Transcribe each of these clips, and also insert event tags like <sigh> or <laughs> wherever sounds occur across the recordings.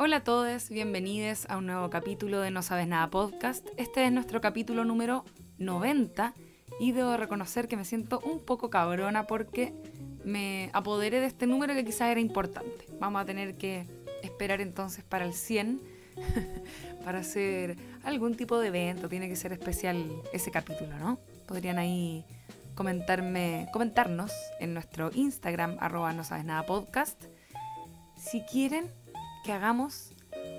Hola a todos, bienvenidos a un nuevo capítulo de No Sabes Nada Podcast. Este es nuestro capítulo número 90 y debo reconocer que me siento un poco cabrona porque me apoderé de este número que quizás era importante. Vamos a tener que esperar entonces para el 100 <laughs> para hacer algún tipo de evento. Tiene que ser especial ese capítulo, ¿no? Podrían ahí comentarme, comentarnos en nuestro Instagram, arroba no sabes nada podcast, si quieren que hagamos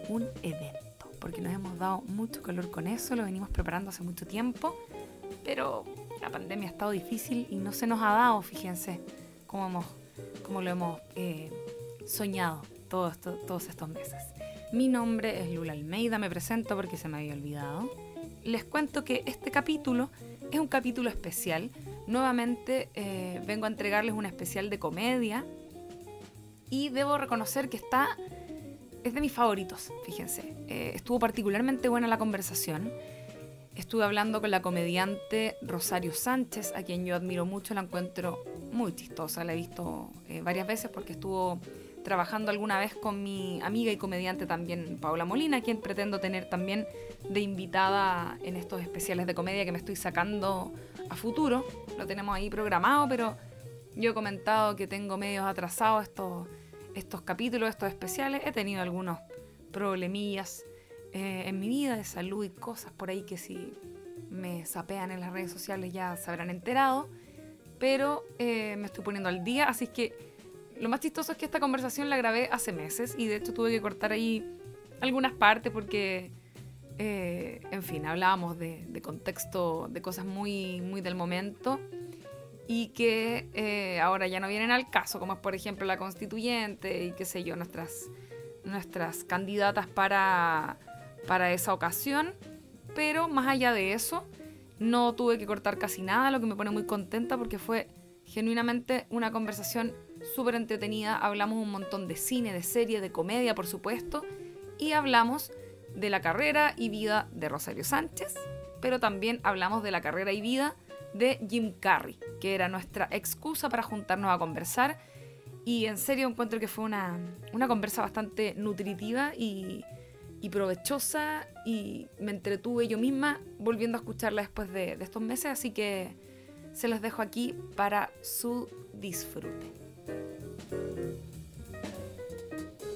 un evento, porque nos hemos dado mucho calor con eso, lo venimos preparando hace mucho tiempo, pero la pandemia ha estado difícil y no se nos ha dado, fíjense, cómo, hemos, cómo lo hemos eh, soñado todos, todos estos meses. Mi nombre es Lula Almeida, me presento porque se me había olvidado. Les cuento que este capítulo es un capítulo especial. Nuevamente eh, vengo a entregarles un especial de comedia y debo reconocer que está es de mis favoritos, fíjense. Eh, estuvo particularmente buena la conversación. Estuve hablando con la comediante Rosario Sánchez, a quien yo admiro mucho, la encuentro muy chistosa, la he visto eh, varias veces porque estuvo trabajando alguna vez con mi amiga y comediante también Paula Molina, quien pretendo tener también de invitada en estos especiales de comedia que me estoy sacando a futuro. Lo tenemos ahí programado, pero yo he comentado que tengo medios atrasados estos estos capítulos, estos especiales, he tenido algunos problemillas eh, en mi vida de salud y cosas por ahí que si me sapean en las redes sociales ya se habrán enterado, pero eh, me estoy poniendo al día, así que lo más chistoso es que esta conversación la grabé hace meses y de hecho tuve que cortar ahí algunas partes porque, eh, en fin, hablábamos de, de, contexto, de cosas muy, muy del momento y que eh, ahora ya no vienen al caso, como es por ejemplo la constituyente y qué sé yo, nuestras, nuestras candidatas para, para esa ocasión. Pero más allá de eso, no tuve que cortar casi nada, lo que me pone muy contenta porque fue genuinamente una conversación súper entretenida. Hablamos un montón de cine, de serie, de comedia, por supuesto, y hablamos de la carrera y vida de Rosario Sánchez, pero también hablamos de la carrera y vida Jim Carrey, que era nuestra excusa para juntarnos a conversar. Y en serio encuentro que fue una, una conversa bastante nutritiva y, y, provechosa y me entretuve yo misma volviendo a escucharla después de, de estos meses, así que se los dejo aquí para su disfrute.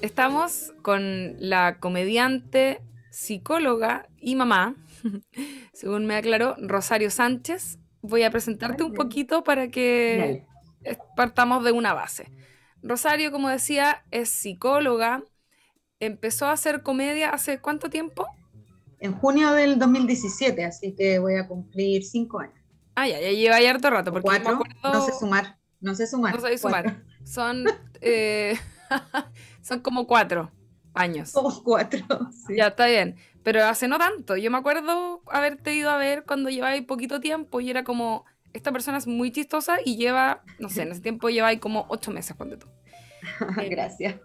Estamos con la comediante, psicóloga y mamá, <laughs> según me aclaró, Rosario Sánchez, voy a presentarte un poquito para que partamos de una base. Rosario, como decía, es psicóloga. Empezó a hacer comedia hace cuánto tiempo? En junio del 2017, así que voy a cumplir cinco años. Ah, ya, ya lleva ya harto rato. Porque Cuatro, no sé sumar, no sé sumar. No sé sumar. Son, eh, <laughs> son como cuatro años. Somos cuatro. <laughs> Ya, está bien. Pero hace no tanto. Yo me acuerdo haberte ido a ver cuando lleváis poquito tiempo y era como, esta persona es muy chistosa y lleva, no sé, en ese tiempo lleváis como ocho meses, ponte tú. <laughs> Eh, Gracias.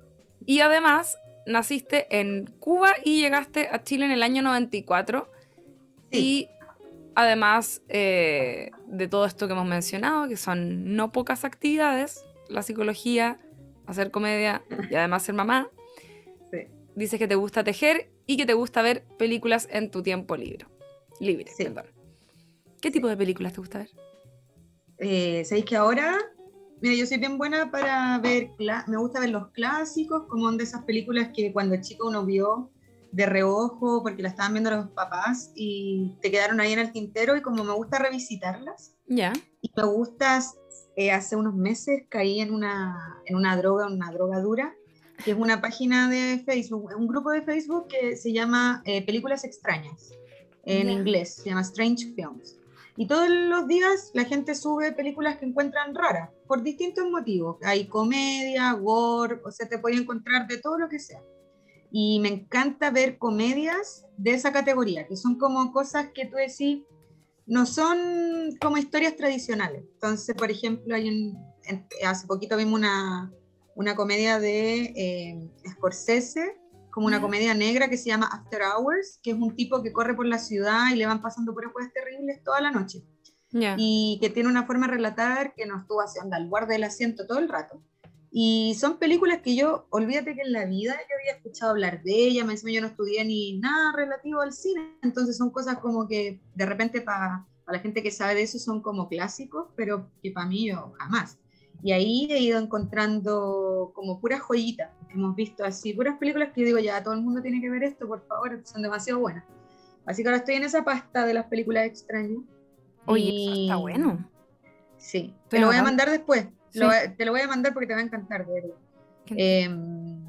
Y además, naciste en Cuba y llegaste a Chile en el año 94. Y además eh, de todo esto que hemos mencionado, que son no pocas actividades, la psicología, hacer comedia y además ser mamá, dices que te gusta tejer y que te gusta ver películas en tu tiempo libre. Libre, perdón. ¿Qué tipo de películas te gusta ver? Eh, ¿Sabéis que ahora? Mira, yo soy bien buena para ver, me gusta ver los clásicos, como de esas películas que cuando chico uno vio de reojo porque la estaban viendo los papás y te quedaron ahí en el tintero y como me gusta revisitarlas. Ya. Y me gusta, eh, hace unos meses caí en una, en una droga, una droga dura, que es una página de Facebook, un grupo de Facebook que se llama eh, Películas Extrañas, en inglés, se llama Strange Films. Y todos los días la gente sube películas que encuentran raras, por distintos motivos. Hay comedia, gore, o sea, te puede encontrar de todo lo que sea. Y me encanta ver comedias de esa categoría, que son como cosas que tú decís, no son como historias tradicionales. Entonces, por ejemplo, hay hace poquito vimos una, una comedia de eh, Scorsese, como una comedia negra que se llama After Hours, que es un tipo que corre por la ciudad y le van pasando por cosas terribles toda la noche. Y que tiene una forma de relatar que no estuvo haciendo al guarda del asiento todo el rato. Y son películas que yo, olvídate que en la vida yo había escuchado hablar de ellas, me encima yo no estudié ni nada relativo al cine, entonces son cosas como que de repente para la gente que sabe de eso son como clásicos, pero que para mí yo jamás. Y ahí he ido encontrando como puras joyitas. Hemos visto así, puras películas que yo digo, ya todo el mundo tiene que ver esto, por favor, son demasiado buenas. Así que ahora estoy en esa pasta de las películas extrañas. Oye, está bueno. Sí, te lo voy a mandar después. te lo voy a mandar porque te va a encantar, de verdad. Em,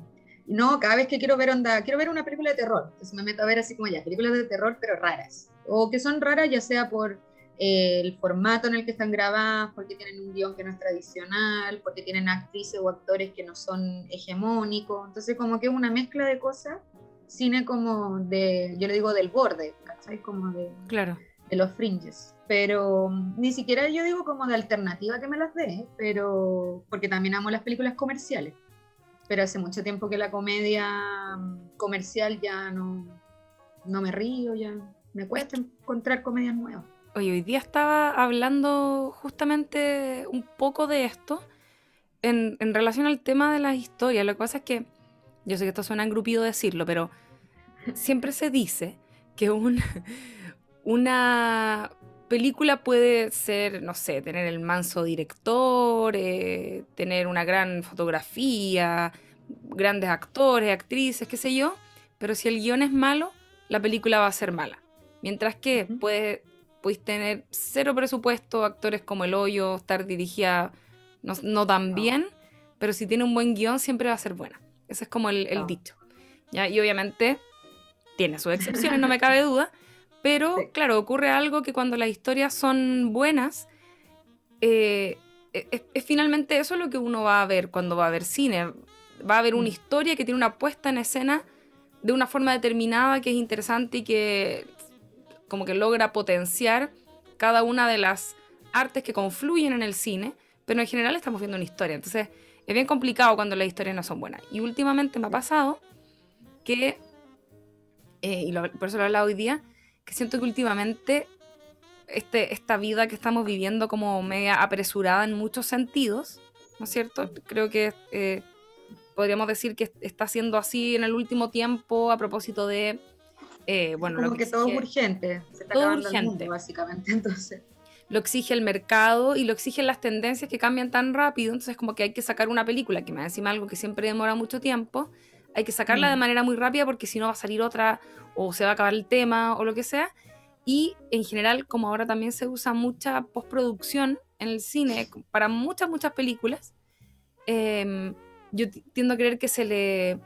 no, cada vez que quiero ver onda, quiero ver una película de terror, entonces me meto a ver así como ya, películas de terror pero raras. O que son raras ya sea por el formato en el que están grabadas, porque tienen un guion que no es tradicional, porque tienen actrices o actores que no son hegemónicos. Entonces, como que es una mezcla de cosas, cine como de, yo le digo del borde, ¿cachai? Como de, claro. de los fringes. Pero ni siquiera yo digo como de alternativa que me las dé, pero porque también amo las películas comerciales. Pero hace mucho tiempo que la comedia comercial ya no, no me río, ya me cuesta encontrar comedias nuevas. Oye, hoy día estaba hablando justamente un poco de esto en, relación al tema de las historias. Lo que pasa es que, yo sé que esto suena engrupido decirlo, pero siempre se dice que <laughs> una película puede ser, no sé, tener el manso director, eh, tener una gran fotografía, grandes actores, actrices, qué sé yo, pero si el guion es malo, la película va a ser mala. Mientras que puede Puedes tener cero presupuesto, actores como El Hoyo, estar dirigida no, tan bien, pero si tiene un buen guion siempre va a ser buena. Ese es como el, dicho. ¿ya? Y obviamente tiene sus excepciones, no me <laughs> cabe duda, pero claro, ocurre algo que cuando las historias son buenas, eh, es, finalmente eso lo que uno va a ver cuando va a ver cine. Va a ver una mm. historia que tiene una puesta en escena de una forma determinada que es interesante y que como que logra potenciar cada una de las artes que confluyen en el cine, pero en general estamos viendo una historia. Entonces es bien complicado cuando las historias no son buenas. Y últimamente me ha pasado que, eh, y por eso lo he hablado hoy día, que siento que últimamente este, esta vida que estamos viviendo como media apresurada en muchos sentidos, ¿no es cierto? Creo que eh, podríamos decir que está siendo así en el último tiempo a propósito de eh, bueno, Como que, todo es urgente, se está todo urgente. básicamente, <laughs> entonces. Lo exige el mercado y lo exigen las tendencias que cambian tan rápido, entonces como que hay que sacar una película, que me encima algo que siempre demora mucho tiempo, hay que sacarla de mm. manera muy rápida porque si no va a salir otra o se va a acabar el tema o lo que sea. Y en general, como ahora también se usa mucha postproducción en el cine para muchas, muchas películas, em, yo tiendo a creer que se le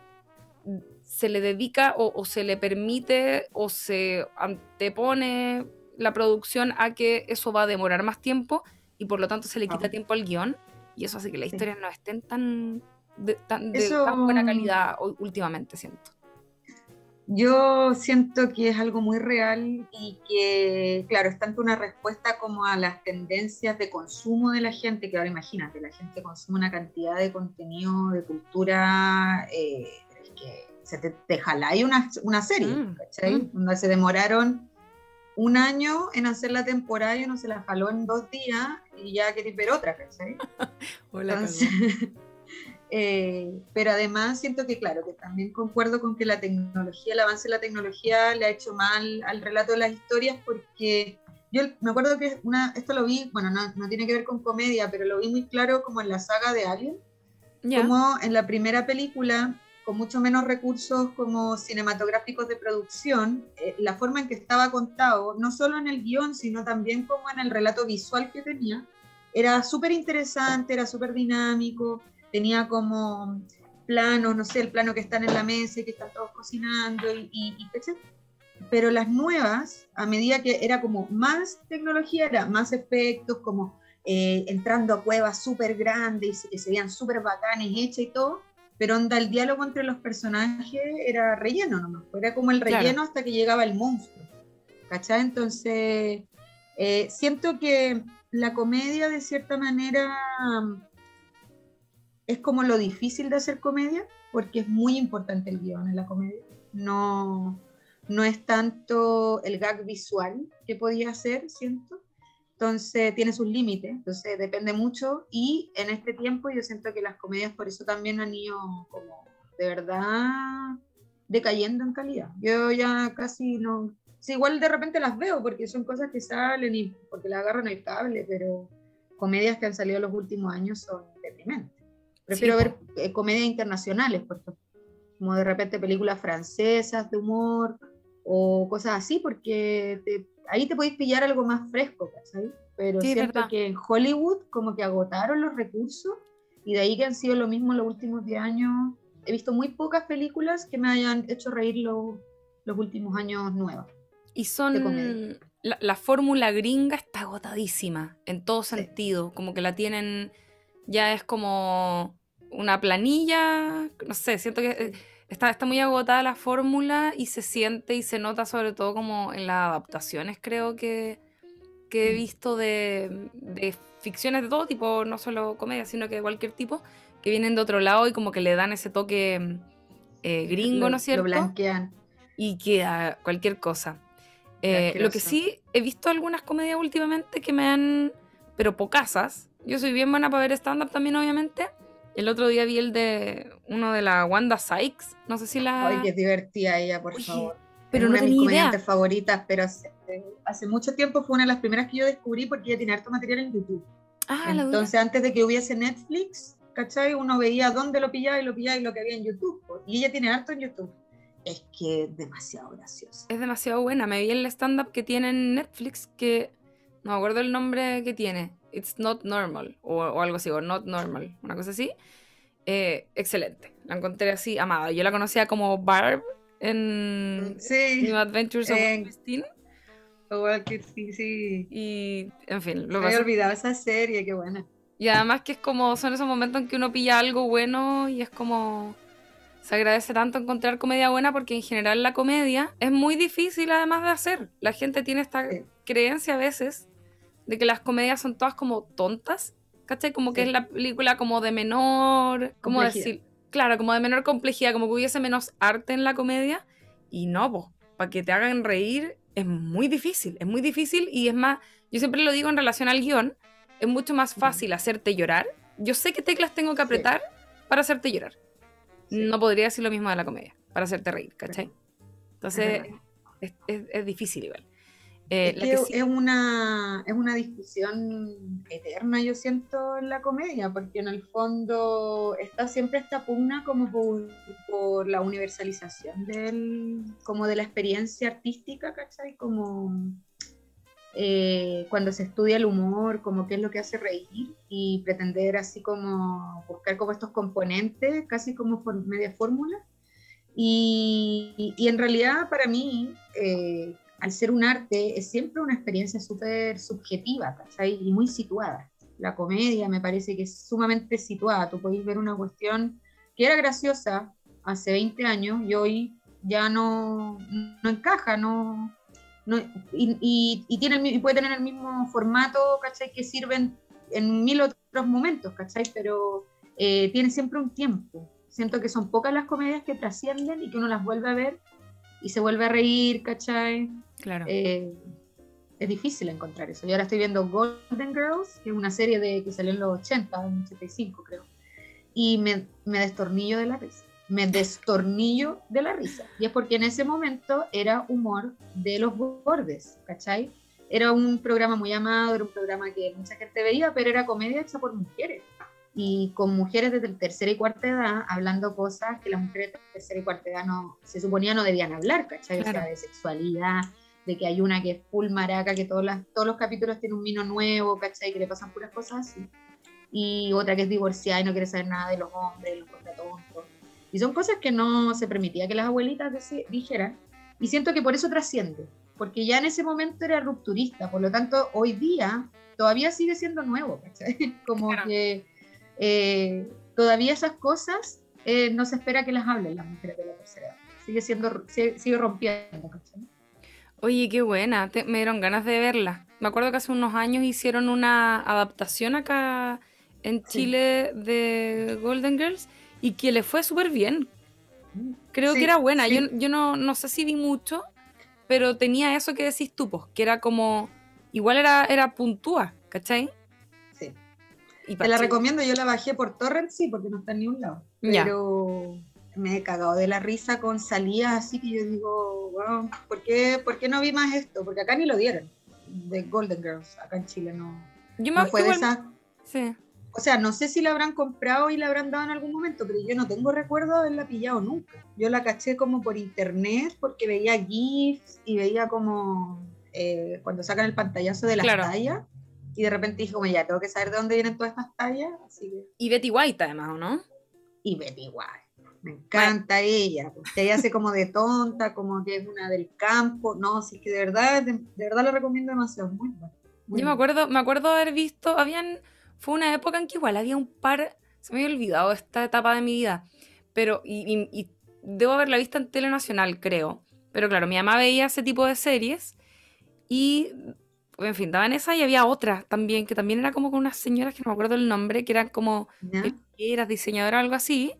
se le dedica o, se le permite o se antepone la producción a que eso va a demorar más tiempo y por lo tanto se le quita tiempo al guion y eso hace que las historias no estén tan de, tan, buena calidad últimamente, siento. Yo siento que es algo muy real y que, claro, es tanto una respuesta como a las tendencias de consumo de la gente, que ahora imagínate, la gente consume una cantidad de contenido, de cultura, eh, que se te, te jaláis una, una serie, mm, ¿cachai? Mm. Donde se demoraron un año en hacer la temporada y uno se la jaló en dos días y ya queréis ver otra, ¿cachai? <laughs> Entonces, <laughs> eh, pero además siento que, claro, que también concuerdo con que la tecnología, el avance de la tecnología le ha hecho mal al relato de las historias porque yo me acuerdo que una, esto lo vi, bueno, no, no tiene que ver con comedia, pero lo vi muy claro como en la saga de Alien, como en la primera película con mucho menos recursos como cinematográficos de producción, eh, la forma en que estaba contado, no solo en el guion, sino también como en el relato visual que tenía, era súper interesante, era súper dinámico, tenía como planos, no sé, el plano que están en la mesa y que están todos cocinando, y, y, pero las nuevas, a medida que era como más tecnología, era más efectos, como eh, entrando a cuevas súper grandes y que se veían súper bacanes hechas y todo, pero onda, el diálogo entre los personajes era relleno nomás, era como el relleno hasta que llegaba el monstruo, ¿cachai? Entonces, eh, siento que la comedia de cierta manera es como lo difícil de hacer comedia, porque es muy importante el guion en la comedia, no, no es tanto el gag visual que podía hacer, siento. Entonces tiene sus límites, entonces depende mucho y en este tiempo yo siento que las comedias por eso también han ido como de verdad decayendo en calidad. Yo ya casi no, sí, igual de repente las veo porque son cosas que salen y porque las agarran el cable, pero comedias que han salido los últimos años son deprimentes. Prefiero ver eh, comedias internacionales, porque, como de repente películas francesas de humor o cosas así, porque ahí te podéis pillar algo más fresco, ¿sabes? Pero siento que en Hollywood como que agotaron los recursos y de ahí que han sido lo mismo los últimos 10 años. He visto muy pocas películas que me hayan hecho reír los últimos años nuevas. Y son... La, fórmula gringa está agotadísima en todo sentido. Como que la tienen... Ya es como una planilla. No sé, siento que eh, está, está muy agotada la fórmula y se siente y se nota sobre todo como en las adaptaciones creo que, que he mm. visto de, de ficciones de todo tipo, no solo comedia, sino que de cualquier tipo, que vienen de otro lado y como que le dan ese toque eh, gringo, ¿no es cierto? Lo blanquean. Y queda cualquier cosa. Eh, lo que sí, he visto algunas comedias últimamente que me han... pero pocasas. Yo soy bien buena para ver stand-up también, obviamente. El otro día vi el de uno de la Wanda Sykes. No sé si la... Ay, qué divertida ella, por favor. Pero es no una de mis comediantes favoritas, pero hace, mucho tiempo fue una de las primeras que yo descubrí porque ella tiene harto material en YouTube. Ah, Entonces, antes de que hubiese Netflix, ¿cachai? Uno veía dónde lo pillaba y lo pillaba y lo que había en YouTube. Y ella tiene harto en YouTube es que es demasiado graciosa. Es demasiado buena. Me vi el stand-up que tiene en Netflix que no me acuerdo el nombre que tiene. It's not normal o, algo así, o not normal, una cosa así. Eh, excelente. La encontré así amada. Yo la conocía como Barb en sí, New Adventures of Christine. sí, sí. Y, en fin. Lo Me había olvidado esa serie, qué buena. Y además que es como, son esos momentos en que uno pilla algo bueno y es como se agradece tanto encontrar comedia buena porque en general la comedia es muy difícil además de hacer. La gente tiene esta creencia a veces de que las comedias son todas como tontas, ¿cachai? Como que es la película como de menor, ¿cómo decir? Claro, como de menor complejidad, como que hubiese menos arte en la comedia. Y no, pues, para que te hagan reír es muy difícil, es muy difícil y es más, yo siempre lo digo en relación al guion, es mucho más fácil hacerte llorar. Yo sé qué teclas tengo que apretar para hacerte llorar no podría decir lo mismo de la comedia, para hacerte reír, ¿cachai? Entonces, es, difícil igual. Eh, es, una, es una discusión eterna, yo siento, en la comedia, porque en el fondo está siempre esta pugna como por, la universalización del, como de la experiencia artística, ¿cachai? Como eh, cuando se estudia el humor, como qué es lo que hace reír y pretender así como buscar como estos componentes, casi como por media fórmula. Y, y, en realidad para mí, eh, al ser un arte, es siempre una experiencia súper subjetiva y muy situada. La comedia me parece que es sumamente situada. Tú podéis ver una cuestión que era graciosa hace 20 años y hoy ya no, no encaja, no, y, y, tiene puede tener el mismo formato, ¿cachai? Que sirven en mil otros momentos, ¿cachai? Pero eh, tiene siempre un tiempo. Siento que son pocas las comedias que trascienden y que uno las vuelve a ver y se vuelve a reír, ¿cachai? Claro. Eh, es difícil encontrar eso. Y ahora estoy viendo Golden Girls, que es una serie de, que salió en los 80, en 85 creo. Y me, me destornillo de la risa me destornillo de la risa. Y es porque en ese momento era humor de los bordes, ¿cachai? Era un programa muy amado, era un programa que mucha gente veía, pero era comedia hecha por mujeres. Y con mujeres desde tercera y cuarta edad, hablando cosas que las mujeres de tercera y cuarta edad no, se suponía no debían hablar, ¿cachai? O sea, de sexualidad, de que hay una que es full maraca, que todos, las, todos los capítulos tienen un vino nuevo, ¿cachai? Que le pasan puras cosas así. Y otra que es divorciada y no quiere saber nada de los hombres, los tontos y son cosas que no se permitía que las abuelitas dijeran. Y siento que por eso trasciende, porque ya en ese momento era rupturista, por lo tanto hoy día todavía sigue siendo nuevo, <laughs> Como que eh, todavía esas cosas eh, no se espera que las hablen las mujeres de la tercera edad. Sigue, siendo, sigue, rompiendo, Oye, qué buena, me dieron ganas de verla. Me acuerdo que hace unos años hicieron una adaptación acá en Chile de Golden Girls y que le fue súper bien. Creo que era buena. Yo, yo no, no, sé si vi mucho, pero tenía eso que decís tú, pues, que era como igual era, era puntúa, ¿cachai? Sí. Y Te la recomiendo, yo la bajé por torrent, sí, porque no está en ningún lado. Ya. Me he cagado de la risa con salidas así que yo digo, wow, ¿por qué, por qué no vi más esto? Porque acá ni lo dieron. De Golden Girls, acá en Chile no, Yo me no fue de igual- esas. Sí. O sea, no sé si la habrán comprado y la habrán dado en algún momento, pero yo no tengo recuerdo de haberla pillado nunca. Yo la caché como por internet porque veía GIFs y veía como eh, cuando sacan el pantallazo de las Claro. tallas. Y de repente dije, como ya, tengo que saber de dónde vienen todas estas tallas. Así que Y Betty White además, ¿o no? y Betty White. Me encanta ella, porque ella hace como de tonta, como que es una del campo. No, sí que de verdad, de, de verdad la recomiendo demasiado. Muy buena. muy Yo me acuerdo, me acuerdo haber visto, habían, fue una época en que igual había un par, se me había olvidado esta etapa de mi vida, pero, y, y- y debo haberla visto en Telenacional, creo. Pero claro, mi mamá veía ese tipo de series y, en fin, daban esa y había otra también, que también era como con unas señoras que no me acuerdo el nombre, que eran como ¿Ya? eras diseñadora algo así.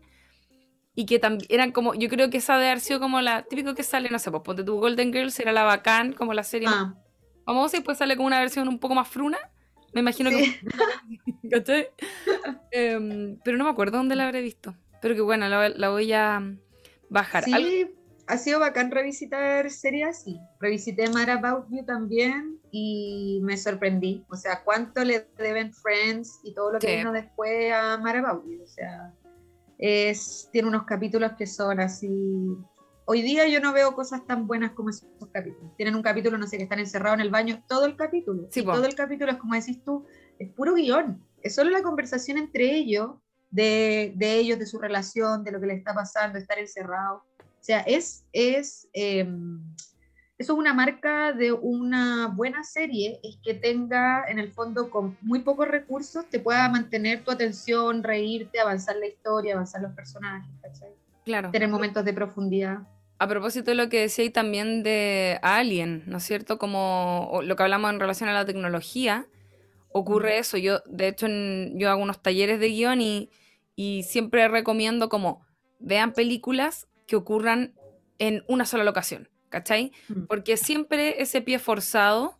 Y que también eran como, yo creo que esa de haber sido como la típico que sale, no sé, pues ponte tu Golden Girls era la bacán, como la serie Ah, famosa y después sale como una versión un poco más fruna. Me imagino sí. que. <laughs> ¿Cachai? Em, pero no me acuerdo dónde la habré visto. Pero que bueno, la, la voy a bajar. Sí, Al- ha sido bacán revisitar series así. Revisité Mad About You también y me sorprendí. O sea, cuánto le deben Friends y todo lo que Sí. vino después a Mad About You. O sea, es, tiene unos capítulos que son así. Hoy día yo no veo cosas tan buenas como esos capítulos. Tienen un capítulo, no sé, que están encerrados en el baño, todo el capítulo. Sí, y po. todo el capítulo es como decís tú, es puro guion. Es solo la conversación entre ellos, de, de ellos, de su relación, de lo que les está pasando, estar encerrados. O sea, es, es, eh, eso es una marca de una buena serie, es que tenga en el fondo con muy pocos recursos, te pueda mantener tu atención, reírte, avanzar la historia, avanzar los personajes, ¿cachai? claro. tener momentos de profundidad. A propósito de lo que decía y también de Alien, ¿no es cierto? Como lo que hablamos en relación a la tecnología, ocurre eso. Yo, de hecho, en- yo hago unos talleres de guion y, y siempre recomiendo como vean películas que ocurran en una sola locación, ¿cachai? Mm. Porque siempre ese pie forzado,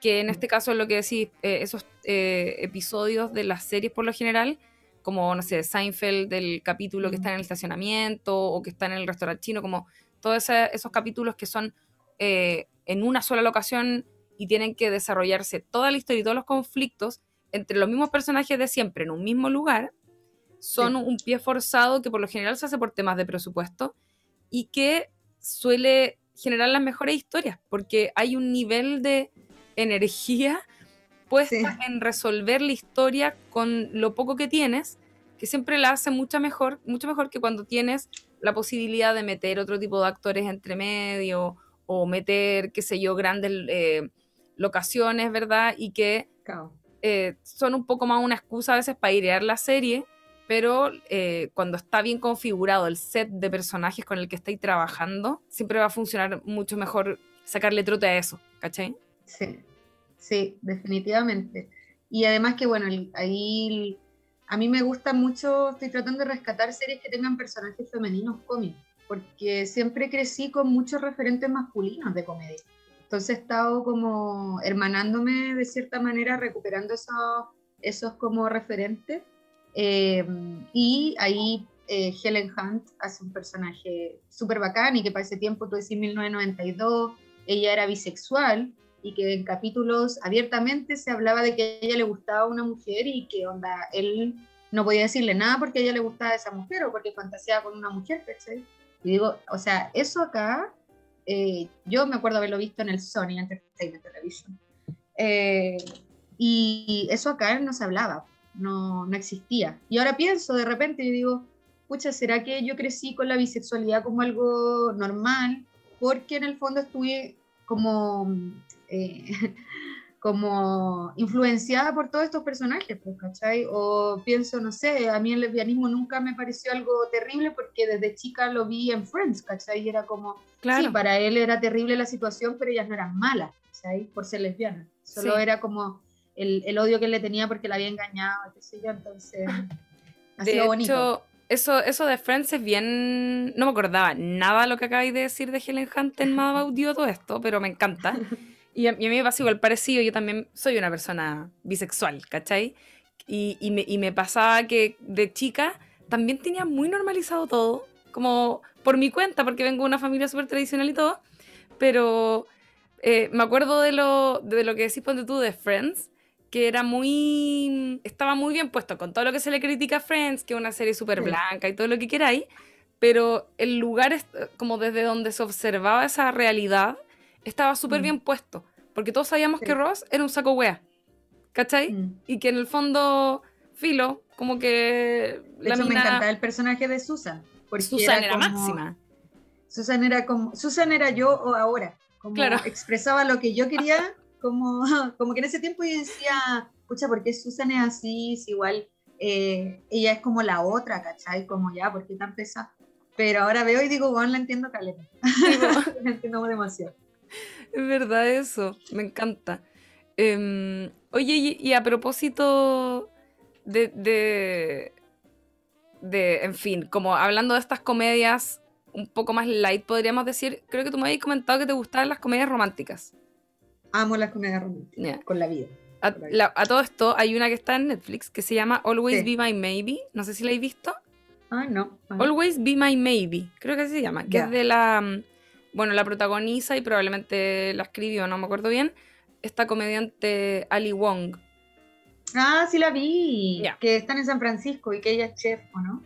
que en Mm. este caso es lo que decís, eh, esos eh, episodios de las series por lo general, como, no sé, Seinfeld, del capítulo que Mm. está en el estacionamiento o que está en el restaurante chino, como todos esos capítulos que son eh, en una sola locación y tienen que desarrollarse toda la historia y todos los conflictos entre los mismos personajes de siempre en un mismo lugar, son Sí. un pie forzado que por lo general se hace por temas de presupuesto y que suele generar las mejores historias, porque hay un nivel de energía <laughs> puesta Sí. en resolver la historia con lo poco que tienes, que siempre la hace mucho mejor, mucho mejor que cuando tienes la posibilidad de meter otro tipo de actores entre medio o meter, qué sé yo, grandes eh, locaciones, ¿verdad? Y que eh, son un poco más una excusa a veces para airear la serie, pero eh, cuando está bien configurado el set de personajes con el que estáis trabajando, siempre va a funcionar mucho mejor sacarle trote a eso, ¿cachai? Sí, sí, definitivamente. Y además que, bueno, ahí a mí me gusta mucho, estoy tratando de rescatar series que tengan personajes femeninos cómicos, porque siempre crecí con muchos referentes masculinos de comedia. Entonces he estado como hermanándome de cierta manera, recuperando esos, esos como referentes. Eh, y ahí eh, Helen Hunt hace un personaje súper bacán y que para ese tiempo, tú decís 1992, ella era bisexual y que en capítulos abiertamente se hablaba de que a ella le gustaba una mujer y que onda, él no podía decirle nada porque a ella le gustaba esa mujer o porque fantaseaba con una mujer, ¿cachai? Y digo, o sea, eso acá, eh, yo me acuerdo haberlo visto en el Sony Entertainment Television. Eh, y eso acá no se hablaba, no, no existía. Y ahora pienso de repente y digo, pucha, ¿será que yo crecí con la bisexualidad como algo normal? Porque en el fondo estuve como, eh, <laughs> como influenciada por todos estos personajes, pues, ¿cachai? O pienso, no sé, a mí el lesbianismo nunca me pareció algo terrible porque desde chica lo vi en Friends, ¿cachai? Y era como, Claro. sí, para él era terrible la situación, pero ellas no eran malas, ¿cachai? Por ser lesbianas. Solo Sí. era como el, el odio que él le tenía porque la había engañado, qué sé yo, entonces <laughs> ha de sido bonito. hecho, eso, eso de Friends es bien... No me acordaba nada lo que acabáis de decir de Helen Hunt en Mad You, todo esto, pero me encanta. <laughs> Y a, mí me pasa igual parecido, yo también soy una persona bisexual, ¿cachai? Y, y, me, y me pasaba que de chica también tenía muy normalizado todo, como por mi cuenta, porque vengo de una familia súper tradicional y todo, pero eh, me acuerdo de lo, de lo que decís, ponte tú, de Friends, que era muy. estaba muy bien puesto con todo lo que se le critica a Friends, que es una serie súper blanca y todo lo que queráis, pero el lugar, como desde donde se observaba esa realidad, estaba súper mm. bien puesto, porque todos sabíamos que Ross era un saco wea, ¿cachai? Mm. Y que en el fondo, filo, como que. De la hecho, me encantaba el personaje de Susan. Porque Susan era, máxima. Susan era como. Susan era yo o ahora. Como claro. expresaba lo que yo quería <laughs> como, <laughs> como que en ese tiempo yo decía, escucha, ¿por qué Susan es así? Si igual eh, ella es como la otra, ¿cachai? Como ya, ¿por qué tan pesada? Pero ahora veo y digo, bueno, la entiendo caleta. <laughs> la entiendo demasiado. Es verdad eso, me encanta. Em, oye, y, a propósito de, de, de, en fin, como hablando de estas comedias un poco más light, podríamos decir, creo que tú me habías comentado que te gustaban las comedias románticas amo las comedias románticas con la vida. A, todo esto hay una que está en Netflix que se llama Always Be My Maybe. No sé si la habéis visto. Ah, no. Always Be My Maybe. Creo que así se llama. Que es de la. Mm, bueno, la protagoniza y probablemente la escribió, no me acuerdo bien. Esta comediante Ali Wong. Ah, sí la vi. Que están en San Francisco y que ella es chef, ¿o no?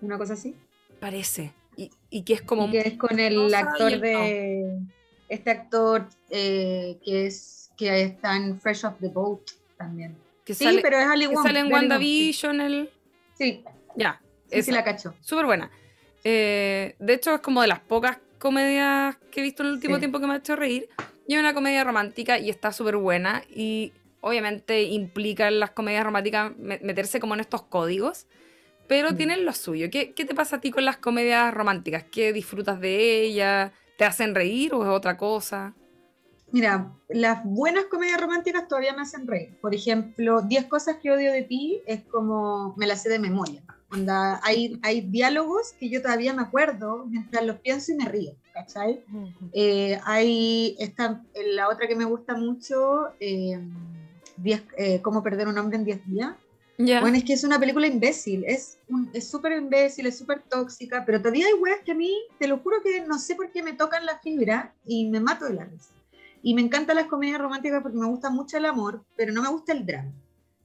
Una cosa así. Parece. Y, que es como. que es con el actor de este actor eh, que es que está en Fresh Off the Boat también. sí, pero es Ali Wong. sale en WandaVision el... Sí. Ya. Sí, la cacho. Súper buena. Eh, de hecho, es como de las pocas comedias que he visto en el último tiempo que me ha hecho reír. Y es una comedia romántica y está súper buena. Y obviamente implica en las comedias románticas meterse como en estos códigos. Pero mm. tienen lo suyo. ¿Qué, ¿Qué, te pasa a ti con las comedias románticas? ¿Qué disfrutas de ellas? ¿Te hacen reír o es otra cosa? Mira, las buenas comedias románticas todavía me hacen reír. Por ejemplo, 10 cosas que odio de ti es como me las sé de memoria. hay, hay diálogos que yo todavía me acuerdo mientras los pienso y me río, ¿cachai? Eh, hay esta, la otra que me gusta mucho, eh, eh, Cómo perder un hombre en 10 días. Bueno, es que es una película imbécil, es súper imbécil, es súper tóxica, pero todavía hay weas que a mí, te lo juro que no sé por qué me tocan la fibra y me mato de la risa. Y me encantan las comedias románticas porque me gusta mucho el amor, pero no me gusta el drama.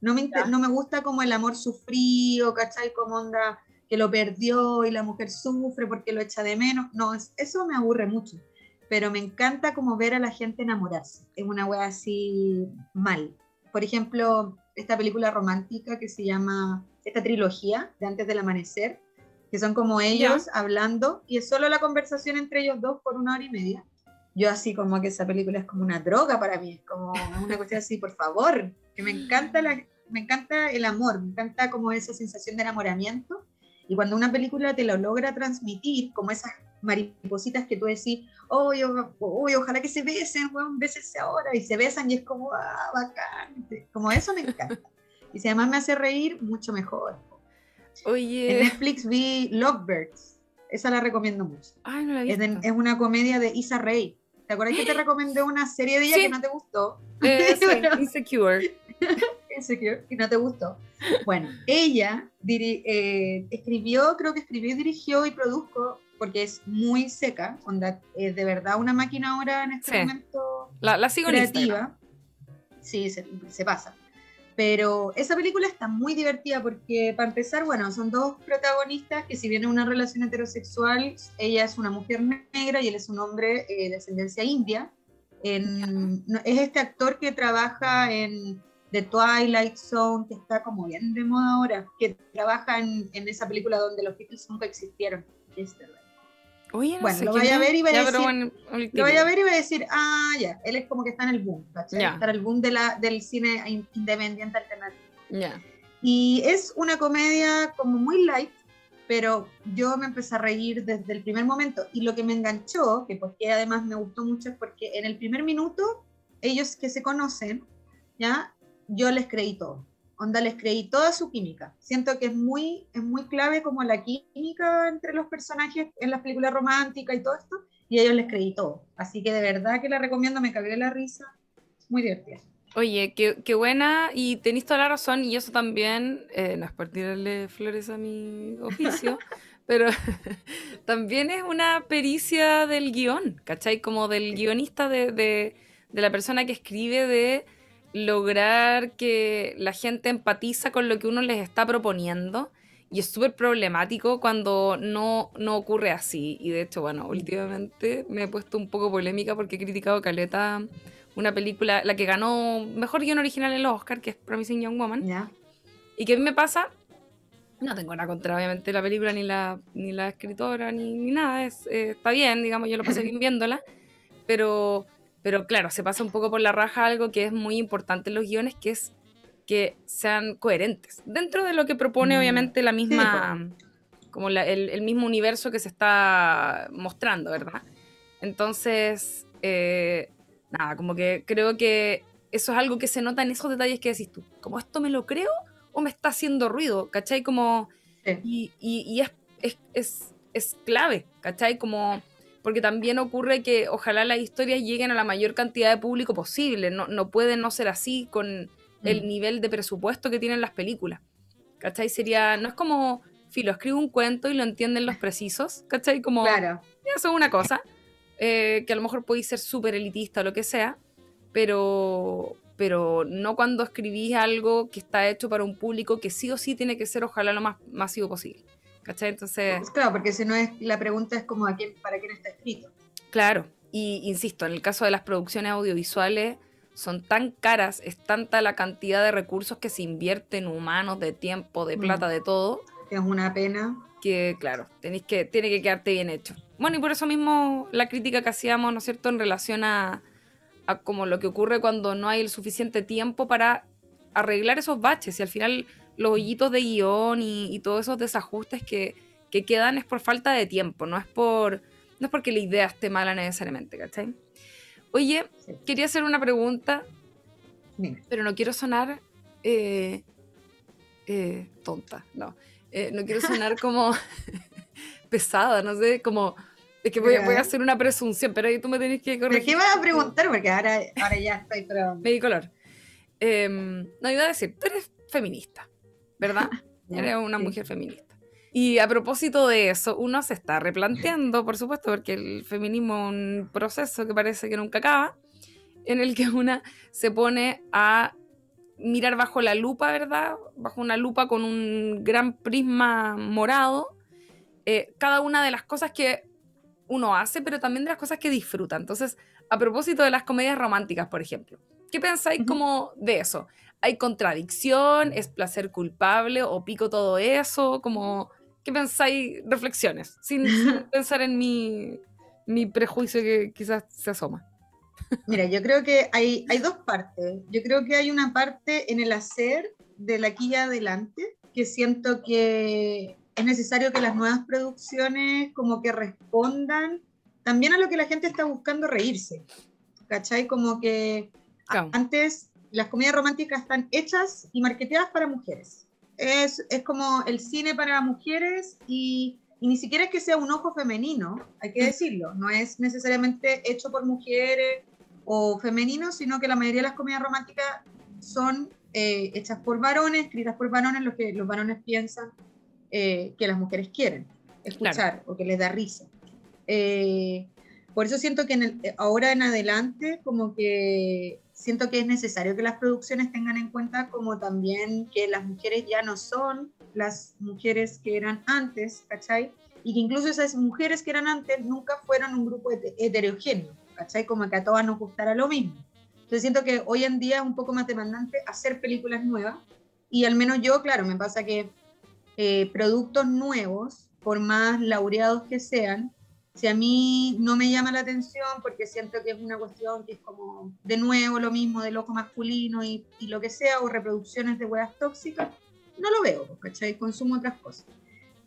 No me, no me gusta como el amor sufrido, ¿cachai? Como onda que lo perdió y la mujer sufre porque lo echa de menos. No, eso me aburre mucho. Pero me encanta como ver a la gente enamorarse. Es una wea así mal. Por ejemplo, esta película romántica que se llama, esta trilogía de Antes del Amanecer, que son como ellos hablando y es solo la conversación entre ellos dos por una hora y media. Yo así como que esa película es como una droga para mí, es como una cuestión así, por favor, que me encanta, la, me encanta el amor, me encanta como esa sensación de enamoramiento y cuando una película te lo logra transmitir, como esas maripositas que tú decís, oh, ojalá que se besen, weón, bésense ahora, y se besan y es como, ah, bacán, como eso me encanta. Y si además me hace reír, mucho mejor. Oye. En Netflix vi Lovebirds, esa la recomiendo mucho. Ay, no la es, es, una comedia de Isa Rae. ¿Te acuerdas que te <gasps> recomendé una serie de ella que no te gustó? Eh, <laughs> Insecure. <laughs> Insecure, y no te gustó. Bueno, ella eh, escribió, creo que escribió, dirigió y produjo porque es muy seca, onda, es de verdad una máquina ahora en este momento la, la sigo creativa. Sí, se, se, pasa. Pero esa película está muy divertida porque, para empezar, bueno, son dos protagonistas que si bien es una relación heterosexual, ella es una mujer negra y él es un hombre eh, de ascendencia india. En, es este actor que trabaja en The Twilight Zone, que está como bien de moda ahora, que trabaja en, en esa película donde los Beatles nunca existieron. bueno, lo vaya a ver y va a decir, lo vaya a ver y va a decir, ah, ya, él es como que está en el boom, ¿cachai? Está en el boom de la, del cine independiente alternativo. Ya. Y es una comedia como muy light, pero yo me empecé a reír desde el primer momento. Y lo que me enganchó, que porque además me gustó mucho, es porque en el primer minuto, ellos que se conocen, ¿ya? Yo les creí todo onda les creí toda su química. Siento que es muy, es muy clave como la química entre los personajes en las películas románticas y todo esto, y a ellos les creí todo. Así que de verdad que la recomiendo, me cagué la risa, muy divertida. Oye, qué, buena y tenéis toda la razón y eso también, eh, no es por tirarle flores a mi oficio, <laughs> pero <laughs> también es una pericia del guion, ¿cachai? Como del guionista, de, de, de, la persona que escribe, de lograr que la gente empatiza con lo que uno les está proponiendo. Y es súper problemático cuando no, no ocurre así. Y de hecho, bueno, últimamente me he puesto un poco polémica porque he criticado Caleta una película, la que ganó mejor guion original en los Oscars, que es Promising Young Woman. Y que a mí me pasa, no tengo nada contra obviamente la película, ni la, ni la escritora, ni, ni nada, es, eh, está bien, digamos, yo lo pasé bien viéndola, pero, pero claro, se pasa un poco por la raja algo que es muy importante en los guiones, que es que sean coherentes, dentro de lo que propone mm. obviamente la misma, como el, el mismo universo que se está mostrando, ¿verdad? Entonces, eh, nada, como que creo que eso es algo que se nota en esos detalles que decís tú. Como esto me lo creo o me está haciendo ruido, ¿cachai? Como... Y, y, es, es, es, es, clave, ¿cachai? Como... Porque también ocurre que ojalá las historias lleguen a la mayor cantidad de público posible. No, no puede no ser así con el mm. nivel de presupuesto que tienen las películas. ¿Cachai? Sería... No es como... Filo, escribo un cuento y lo entienden los precisos, ¿cachai? Como... Claro. Eso es una cosa. Eh, que a lo mejor podéis ser súper elitista o lo que sea, pero, pero no cuando escribís algo que está hecho para un público que sí o sí tiene que ser ojalá lo más masivo posible. ¿Cachai? Entonces... Pues claro, porque si no es, la pregunta es como a quién, para quién está escrito. Claro, y insisto, en el caso de las producciones audiovisuales son tan caras, es tanta la cantidad de recursos que se invierten, humanos, de tiempo, de plata, mm. de todo. Es una pena. Que claro, tenéis que, tiene que quedarte bien hecho. Bueno, y por eso mismo la crítica que hacíamos, ¿no es cierto?, en relación a, como lo que ocurre cuando no hay el suficiente tiempo para arreglar esos baches y al final los hoyitos de guion y, todos esos desajustes que, quedan es por falta de tiempo, no es por no es porque la idea esté mala necesariamente, ¿cachai? Oye, quería hacer una pregunta, pero no quiero sonar eh, eh, tonta, no. Eh, no quiero sonar <laughs> como <laughs> pesada, no sé, como es que voy, a hacer una presunción, pero ahí tú me tenés que corregir. ¿Qué vas a preguntar? Porque ahora, ahora ya estoy, pero... <laughs> Me color. Em, no, iba a decir, tú eres feminista, ¿verdad? eres una mujer feminista. Y a propósito de eso, uno se está replanteando, por supuesto, porque el feminismo es un proceso que parece que nunca acaba, en el que una se pone a mirar bajo la lupa, ¿verdad? Bajo una lupa con un gran prisma morado, eh, cada una de las cosas que uno hace, pero también de las cosas que disfruta. Entonces, a propósito de las comedias románticas, por ejemplo, ¿qué pensáis como de eso? ¿Hay contradicción? ¿Es placer culpable? ¿O pico todo eso? Como, ¿Qué pensáis? Reflexiones, sin, <laughs> pensar en mi, mi, prejuicio que quizás se asoma. Mira, yo creo que hay, hay dos partes. Yo creo que hay una parte en el hacer de la aquí adelante que siento que es necesario que las nuevas producciones como que respondan también a lo que la gente está buscando reírse. ¿Cachai? Como que antes las comedias románticas están hechas y marketeadas para mujeres. Es, es como el cine para mujeres y, y, ni siquiera es que sea un ojo femenino, hay que mm. decirlo. No es necesariamente hecho por mujeres o femeninos, sino que la mayoría de las comedias románticas son eh, hechas por varones, escritas por varones, lo que los varones piensan eh, que las mujeres quieren escuchar o que les da risa. Eh, por eso siento que en ahora en adelante, como que siento que es necesario que las producciones tengan en cuenta como también que las mujeres ya no son las mujeres que eran antes, ¿cachai? Y que incluso esas mujeres que eran antes nunca fueron un grupo heterogéneo, ¿cachai? Como que a todas nos gustara lo mismo. Entonces siento que hoy en día es un poco más demandante hacer películas nuevas y al menos yo, claro, me pasa que eh, productos nuevos, por más laureados que sean, si a mí no me llama la atención porque siento que es una cuestión que es como de nuevo lo mismo del ojo masculino y, y lo que sea, o reproducciones de huevas tóxicas, no lo veo, ¿cachai? Consumo otras cosas.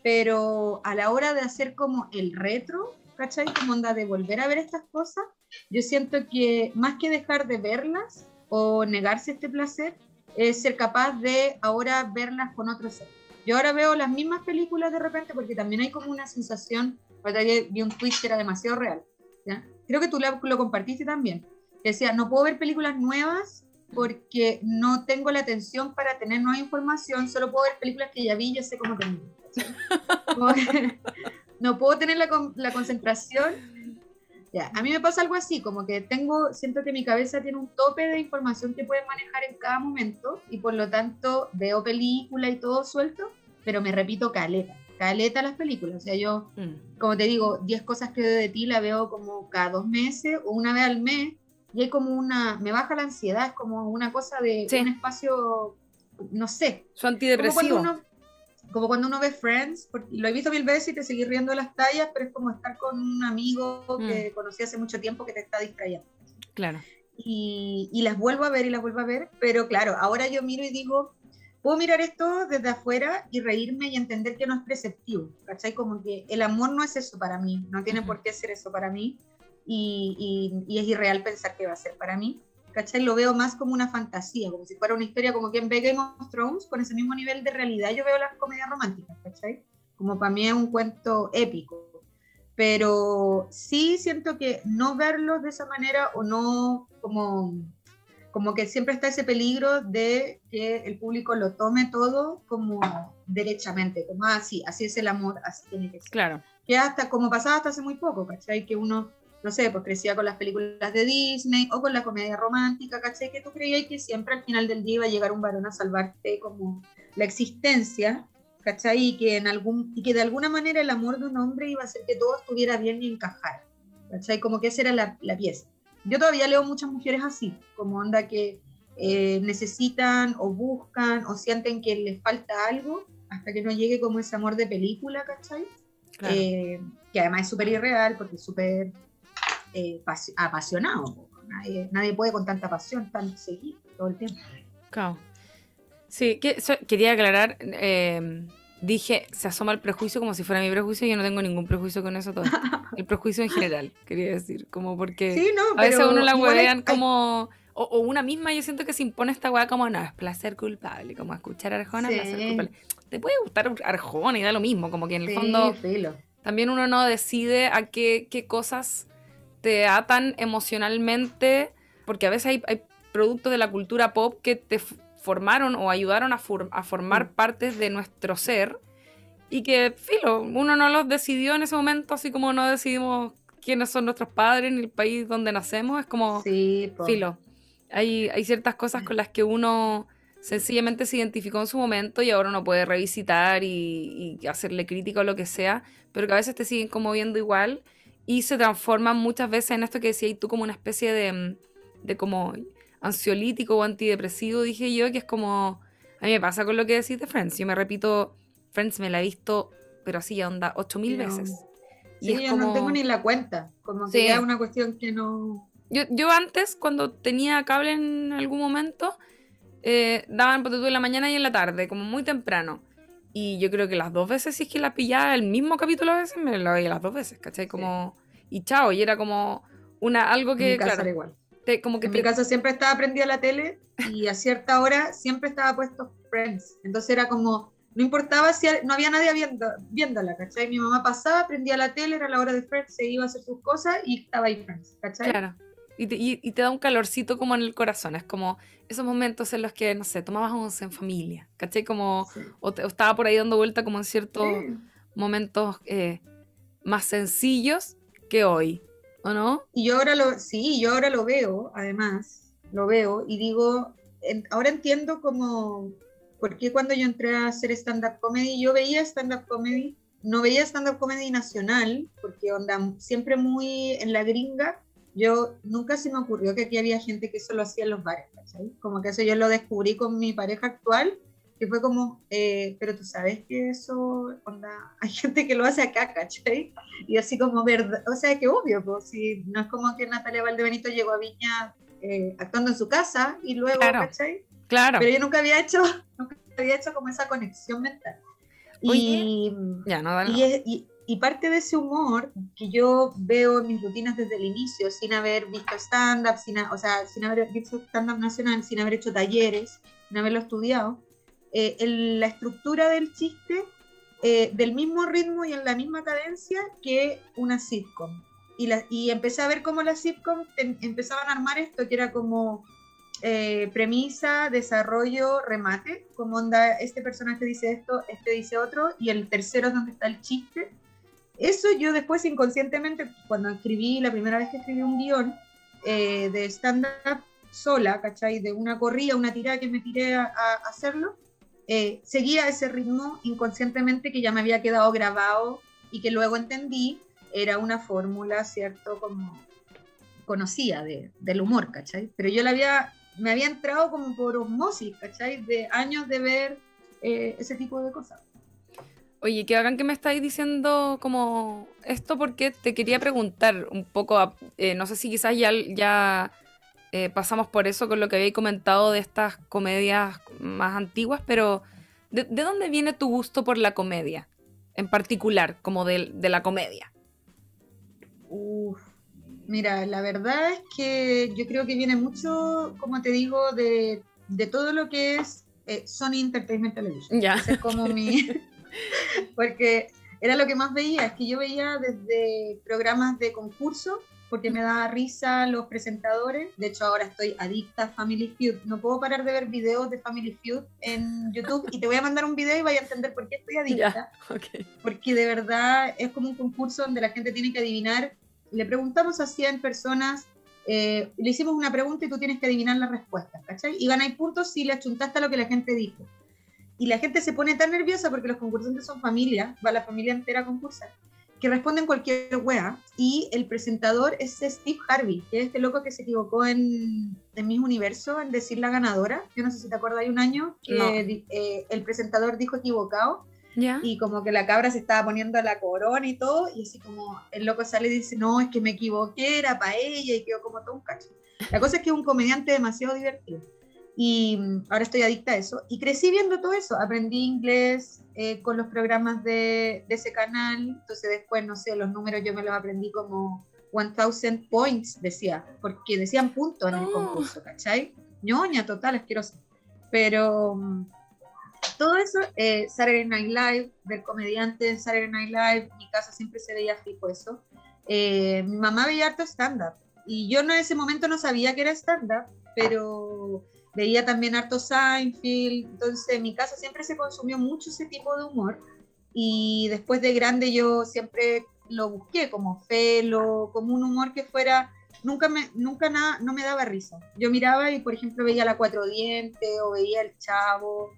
Pero a la hora de hacer como el retro, ¿cachai? Como onda de volver a ver estas cosas, yo siento que más que dejar de verlas o negarse este placer, es ser capaz de ahora verlas con otros ojos yo ahora veo las mismas películas de repente porque también hay como una sensación, vi un tweet que era demasiado real, Creo que tú lo, compartiste también. Decía, no puedo ver películas nuevas porque no tengo la atención para tener nueva información, solo puedo ver películas que ya vi y ya sé cómo terminan. <laughs> no puedo tener la, la concentración ya, a mí me pasa algo así, como que tengo, siento que mi cabeza tiene un tope de información que puede manejar en cada momento y por lo tanto veo película y todo suelto, pero me repito caleta, caleta las películas. O sea, yo, mm. como te digo, 10 cosas que veo de ti la veo como cada dos meses o una vez al mes y hay como una, me baja la ansiedad, es como una cosa de un espacio, no sé. Su antidepresivo como cuando uno ve Friends, lo he visto mil veces y te seguís riendo las tallas, pero es como estar con un amigo que mm. conocí hace mucho tiempo que te está distrayendo. Claro. Y, y, las vuelvo a ver y las vuelvo a ver, pero claro, ahora yo miro y digo, puedo mirar esto desde afuera y reírme y entender que no es preceptivo, ¿cachai? Como que el amor no es eso para mí, no tiene por qué ser eso para mí y, y, y es irreal pensar que va a ser para mí. ¿cachai? Lo veo más como una fantasía, como si fuera una historia como quien ve Game of Thrones, con ese mismo nivel de realidad yo veo las comedias románticas, ¿cachai? Como para mí es un cuento épico. Pero sí siento que no verlo de esa manera o no como, como que siempre está ese peligro de que el público lo tome todo como derechamente, como así, ah, así es el amor, así tiene que ser. Claro. Que hasta como pasaba hasta hace muy poco, ¿cachai? Que uno no sé, pues crecía con las películas de Disney o con la comedia romántica, ¿cachai? Que tú creías que siempre al final del día iba a llegar un varón a salvarte como la existencia, ¿cachai? Y que, en algún, y que de alguna manera el amor de un hombre iba a hacer que todo estuviera bien y encajara, ¿cachai? Como que esa era la, la pieza. Yo todavía leo muchas mujeres así, como onda que eh, necesitan o buscan o sienten que les falta algo hasta que no llegue como ese amor de película, ¿cachai? Eh, que además es súper irreal porque es súper eh, apasionado. Nadie, puede con tanta pasión, tan seguido todo el tiempo. Claro. Sí, que, quería aclarar. Dije, se asoma el prejuicio como si fuera mi prejuicio. Y yo no tengo ningún prejuicio con eso todo. <laughs> El prejuicio en general, quería decir. Como porque a veces uno la huevean como. O, una misma, yo siento que se impone esta weá como, no, es placer culpable, como escuchar Arjona, placer culpable. Te puede gustar Arjona y da lo mismo, como que en el fondo también uno no decide a qué, qué cosas te atan emocionalmente, porque a veces hay, productos de la cultura pop que te formaron o ayudaron a, a formar mm. partes de nuestro ser y que, filo, uno no los decidió en ese momento, así como no decidimos quiénes son nuestros padres ni el país donde nacemos, es como, sí, filo. Hay, hay ciertas cosas con las que uno sencillamente se identificó en su momento y ahora uno puede revisitar y, y hacerle crítica o lo que sea, pero que a veces te siguen como viendo igual y se transforman muchas veces en esto que decías tú como una especie de, de como ansiolítico o antidepresivo, dije yo, que es como, a mí me pasa con lo que decís de Friends, yo me repito, Friends me la he visto, pero así onda, ocho mil veces. Sí, y yo no tengo ni la cuenta, como que es una cuestión que no... Yo, yo antes, cuando tenía cable en algún momento, eh, daban tú en la mañana y en la tarde, como muy temprano. Y yo creo que las dos veces, si es que la pillaba el mismo capítulo a veces, me la veía las dos veces, ¿cachai? Como, y chao, y era como una, algo que, claro, igual. Como que en mi casa siempre estaba prendida la tele y a cierta hora siempre estaba puesto Friends. Entonces era como, no importaba si no había nadie viendo, viéndola, ¿cachai? Mi mamá pasaba, prendía la tele, era la hora de Friends, se iba a hacer sus cosas y estaba ahí Friends, ¿cachai? Claro. Y te, y, te, da un calorcito como en el corazón. Es como esos momentos en los que, no sé, tomabas once en familia, ¿cachai? Como, o, estaba por ahí dando vuelta como en ciertos momentos eh, más sencillos que hoy, ¿o no? Y yo ahora lo, sí, yo ahora lo veo, además, lo veo y digo, ahora entiendo como, porque cuando yo entré a hacer stand-up comedy, yo veía stand-up comedy, no veía stand-up comedy nacional, porque onda siempre muy en la gringa, yo nunca se me ocurrió que aquí había gente que eso lo hacía en los bares. Como que eso yo lo descubrí con mi pareja actual, que fue como, eh, pero tú sabes que eso, onda, <laughs> hay gente que lo hace acá, ¿cachai? Y así como, verdad, o sea, que obvio, pues, si no es como que Natalia Valdebenito llegó a Viña eh, actuando en su casa y luego, claro, ¿cachai? Claro. Pero yo nunca había hecho, <laughs> nunca había hecho como esa conexión mental. y, ya, no, y, y parte de ese humor que yo veo en mis rutinas desde el inicio, sin haber visto stand-up, sin, o sea, sin haber visto stand-up nacional, sin haber hecho talleres, sin haberlo estudiado, eh, la estructura del chiste eh, del mismo ritmo y en la misma cadencia que una sitcom. y, la, y empecé a ver cómo las sitcoms empezaban a armar esto, que era como eh, premisa, desarrollo, remate, como onda, este personaje dice esto, este dice otro, y el tercero es donde está el chiste. Eso yo después inconscientemente, cuando escribí, la primera vez que escribí un guion eh, de stand-up sola, ¿cachai? De una corrida, una tirada que me tiré a, hacerlo, eh, seguía ese ritmo inconscientemente que ya me había quedado grabado y que luego entendí era una fórmula, ¿cierto? Como conocía de, del humor, ¿cachai? Pero yo la había me había entrado como por osmosis, ¿cachai? De años de ver eh, ese tipo de cosas. Oye, qué hagan que me estáis diciendo como esto porque te quería preguntar un poco, eh, no sé si quizás ya eh, pasamos por eso con lo que habéis comentado de estas comedias más antiguas, pero ¿de, dónde viene tu gusto por la comedia? En particular, como de, de la comedia. Uf, Mira, la verdad es que yo creo que viene mucho, como te digo, de, de todo lo que es eh, Sony Entertainment Television. Ya. es como mi... <laughs> <laughs> porque era lo que más veía, es que yo veía desde programas de concurso, porque me daba risa los presentadores. De hecho, ahora estoy adicta a Family Feud. No puedo parar de ver videos de Family Feud en YouTube y te voy a mandar un video y vaya a entender por qué estoy adicta. Porque de verdad es como un concurso donde la gente tiene que adivinar le preguntamos a 100 personas, eh, le hicimos una pregunta y tú tienes que adivinar la respuesta, ¿cachai? Y ganáis puntos si le achuntaste a lo que la gente dijo. Y la gente se pone tan nerviosa porque los concursantes son familia, va la familia entera a concursar, que responden cualquier wea. Y el presentador es Steve Harvey, que es este loco que se equivocó en, en Miss Universo en decir la ganadora. Yo no sé si te acuerdas, hay un año que eh, el presentador dijo equivocado y como que la cabra se estaba poniendo la corona y todo, y así como el loco sale y dice, no, es que me equivoqué, era para ella, y quedó como todo un cacho. La cosa es que es un comediante demasiado divertido. Y mm, ahora estoy adicta a eso. Y crecí viendo todo eso. Aprendí inglés eh, con los programas de, de, ese canal. Entonces después, no sé, los números yo me los aprendí como 1000 points, decía. Porque decían puntos en el concurso, ¿cachai? ñoña total, asquerosa. Pero mm, todo eso, eh, Saturday Night Live, ver comediantes en Saturday Night Live, mi casa siempre se veía fijo eso. Eh, mi mamá veía harto stand-up y yo en ese momento no sabía que era stand-up, pero veía también harto Seinfeld, entonces en mi casa siempre se consumió mucho ese tipo de humor y después de grande yo siempre lo busqué como felo, como un humor que fuera nunca me, nunca nada, no me daba risa. Yo miraba y, por ejemplo, veía La Cuatro Dientes o veía El Chavo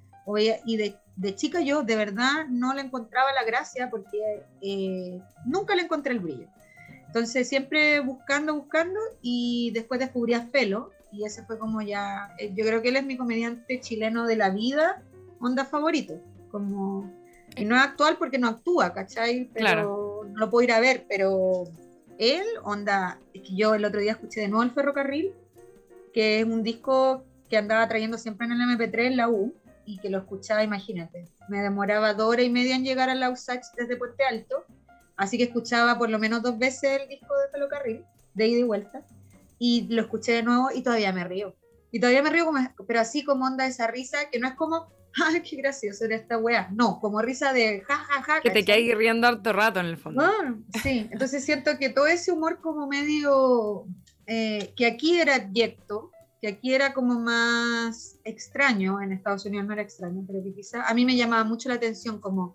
y de, de, chica yo de verdad no le encontraba la gracia porque eh, nunca le encontré el brillo. Entonces siempre buscando, buscando y después descubrí a Felo y ese fue como ya, eh, yo creo que él es mi comediante chileno de la vida, onda favorito, como, y no es actual porque no actúa, ¿cachai? Pero no lo puedo ir a ver, pero él, onda, es que yo el otro día escuché de nuevo el ferrocarril, que es un disco que andaba trayendo siempre en el MP3 en la U, y que lo escuchaba, imagínate, me demoraba dos horas y media en llegar a la USACH desde Puente Alto, así que escuchaba por lo menos dos veces el disco de Ferrocarril, de ida y vuelta, y lo escuché de nuevo y todavía me río. Y todavía me río, como, pero así como onda esa risa, que no es como, <laughs> ay, qué gracioso era esta wea. No, como risa de ja, ja, ja. Que te quedas riendo harto rato en el fondo. Ah, sí, entonces siento que todo ese humor como medio, eh, que aquí era abyecto, que aquí era como más extraño, en Estados Unidos no era extraño, pero que quizá a mí me llamaba mucho la atención como,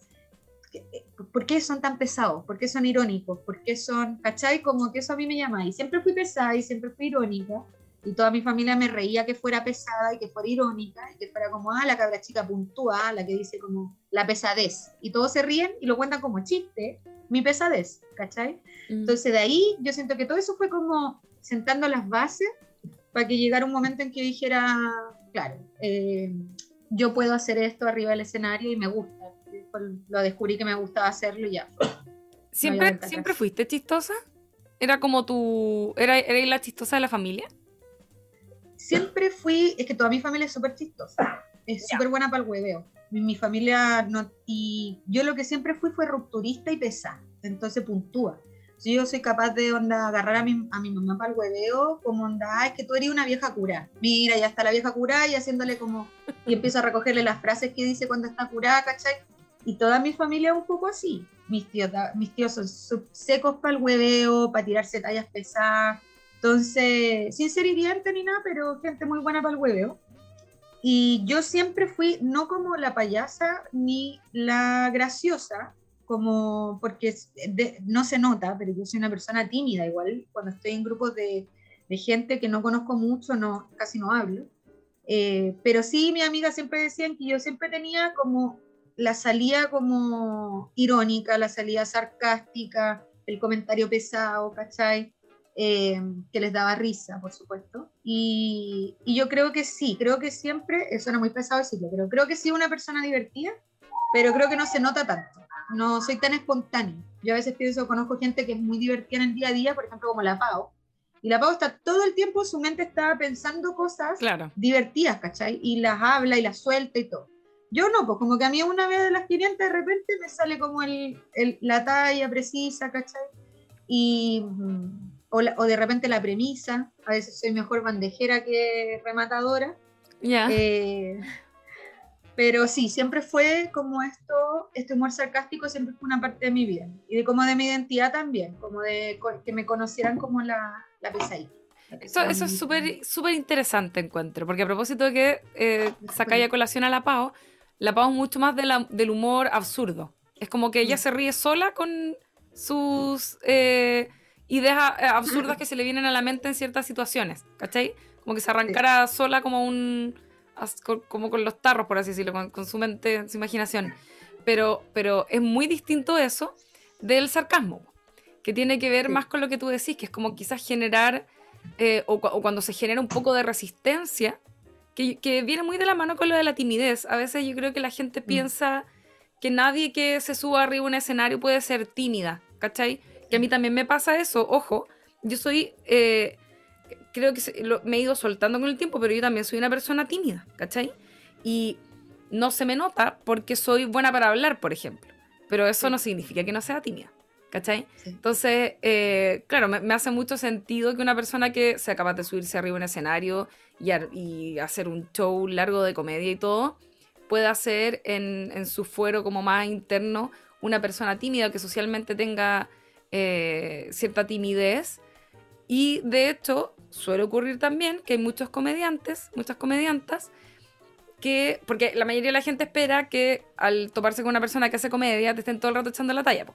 ¿por qué son tan pesados? ¿Por qué son irónicos? ¿Por qué son, cachai? Como que eso a mí me llama. Y siempre fui pesada y siempre fui irónica. Y toda mi familia me reía que fuera pesada y que fuera irónica y que fuera como, ah, la cabra chica puntúa, la que dice como la pesadez. Y todos se ríen y lo cuentan como chiste, mi pesadez, ¿cachai? Mm. Entonces de ahí yo siento que todo eso fue como sentando las bases para que llegara un momento en que dijera, claro, eh, yo puedo hacer esto arriba del escenario y me gusta. Lo descubrí que me gustaba hacerlo y ya. ¿Siempre, ¿siempre fuiste chistosa? ¿Era como tu... ¿Era, ¿Eres la chistosa de la familia? Siempre fui... Es que toda mi familia es súper chistosa. Es súper buena para el hueveo. Mi, mi, familia no... Y yo lo que siempre fui fue rupturista y pesada. Entonces puntúa si yo soy capaz de onda, agarrar a mi, a mi mamá para el hueveo, como onda, es que tú eres una vieja cura. Mira, ya está la vieja cura y haciéndole como, y empiezo a recogerle las frases que dice cuando está curada, ¿cachai? Y toda mi familia un poco así. Mis tíos, mis tíos son secos para el hueveo, para tirarse tallas pesadas. Entonces, sin ser hiriente ni nada, pero gente muy buena para el hueveo. Y yo siempre fui, no como la payasa ni la graciosa, como porque no se nota, pero yo soy una persona tímida igual, cuando estoy en grupos de, de gente que no conozco mucho, no, casi no hablo. Eh, pero sí, mi amiga siempre decían que yo siempre tenía como la salida como irónica, la salida sarcástica, el comentario pesado, ¿cachai? Eh, que les daba risa, por supuesto. Y, y, yo creo que sí, creo que siempre, eso suena muy pesado decirlo, pero creo que sí una persona divertida, pero creo que no se nota tanto. No soy tan espontánea. Yo a veces pienso, conozco gente que es muy divertida en el día a día, por ejemplo, como la Pau. Y la Pau está todo el tiempo, su mente está pensando cosas divertidas, ¿cachai? Y las habla y las suelta y todo. Yo no, pues como que a mí una vez de las 500 de repente me sale como el, el, la talla precisa, ¿cachai? Y, mm, o, o, de repente la premisa, a veces soy mejor bandejera que rematadora. Ya. Eh, pero sí, siempre fue como esto, este humor sarcástico siempre fue una parte de mi vida. Y de como de mi identidad también, como de que me conocieran como la, la pesadilla. Eso, eso, es súper súper interesante, encuentro, porque a propósito de que eh, sacáis a colación a la Pau, la Pau mucho más de la, del humor absurdo. Es como que ella mm. se ríe sola con sus eh, ideas eh, absurdas que se le vienen a la mente en ciertas situaciones, ¿cachai? Como que se arrancara sola como un... como con los tarros, por así decirlo, con, su mente, su imaginación. Pero, pero es muy distinto eso del sarcasmo, que tiene que ver más con lo que tú decís, que es como quizás generar, eh, o, o, cuando se genera un poco de resistencia que, viene muy de la mano con lo de la timidez. A veces yo creo que la gente mm. piensa que nadie que se suba arriba a un escenario puede ser tímida, ¿cachai? Que a mí también me pasa eso, ojo, yo soy, eh, creo que me he ido soltando con el tiempo, pero yo también soy una persona tímida, ¿cachai? Y no se me nota porque soy buena para hablar, por ejemplo, pero eso no significa que no sea tímida. ¿Cachai? Entonces, eh, claro, me, hace mucho sentido que una persona que sea capaz de subirse arriba en un escenario y, hacer un show largo de comedia y todo, pueda ser en, su fuero como más interno una persona tímida que socialmente tenga eh, cierta timidez. Y de hecho, suele ocurrir también que hay muchos comediantes, muchas comediantas, que, porque la mayoría de la gente espera que al toparse con una persona que hace comedia te estén todo el rato echando la talla.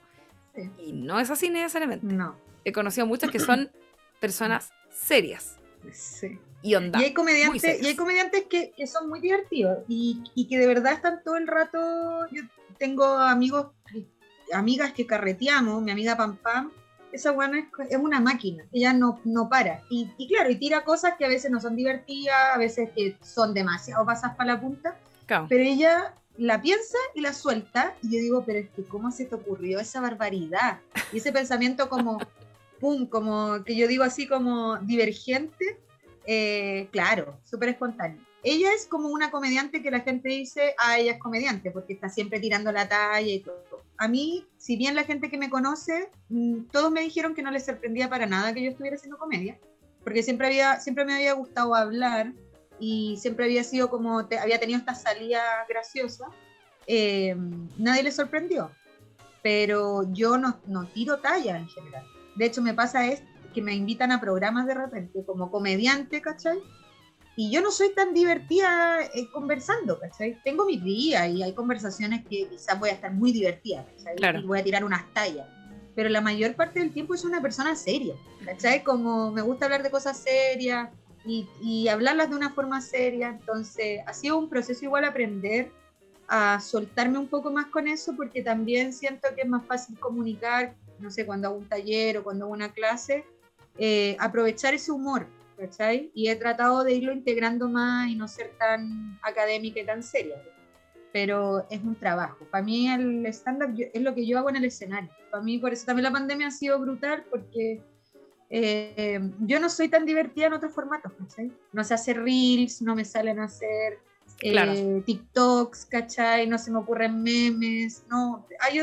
Y no es así necesariamente. No. He conocido muchas que son personas serias. Sí. Y onda. Y hay comediantes, y hay comediantes que, que son muy divertidos y, y, que de verdad están todo el rato. Yo tengo amigos, amigas que carreteamos, mi amiga Pam Pam, esa buena es, es, una máquina, ella no, no para. Y, y, claro, y tira cosas que a veces no son divertidas, a veces que son demasiado pasas para la punta, claro. pero ella la piensa y la suelta, y yo digo, pero es que, ¿cómo se te ocurrió esa barbaridad? Y ese pensamiento como, <laughs> pum, como que yo digo así como divergente, eh, claro, súper espontáneo. Ella es como una comediante que la gente dice, ah, ella es comediante, porque está siempre tirando la talla y todo. A mí, si bien la gente que me conoce, mm, todos me dijeron que no les sorprendía para nada que yo estuviera haciendo comedia, porque siempre, había, siempre me había gustado hablar, y siempre había sido como, había tenido esta salida graciosa, eh, nadie le sorprendió. Pero yo no, no tiro talla en general. De hecho, me pasa es que me invitan a programas de repente como comediante, ¿cachai? Y yo no soy tan divertida eh, conversando, ¿cachai? Tengo mis días y hay conversaciones que quizás voy a estar muy divertida, ¿cachai? Claro. Y voy a tirar unas tallas. Pero la mayor parte del tiempo es una persona seria, ¿cachai? Como me gusta hablar de cosas serias, y, hablarlas de una forma seria. Entonces, ha sido un proceso igual aprender a soltarme un poco más con eso, porque también siento que es más fácil comunicar, no sé, cuando hago un taller o cuando hago una clase, eh, aprovechar ese humor, ¿cachai? Y he tratado de irlo integrando más y no ser tan académica y tan seria. Pero es un trabajo. Para mí el stand-up es lo que yo hago en el escenario. Para mí, por eso también la pandemia ha sido brutal, porque eh, yo no soy tan divertida en otros formatos, ¿cachai? No sé hacer reels, no me salen a hacer eh, TikToks, ¿cachai? No se me ocurren memes, no. Hay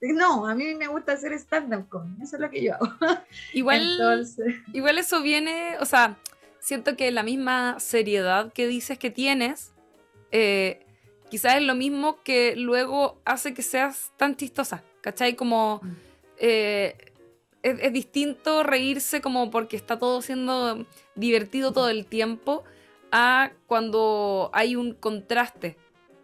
no, a mí me gusta hacer stand-up comedy, eso es lo que yo hago. <laughs> Igual, igual eso viene, o sea, siento que la misma seriedad que dices que tienes, eh, quizás es lo mismo que luego hace que seas tan chistosa, ¿cachai? Como Mm. eh, es, es distinto reírse como porque está todo siendo divertido todo el tiempo a cuando hay un contraste,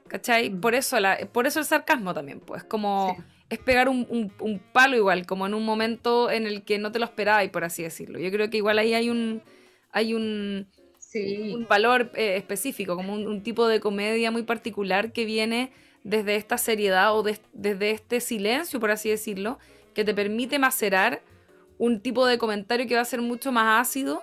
¿cachai? Mm. Por eso, la, por eso el sarcasmo también, pues como Sí. es pegar un, un- un palo igual, como en un momento en el que no te lo esperabas, por así decirlo. Yo creo que igual ahí hay un, hay un, Sí. un valor eh, específico, como un, tipo de comedia muy particular que viene desde esta seriedad o des- desde este silencio, por así decirlo, que te permite macerar un tipo de comentario que va a ser mucho más ácido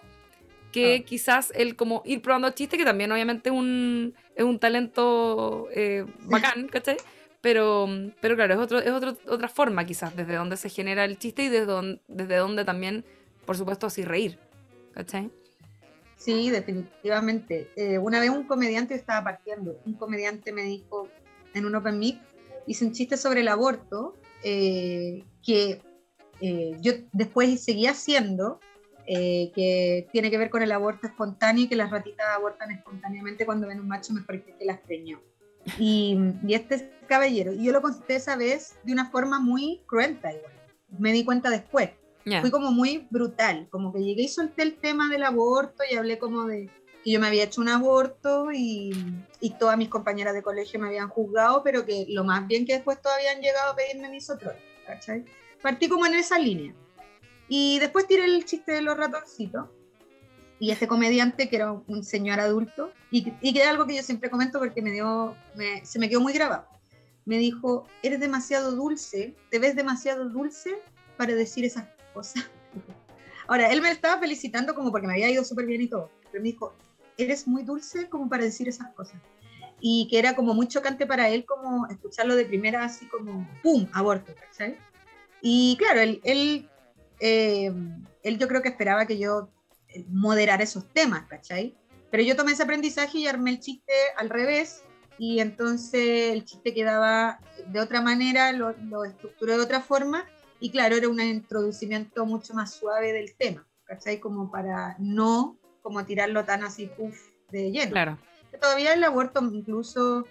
que Ah. quizás el como ir probando chistes, que también obviamente es un, es un talento eh, bacán, ¿cachai? Pero, pero claro, es, otro, es otro, otra forma quizás desde donde se genera el chiste y desde donde, desde donde también, por supuesto, así reír, ¿cachai? Sí, definitivamente. Eh, una vez un comediante estaba partiendo, un comediante me dijo en un open mic, hice un chiste sobre el aborto eh, que eh, yo después seguía haciendo, eh, que tiene que ver con el aborto espontáneo y que las ratitas abortan espontáneamente cuando ven un macho mejor que las preñó. Y, y este caballero, y yo lo conté esa vez de una forma muy cruenta igual, me di cuenta después Ya. fui como muy brutal, como que llegué y solté el tema del aborto y hablé como de que yo me había hecho un aborto y, y todas mis compañeras de colegio me habían juzgado, pero que lo más bien que después todavía han llegado a pedirme misotrol, ¿cachai? Partí como en esa línea. Y después tiré el chiste de los ratoncitos y este comediante que era un señor adulto y, y que es algo que yo siempre comento porque me dio, me- se me quedó muy grabado. Me dijo, eres demasiado dulce, te ves demasiado dulce para decir esas cosas. <laughs> Ahora, él me estaba felicitando como porque me había ido súper bien y todo, pero me dijo, eres muy dulce como para decir esas cosas. Y que era como muy chocante para él como escucharlo de primera así como, ¡pum!, aborto, ¿cachai? Y claro, él, él, eh, él yo creo que esperaba que yo eh, moderara esos temas, ¿cachai? Pero yo tomé ese aprendizaje y armé el chiste al revés y entonces el chiste quedaba de otra manera, lo, lo estructuré de otra forma y claro, era un introducimiento mucho más suave del tema, ¿cachai? Como para no como tirarlo tan así, puff, de lleno. Claro. Todavía el aborto, incluso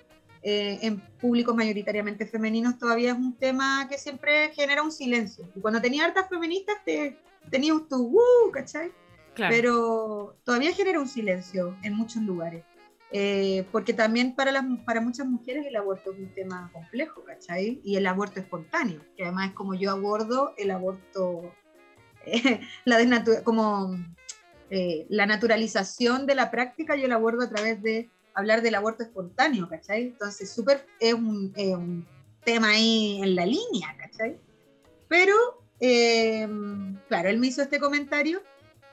eh, en públicos mayoritariamente femeninos, todavía es un tema que siempre genera un silencio. Y cuando tenía hartas feministas, te, tenías tu, uh, ¿cachai? Claro. pero todavía genera un silencio en muchos lugares. Eh, porque también para, las, para muchas mujeres el aborto es un tema complejo, ¿cachai? Y el aborto espontáneo, que además es como yo abordo el aborto, eh, <laughs> la desnatu- como eh, la naturalización de la práctica, yo la abordo a través de hablar del aborto espontáneo, ¿cachai? Entonces, súper es un, eh, un tema ahí en la línea, ¿cachai? Pero, eh, claro, él me hizo este comentario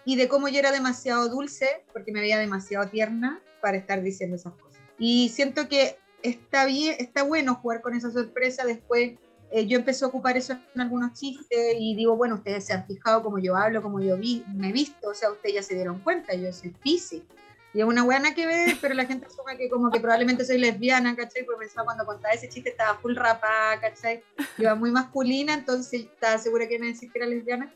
y de cómo yo era demasiado dulce, porque me veía demasiado tierna para estar diciendo esas cosas. Y siento que está bien, está bueno jugar con esa sorpresa. Después eh, yo empecé a ocupar eso en algunos chistes y digo, bueno, ustedes se han fijado cómo yo hablo, cómo yo vi, me he visto, o sea, ustedes ya se dieron cuenta, yo soy Pisces. Y es una buena que ver, pero la gente asume que como que probablemente soy lesbiana, ¿cachai? Porque pensaba cuando contaba ese chiste estaba full rapa, ¿cachai? Iba muy masculina, entonces estaba segura que a decir que era lesbiana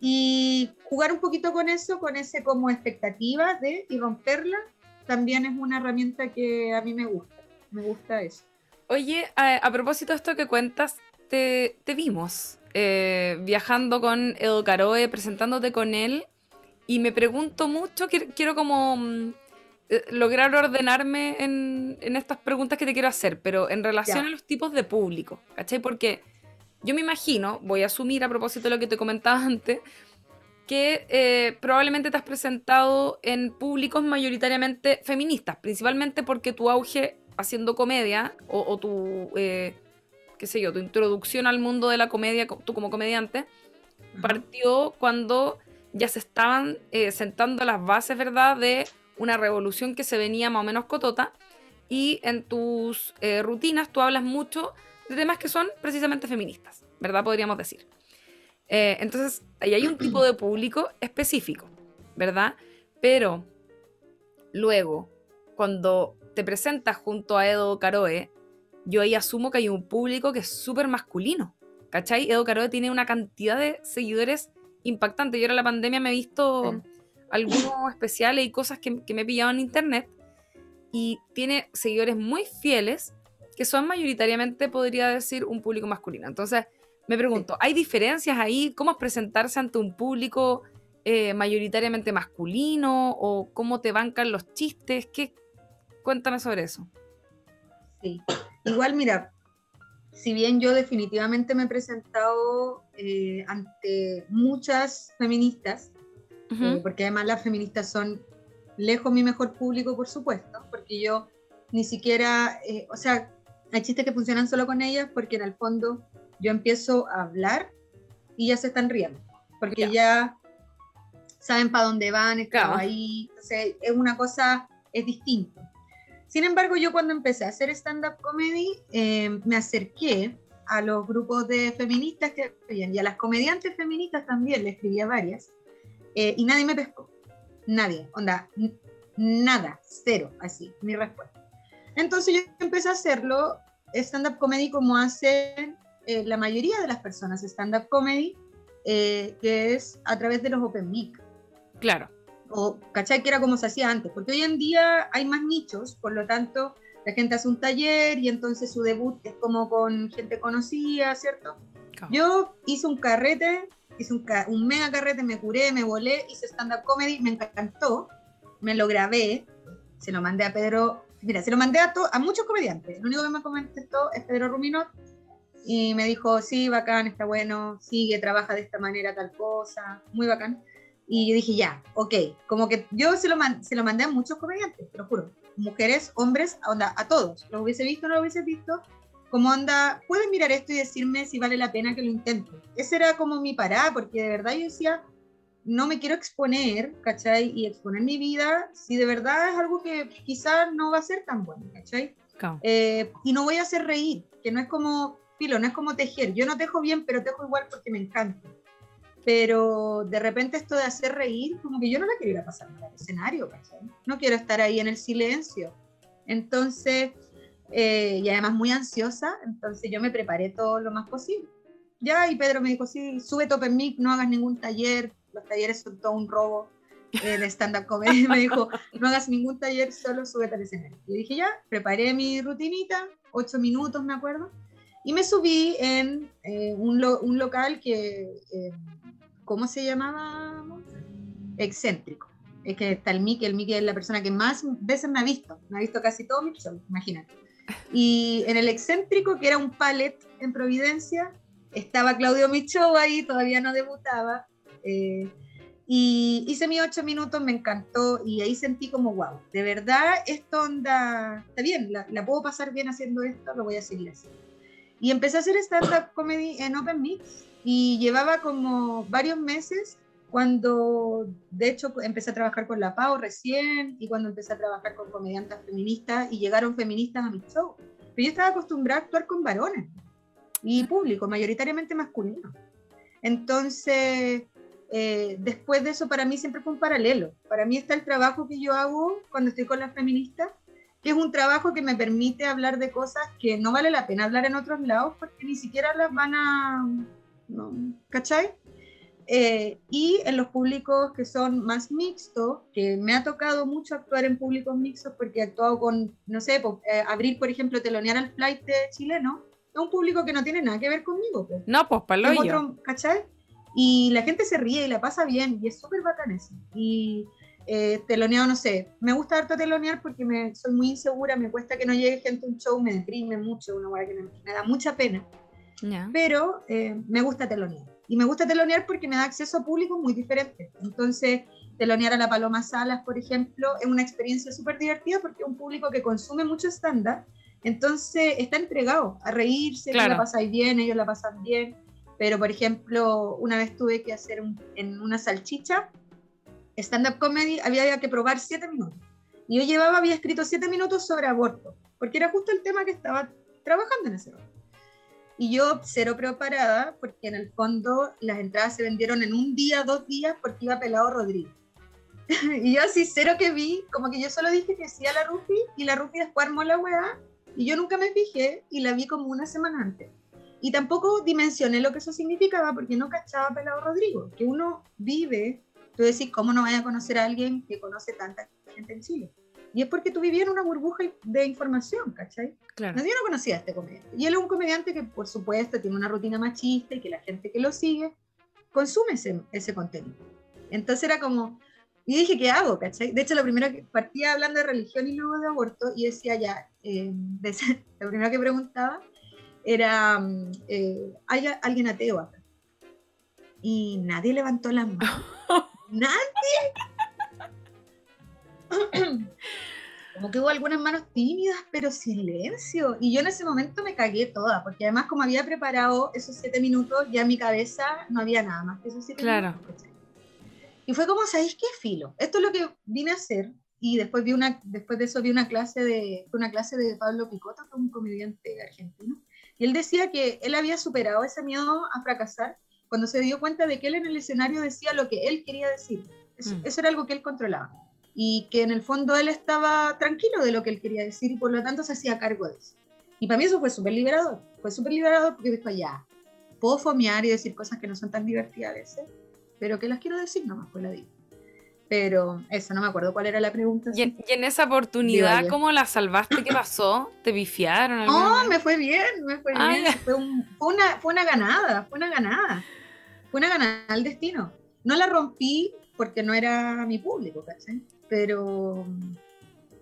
y jugar un poquito con eso, con ese como expectativa de y romperla, también es una herramienta que a mí me gusta. Me gusta eso. Oye, a, a propósito de esto que cuentas, te, te vimos eh, viajando con Edo Caroe, presentándote con él, y me pregunto mucho, quiero, quiero como mm, eh, lograr ordenarme en, en estas preguntas que te quiero hacer, pero en relación a los tipos de público, ¿cachai? Porque yo me imagino, voy a asumir a propósito de lo que te comentaba <laughs> antes, que eh, probablemente te has presentado en públicos mayoritariamente feministas, principalmente porque tu auge haciendo comedia o, o tu, eh, qué sé yo, tu introducción al mundo de la comedia, co- tú como comediante, partió cuando ya se estaban eh, sentando las bases, ¿verdad?, de una revolución que se venía más o menos cotota. Y en tus eh, rutinas tú hablas mucho de temas que son precisamente feministas, ¿verdad? Podríamos decir. Eh, entonces, ahí hay un tipo de público específico, ¿verdad? Pero luego, cuando te presentas junto a Edo Caroe, yo ahí asumo que hay un público que es súper masculino, ¿cachai? Edo Caroe tiene una cantidad de seguidores impactante. Yo ahora en la pandemia me he visto algunos <laughs> especiales y cosas que, que me he pillado en internet y tiene seguidores muy fieles que son mayoritariamente, podría decir, un público masculino. Entonces, me pregunto, ¿hay diferencias ahí? ¿Cómo es presentarse ante un público eh, mayoritariamente masculino? ¿O cómo te bancan los chistes? ¿Qué? Cuéntame sobre eso. Sí, igual mira, si bien yo definitivamente me he presentado eh, ante muchas feministas, eh, porque además las feministas son lejos mi mejor público, por supuesto, porque yo ni siquiera, o sea, hay chistes que funcionan solo con ellas porque en el fondo yo empiezo a hablar y ya se están riendo, porque ya. saben para dónde van, están ahí, es una cosa, es distinto. Sin embargo, yo cuando empecé a hacer stand-up comedy, eh, me acerqué a los grupos de feministas que y a las comediantes feministas también, le escribía varias, eh, y nadie me pescó, nadie, onda, nada, cero, así, mi respuesta. Entonces yo empecé a hacerlo stand-up comedy como hacen eh, la mayoría de las personas stand-up comedy, eh, que es a través de los open mic. Claro. O, ¿cachai? Que era como se hacía antes, porque hoy en día hay más nichos, por lo tanto, la gente hace un taller y entonces su debut es como con gente conocida, ¿cierto? Yo hice un carrete, hice un, un, mega carrete, me curé, me volé, hice stand-up comedy, me encantó, me lo grabé, se lo mandé a Pedro, mira, se lo mandé a, a muchos comediantes, el único que me comentó es Pedro Ruminot, y me dijo, sí, bacán, está bueno, sigue, trabaja de esta manera, tal cosa, muy bacán. Y yo dije, ya, ok, como que yo se lo, se lo mandé a muchos comediantes, te lo juro, mujeres, hombres, onda, a todos, lo hubiese visto, no lo hubiese visto, como onda, pueden mirar esto y decirme si vale la pena que lo intente. Esa era como mi parada, porque de verdad yo decía, no me quiero exponer, ¿cachai? Y exponer mi vida si de verdad es algo que quizás no va a ser tan bueno, ¿cachai? Eh, y no voy a hacer reír, que no es como filo, no es como tejer. Yo no tejo bien, pero tejo igual porque me encanta. Pero de repente esto de hacer reír, como que yo no la quiero ir a pasar al escenario, No quiero estar ahí en el silencio. Entonces, eh, y además muy ansiosa, entonces yo me preparé todo lo más posible. Ya, y Pedro me dijo, sí, sube Top en Mic, no hagas ningún taller, los talleres son todo un robo eh, de stand-up comedy. <laughs> me dijo, no hagas ningún taller, solo sube al escenario. Y dije, ya, preparé mi rutinita, ocho minutos, me acuerdo, y me subí en eh, un, un, local que, eh, ¿cómo se llamaba? Excéntrico. Es que está el Mickey, el Mickey es la persona que más veces me ha visto, me ha visto casi todo mi show, imagínate. Y en el excéntrico, que era un palet en Providencia, estaba Claudio Micho ahí, todavía no debutaba. Eh, y hice mis ocho minutos, me encantó y ahí sentí como, wow, de verdad esto onda, está bien, la, la puedo pasar bien haciendo esto, lo voy a seguir haciendo. Y empecé a hacer stand-up comedy en Open Mix y llevaba como varios meses cuando, de hecho, empecé a trabajar con la PAO recién y cuando empecé a trabajar con comediantes feministas y llegaron feministas a mi show. Pero yo estaba acostumbrada a actuar con varones y público, mayoritariamente masculino. Entonces, eh, después de eso, para mí siempre fue un paralelo. Para mí está el trabajo que yo hago cuando estoy con las feministas que es un trabajo que me permite hablar de cosas que no vale la pena hablar en otros lados porque ni siquiera las van a... No, ¿Cachai? Eh, y en los públicos que son más mixtos, que me ha tocado mucho actuar en públicos mixtos porque he actuado con, no sé, eh, abrir, por ejemplo, telonear al flight chileno, es un público que no tiene nada que ver conmigo. Pues. No, pues para lo ¿Cachai? Y la gente se ríe y la pasa bien y es súper bacán eso. Y eh, teloneado, no sé, me gusta harto telonear porque me, soy muy insegura, me cuesta que no llegue gente a un show, me deprime mucho, una que me, da mucha pena. Pero eh, me gusta telonear. Y me gusta telonear porque me da acceso a público muy diferente Entonces, telonear a la Paloma Salas, por ejemplo, es una experiencia súper divertida porque es un público que consume mucho estándar, entonces está entregado a reírse, claro. la pasáis bien, ellos la pasan bien. Pero, por ejemplo, una vez tuve que hacer en una salchicha stand-up comedy había que probar siete minutos. Y yo llevaba, había escrito siete minutos sobre aborto, porque era justo el tema que estaba trabajando en ese momento. Y yo cero preparada, porque en el fondo las entradas se vendieron en un día, dos días, porque iba pelado Rodrigo. <laughs> y yo así cero que vi, como que yo solo dije que sí a la Rufi, y la Rufi después armó la weá, y yo nunca me fijé, y la vi como una semana antes. Y tampoco dimensioné lo que eso significaba, porque no cachaba pelado Rodrigo, que uno vive tú decís, ¿cómo no vaya a conocer a alguien que conoce tanta gente en Chile? Y es porque tú vivías en una burbuja de información, ¿cachai? Claro. Yo no conocía a este comediante. Y él es un comediante que, por supuesto, tiene una rutina machista y que la gente que lo sigue consume ese, ese contenido. Entonces era como, y dije, ¿qué hago? ¿cachai? De hecho, lo primero que partía hablando de religión y luego de aborto, y decía ya, eh, lo <laughs> primero que preguntaba era, eh, ¿hay alguien ateo acá? Y nadie levantó la mano. <laughs> ¡Nadie! Como que hubo algunas manos tímidas, pero silencio. Y yo en ese momento me cagué toda, porque además como había preparado esos siete minutos, ya en mi cabeza no había nada más que esos siete claro. minutos. Y fue como, ¿sabéis qué filo? Esto es lo que vine a hacer. Y después, vi una, después de eso vi una clase de, una clase de Pablo Picotto, que es un comediante argentino. Y él decía que él había superado ese miedo a fracasar cuando se dio cuenta de que él en el escenario decía lo que él quería decir. Eso, mm. eso era algo que él controlaba y que en el fondo él estaba tranquilo de lo que él quería decir y por lo tanto se hacía cargo de eso. Y para mí eso fue súper liberador, fue súper liberador porque dijo, ya, puedo fomear y decir cosas que no son tan divertidas a veces, pero que las quiero decir nomás, pues la digo. Pero eso, no me acuerdo cuál era la pregunta. Y en, esa oportunidad, ¿cómo la salvaste? ¿Qué pasó? ¿Te bifiaron? No, me fue bien, me fue ah, bien. Fue, fue, una, fue una ganada, fue una ganada. Fue una ganada al destino. No la rompí porque no era mi público, ¿cachai? Pero,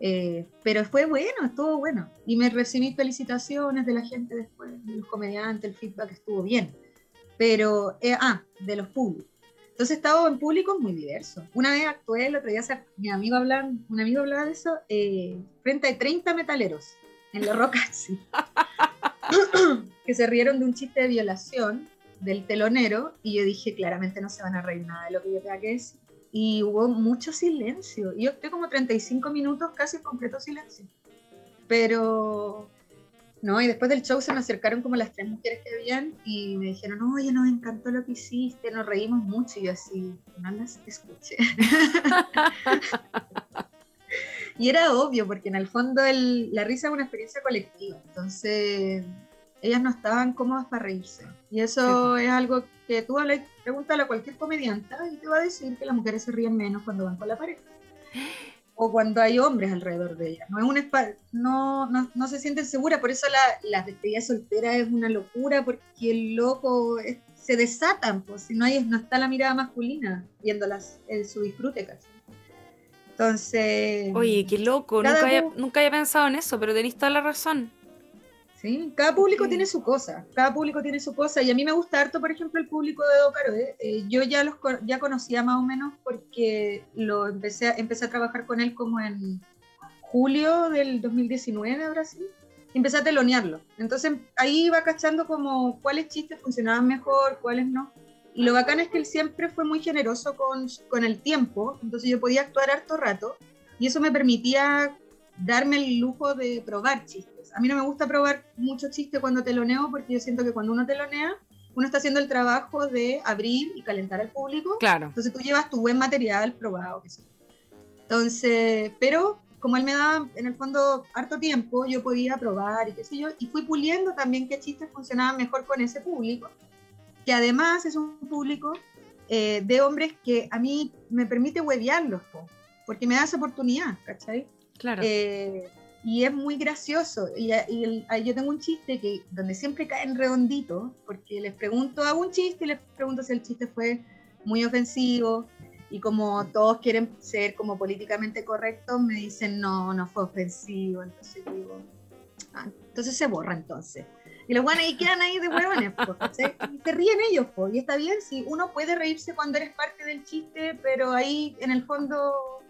eh, pero fue bueno, estuvo bueno. Y me recibí felicitaciones de la gente después, de los comediantes, el feedback estuvo bien. Pero, eh, ah, de los públicos. Entonces he estado en públicos muy diversos. Una vez actué, el otro día mi amigo hablaba, un amigo hablaba de eso, eh, frente a 30 metaleros en la roca, <laughs> <laughs> que se rieron de un chiste de violación del telonero y yo dije, claramente no se van a reír nada de lo que yo tenga que decir y hubo mucho silencio. Yo estoy como 35 minutos casi en completo silencio. Pero, no, y después del show se me acercaron como las tres mujeres que habían y me dijeron, oye, nos encantó lo que hiciste, nos reímos mucho. Y yo así, no las escuché. <laughs> y era obvio, porque en el fondo el, la risa es una experiencia colectiva. Entonces, ellas no estaban cómodas para reírse. Y eso es algo que tú le pregúntale a cualquier comediante y te va a decir que las mujeres se ríen menos cuando van con la pareja. O cuando hay hombres alrededor de ellas. No, es un no, no, no, se sienten seguras, por eso la, la despedida soltera es una locura, porque el loco se desatan, pues si no, hay, no está la mirada masculina viéndolas en su disfrute casi. Entonces. Oye, qué loco, nunca había, nunca había pensado en eso, pero tenéis toda la razón. Cada público tiene su cosa, cada público tiene su cosa, y a mí me gusta harto, por ejemplo, el público de Docaro. Eh, yo ya los ya conocía más o menos porque lo empecé a, empecé a trabajar con él como en julio del 2019 ahora sí, empecé a telonearlo. Entonces ahí iba cachando como cuáles chistes funcionaban mejor, cuáles no. Y lo bacán es que él siempre fue muy generoso con, con el tiempo, entonces yo podía actuar harto rato, y eso me permitía darme el lujo de probar chistes a mí no me gusta probar mucho chiste cuando teloneo porque yo siento que cuando uno telonea, uno está haciendo el trabajo de abrir y calentar al público. Claro. Entonces tú llevas tu buen material probado. Entonces, pero como él me daba en el fondo harto tiempo, yo podía probar y qué sé yo, y fui puliendo también qué chistes funcionaban mejor con ese público, que además es un público eh, de hombres que a mí me permite huevearlos, porque me da esa oportunidad, ¿cachai? Claro. Eh, y es muy gracioso. Y, yo tengo un chiste que donde siempre caen redonditos, porque les pregunto, hago un chiste y les pregunto si el chiste fue muy ofensivo. Y como todos quieren ser como políticamente correctos, me dicen, no, no fue ofensivo. Entonces digo, ah, entonces se borra entonces. Y los buenos ahí quedan ahí de huevones, y se ríen ellos. Y está bien, si uno puede reírse cuando eres parte del chiste, pero ahí en el fondo,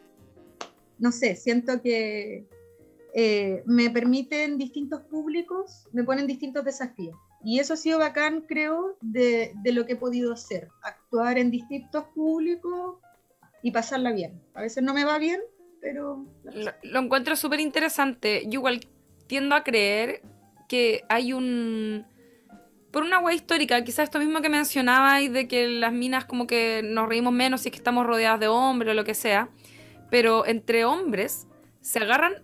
no sé, siento que eh, me permiten distintos públicos, me ponen distintos desafíos. Y eso ha sido bacán, creo, de, de lo que he podido hacer, actuar en distintos públicos y pasarla bien. A veces no me va bien, pero... Lo, encuentro súper interesante. Yo igual tiendo a creer que hay un... Por una wea histórica, quizás esto mismo que mencionabais de que las minas como que nos reímos menos si es que estamos rodeadas de hombres o lo que sea, pero entre hombres se agarran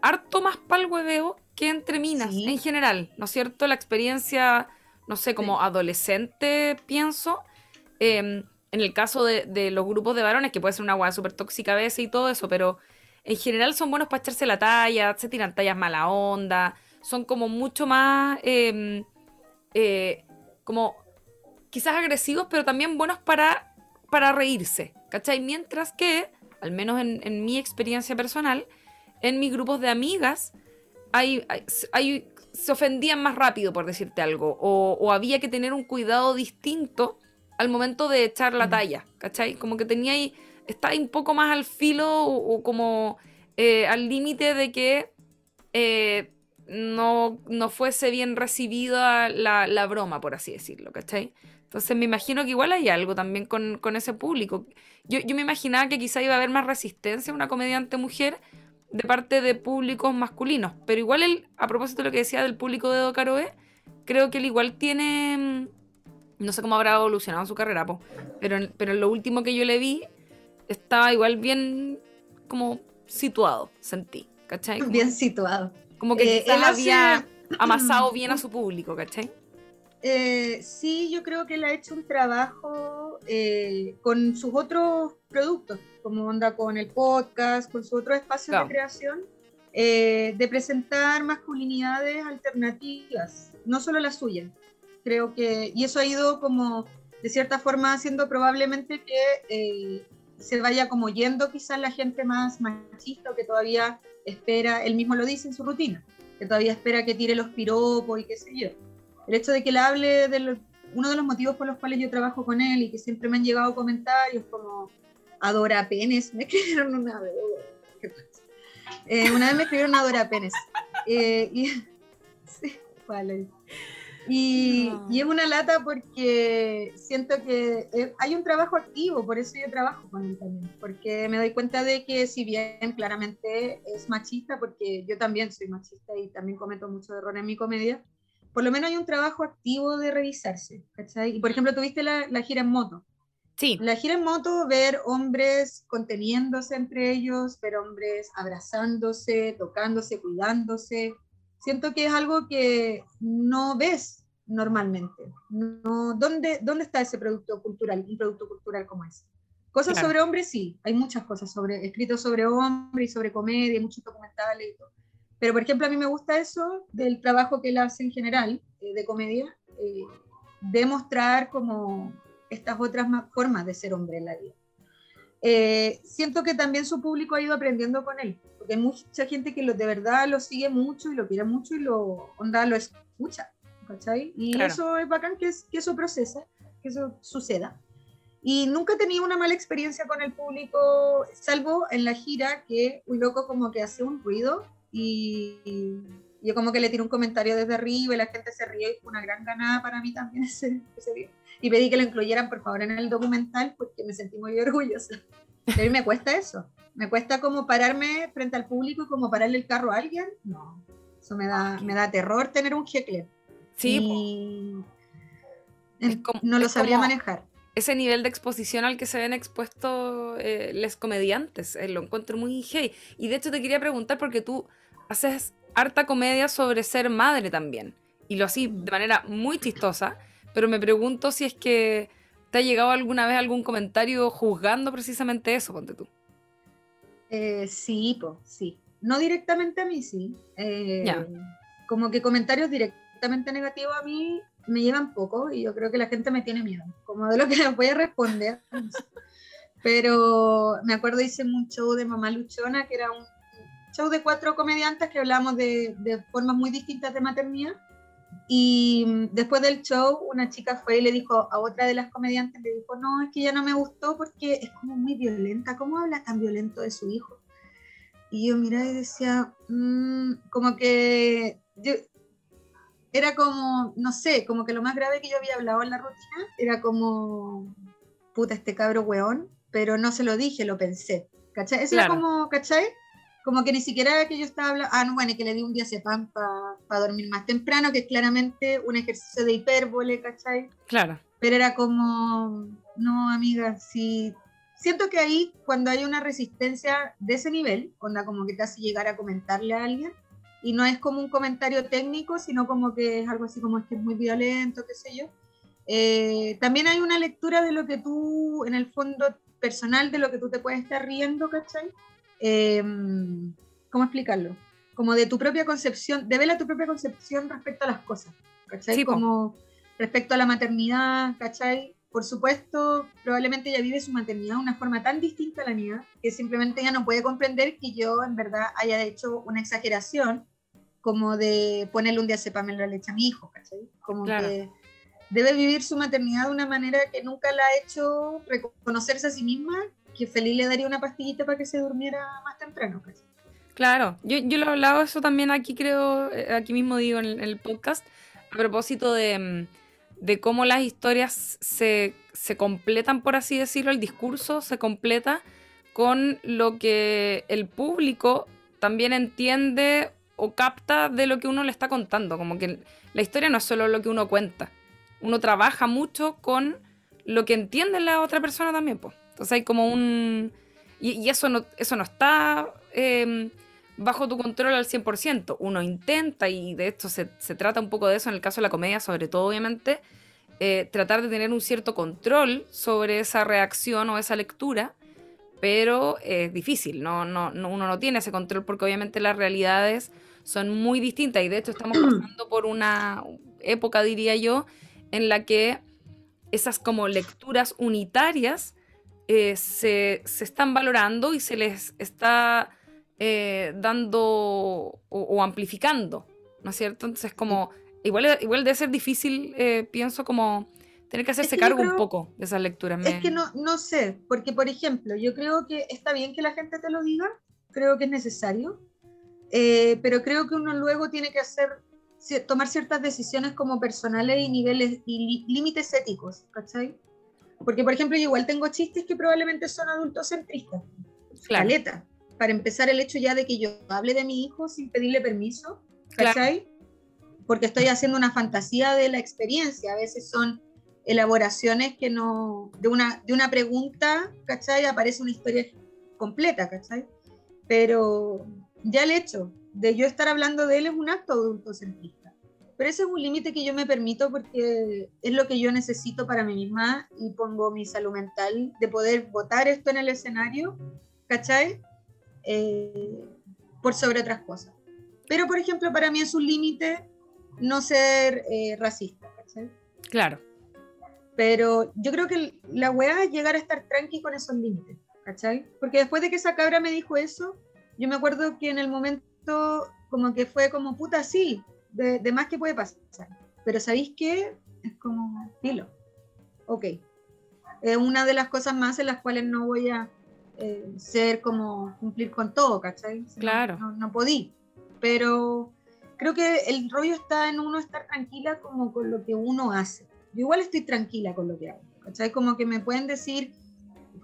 harto más pal hueveo que entre minas en general, ¿no es cierto? La experiencia, no sé, como adolescente, pienso. Em, en el caso de, los grupos de varones, que puede ser una hueá súper tóxica a veces y todo eso, pero en general son buenos para echarse la talla, se tiran tallas mala onda, son como mucho más, em, eh, como quizás agresivos, pero también buenos para, para reírse, ¿cachai? Mientras que, al menos en, mi experiencia personal, en mis grupos de amigas, hay, hay, se ofendían más rápido, por decirte algo, o, había que tener un cuidado distinto al momento de echar la mm. talla, ¿cachai? Como que tenía ahí, estaba un poco más al filo o, como eh, al límite de que eh, no, no, fuese bien recibida la, la, broma, por así decirlo, ¿cachai? Entonces me imagino que igual hay algo también con, ese público. Yo, me imaginaba que quizá iba a haber más resistencia a una comediante mujer de parte de públicos masculinos. Pero igual él, a propósito de lo que decía del público de Edo Caroe, creo que él igual tiene. Mm, no sé cómo habrá evolucionado su carrera, pero, pero en lo último que yo le vi, estaba igual bien como situado, sentí. ¿Cachai? bien situado. Como que eh, él había amasado <clears throat> bien a su público, ¿cachai? Eh, sí, yo creo que él ha hecho un trabajo eh, con sus otros productos, como onda con el podcast, con su otro espacio de creación, eh, de presentar masculinidades alternativas, no solo las suyas. Creo que, y eso ha ido como, de cierta forma, haciendo probablemente que se vaya como yendo quizás la gente más machista o que todavía espera, él mismo lo dice en su rutina, que todavía espera que tire los piropos y qué sé yo el hecho de que él hable de uno de los motivos por los cuales yo trabajo con él y que siempre me han llegado comentarios como adora penes, me <laughs> escribieron una vez, eh, una vez me escribieron adora penes. Eh, y, <laughs> sí, vale. Y, y, es una lata porque siento que eh, hay un trabajo activo, por eso yo trabajo con él también, porque me doy cuenta de que si bien claramente es machista, porque yo también soy machista y también cometo muchos errores en mi comedia, por lo menos hay un trabajo activo de revisarse, ¿cachai? Y por ejemplo, tuviste la, la gira en moto. Sí. La gira en moto, ver hombres conteniéndose entre ellos, ver hombres abrazándose, tocándose, cuidándose. Siento que es algo que no ves normalmente. No, ¿dónde, ¿Dónde está ese producto cultural, un producto cultural como ese? Cosas sobre hombres, sí, hay muchas cosas sobre, escritos sobre hombres y sobre comedia, muchos documentales y todo. Pero, por ejemplo, a mí me gusta eso del trabajo que él hace en general eh, de comedia, eh, de mostrar como estas otras formas de ser hombre en la vida. Eh, siento que también su público ha ido aprendiendo con él, porque hay mucha gente que lo, de verdad lo sigue mucho y lo quiere mucho y lo, onda, lo escucha, ¿cachai? Y eso es bacán que, es, que eso procesa, que eso suceda. Y nunca he tenido una mala experiencia con el público, salvo en la gira que un loco como que hace un ruido y, yo como que le tiré un comentario desde arriba y la gente se rió y fue una gran ganada para mí también <laughs> ese, día. Y pedí que lo incluyeran por favor en el documental porque me sentí muy orgullosa. A mí me cuesta eso. Me cuesta como pararme frente al público y como pararle el carro a alguien. No, eso me da, me da terror tener un heckler. Sí. no lo sabría manejar ese nivel de exposición al que se ven expuestos eh, los comediantes. Eh, lo encuentro muy hey. Y de hecho te quería preguntar porque tú haces harta comedia sobre ser madre también. Y lo así de manera muy chistosa. Pero me pregunto si es que te ha llegado alguna vez algún comentario juzgando precisamente eso, ponte tú. Eh, sí, pues, sí. No directamente a mí, sí. Como que comentarios directamente negativos a mí me llevan poco y yo creo que la gente me tiene miedo, como de lo que <laughs> les voy a responder. Pero me acuerdo hice un show de Mamá Luchona, que era un show de cuatro comediantes que hablamos de, de formas muy distintas de maternidad. Y después del show, una chica fue y le dijo a otra de las comediantes, le dijo, no, es que ya no me gustó porque es como muy violenta, ¿cómo habla tan violento de su hijo? Y yo miraba y decía, mm, como que yo, era como, no sé, como que lo más grave que yo había hablado en la rutina era como, puta, este cabro weón, pero no se lo dije, lo pensé. ¿Cachai? Eso era como, ¿cachai? Como que ni siquiera que yo estaba hablando, ah, no, bueno, que le di un día pan para dormir más temprano, que es claramente un ejercicio de hipérbole, ¿cachai? Claro. Pero era como, no, amiga, si siento que ahí, cuando hay una resistencia de ese nivel, onda como que te hace llegar a comentarle a alguien, y no es como un comentario técnico, sino como que es algo así como es que es muy violento, qué sé yo. Eh, también hay una lectura de lo que tú, en el fondo personal, de lo que tú te puedes estar riendo, ¿cachai? Em, ¿cómo explicarlo? Como de tu propia concepción, de a tu propia concepción respecto a las cosas, ¿cachai? como respecto a la maternidad, ¿cachai? Por supuesto, probablemente ella vive su maternidad de una forma tan distinta a la mía que simplemente ella no puede comprender que yo en verdad haya hecho una exageración como de ponerle un día en la leche a mi hijo, ¿cachai? Como que debe vivir su maternidad de una manera que nunca la ha hecho reconocerse a sí misma, que feliz le daría una pastillita para que se durmiera más temprano. Claro, yo, yo lo he hablado eso también aquí creo, eh, aquí mismo digo en el, podcast, a propósito de, mm, de cómo las historias se, se, completan, por así decirlo, el discurso se completa con lo que el público también entiende o capta de lo que uno le está contando, como que la historia no es solo lo que uno cuenta, uno trabaja mucho con lo que entiende la otra persona también, pues. Entonces hay como un... Y, eso, no, eso no está em, bajo tu control al 100%. Uno intenta, y de esto se, trata un poco de eso en el caso de la comedia, sobre todo obviamente, eh, tratar de tener un cierto control sobre esa reacción o esa lectura, pero es difícil, no, no, uno no tiene ese control porque obviamente las realidades son muy distintas y de hecho estamos <clears throat> pasando por una época, diría yo, en la que esas como lecturas unitarias eh, se, están valorando y se les está eh, dando o, amplificando, ¿no es cierto? Entonces, como, igual, igual debe ser difícil, eh, pienso, como tener que hacerse cargo un poco de esas lecturas. Es que no, no sé, porque, por ejemplo, yo creo que está bien que la gente te lo diga, creo que es necesario, pero creo que uno luego tiene que hacer tomar ciertas decisiones como personales y niveles y límites éticos, ¿cachai? Porque, por ejemplo, yo igual tengo chistes que probablemente son adultocentristas. Claro. Para empezar, el hecho ya de que yo hable de mi hijo sin pedirle permiso, ¿cachai? Porque estoy haciendo una fantasía de la experiencia. A veces son elaboraciones que no. De una, de una pregunta, ¿cachai? Aparece una historia completa, ¿cachai? Pero ya el hecho de yo estar hablando de él es un acto adultocentrista. Pero ese es un límite que yo me permito porque es lo que yo necesito para mí misma y pongo mi salud mental de poder votar esto en el escenario, ¿cachai? Eh, por sobre otras cosas. Pero, por ejemplo, para mí es un límite no ser eh, racista, ¿cachai? Claro. Pero yo creo que la weá es llegar a estar tranqui con esos límites, ¿cachai? Porque después de que esa cabra me dijo eso, yo me acuerdo que en el momento como que fue como puta, sí, de, más que puede pasar. Pero ¿sabéis qué? Es como, filo. Ok. Es una de las cosas más en las cuales no voy a eh, ser como cumplir con todo, ¿cachai? Claro. No, no, podí. Pero creo que el rollo está en uno estar tranquila como con lo que uno hace. Yo igual estoy tranquila con lo que hago, ¿cachai? Como que me pueden decir,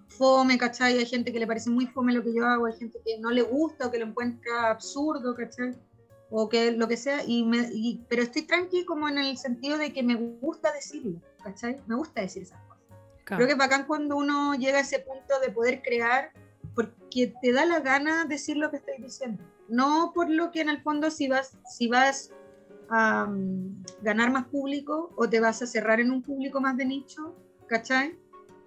fome, ¿cachai? Hay gente que le parece muy fome lo que yo hago, hay gente que no le gusta o que lo encuentra absurdo, ¿cachai? O que lo que sea, y me, pero estoy tranqui como en el sentido de que me gusta decirlo, ¿cachai? Me gusta decir esas cosas. Creo que es bacán cuando uno llega a ese punto de poder crear porque te da la gana decir lo que estoy diciendo. No por lo que en el fondo si vas, si vas a mm, ganar más público o te vas a cerrar en un público más de nicho, ¿cachai?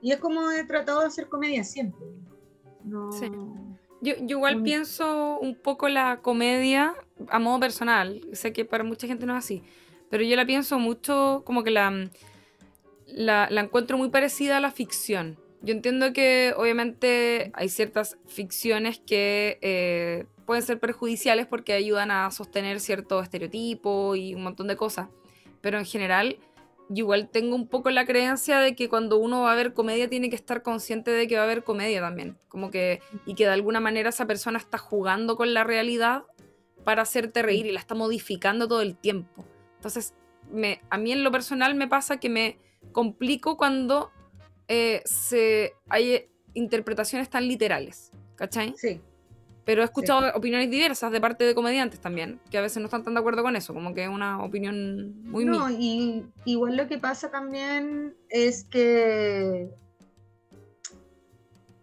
Y es como he tratado de hacer comedia siempre. Sí. Yo, igual pienso un poco la comedia a modo personal. Sé que para mucha gente no es así. Pero yo la pienso mucho como que la, la, encuentro muy parecida a la ficción. Yo entiendo que obviamente hay ciertas ficciones que eh, pueden ser perjudiciales porque ayudan a sostener cierto estereotipo y un montón de cosas. Pero en general yo igual tengo un poco la creencia de que cuando uno va a ver comedia tiene que estar consciente de que va a haber comedia también. Como que, y que de alguna manera esa persona está jugando con la realidad para hacerte reír y la está modificando todo el tiempo. Entonces, me, a mí en lo personal me pasa que me complico cuando eh, se, hay interpretaciones tan literales. ¿Cachai? Sí. Pero he escuchado opiniones diversas de parte de comediantes también, que a veces no están tan de acuerdo con eso, como que es una opinión muy No, y igual lo que pasa también es que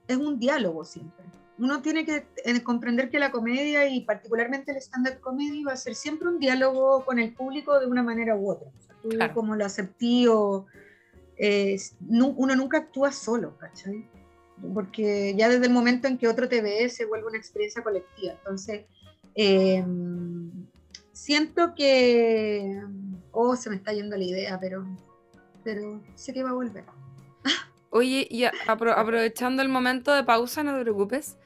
es un diálogo siempre. Uno tiene que eh, comprender que la comedia y particularmente el stand-up comedy va a ser siempre un diálogo con el público de una manera u otra. tú como lo aceptí o uno nunca actúa solo, ¿cachai? porque ya desde el momento en que otro te ve se vuelve una experiencia colectiva. Entonces, em, siento que, oh, se me está yendo la idea, pero, pero sé que va a volver. Oye, y aprovechando el momento de pausa, no te preocupes,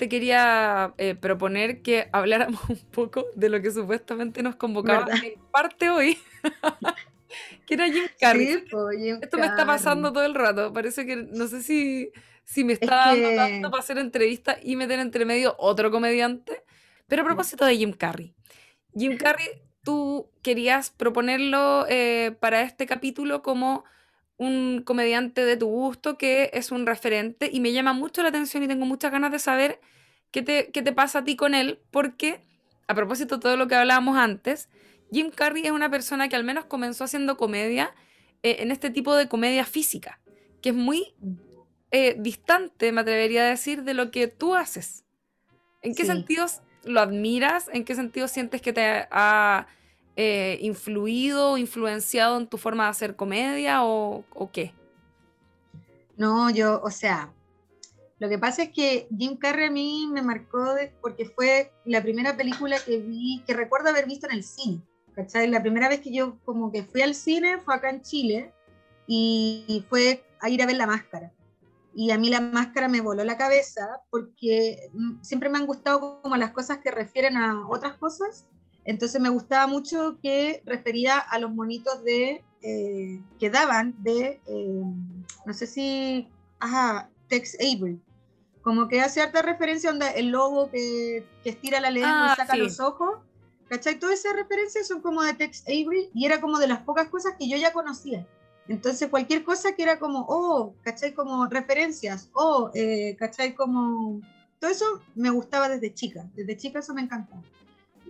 te quería eh, proponer que habláramos <laughs> un poco de lo que supuestamente nos convocaba en parte hoy. <laughs> que era Jim Carrey. Esto me está pasando todo el rato. Parece que no sé si, si me está dando para hacer entrevista y meter entre medio otro comediante. Pero a propósito de Jim Carrey. Jim Carrey, tú querías proponerlo eh, para este capítulo como un comediante de tu gusto que es un referente y me llama mucho la atención y tengo muchas ganas de saber qué te, qué te pasa a ti con él, porque a propósito de todo lo que hablábamos antes, Jim Carrey es una persona que al menos comenzó haciendo comedia eh, en este tipo de comedia física, que es muy eh, distante, me atrevería a decir, de lo que tú haces. ¿En qué sentidos lo admiras? ¿En qué sentido sientes que te ha eh, influido, influenciado en tu forma de hacer comedia o, qué? No, yo, o sea, lo que pasa es que Jim Carrey a mí me marcó porque fue la primera película que vi, que recuerdo haber visto en el cine. ¿Cachai? La primera vez que yo como que fui al cine fue acá en Chile y fue a ir a ver la máscara. Y a mí la máscara me voló la cabeza porque mm, siempre me han gustado como las cosas que refieren a otras cosas entonces me gustaba mucho que refería a los monitos de eh, que daban de, eh, no sé si, ajá, Tex Avery. Como que hace harta referencia donde el lobo que, que estira la lengua y ah, saca los ojos. ¿Cachai? Todas esas referencias son como de Tex Avery y era como de las pocas cosas que yo ya conocía. Entonces cualquier cosa que era como, oh, ¿cachai? Como referencias, oh, eh, ¿cachai? Como... Todo eso me gustaba desde chica, desde chica eso me encantaba.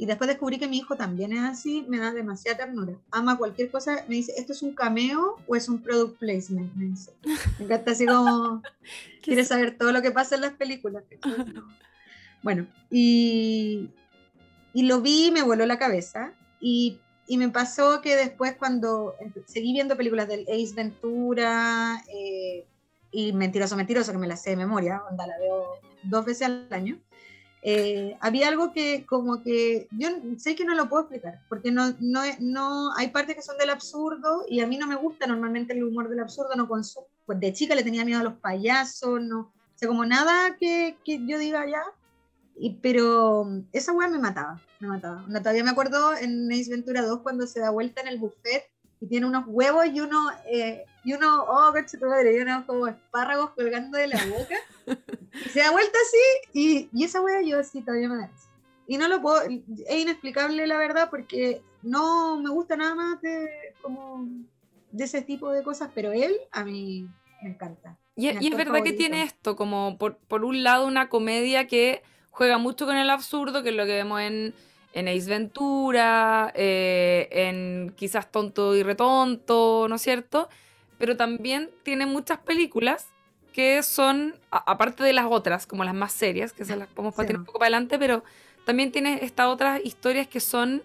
Y después descubrí que mi hijo también es así, me da demasiada ternura. Ama cualquier cosa, me dice, ¿esto es un cameo o es un product placement? Me dice. Me encanta así como, <laughs> quiere saber todo lo que pasa en las películas. <laughs> Bueno, y, y lo vi y me voló la cabeza. Y, y, me pasó que después cuando seguí viendo películas del Ace Ventura eh, y Mentiroso Mentiroso, que me la sé de memoria, onda la veo dos veces al año, eh, había algo que como que yo sé que no lo puedo explicar, porque no, no, no hay partes que son del absurdo y a mí no me gusta normalmente el humor del absurdo, no consumo, pues de chica le tenía miedo a los payasos, no, o sea, como nada que, que yo diga ya, y, pero esa weá me mataba, me mataba. todavía me acuerdo en Ace Ventura 2 cuando se da vuelta en el buffet y tiene unos huevos y uno, eh, y uno, oh, coche tu madre, y unos como espárragos colgando de la boca. y se da vuelta así, y, y esa wea yo así todavía me da Y no lo puedo, es inexplicable la verdad, porque no me gusta nada más de, como, de ese tipo de cosas, pero él a mí me encanta. Y, y es verdad que tiene esto, como por, por un lado una comedia que juega mucho con el absurdo, que es lo que vemos en en Ace Ventura, eh, en quizás Tonto y Retonto, ¿no es cierto? Pero también tiene muchas películas que son, aparte de las otras, como las más serias, que se las podemos partir un poco para adelante, pero también tiene estas otras historias que son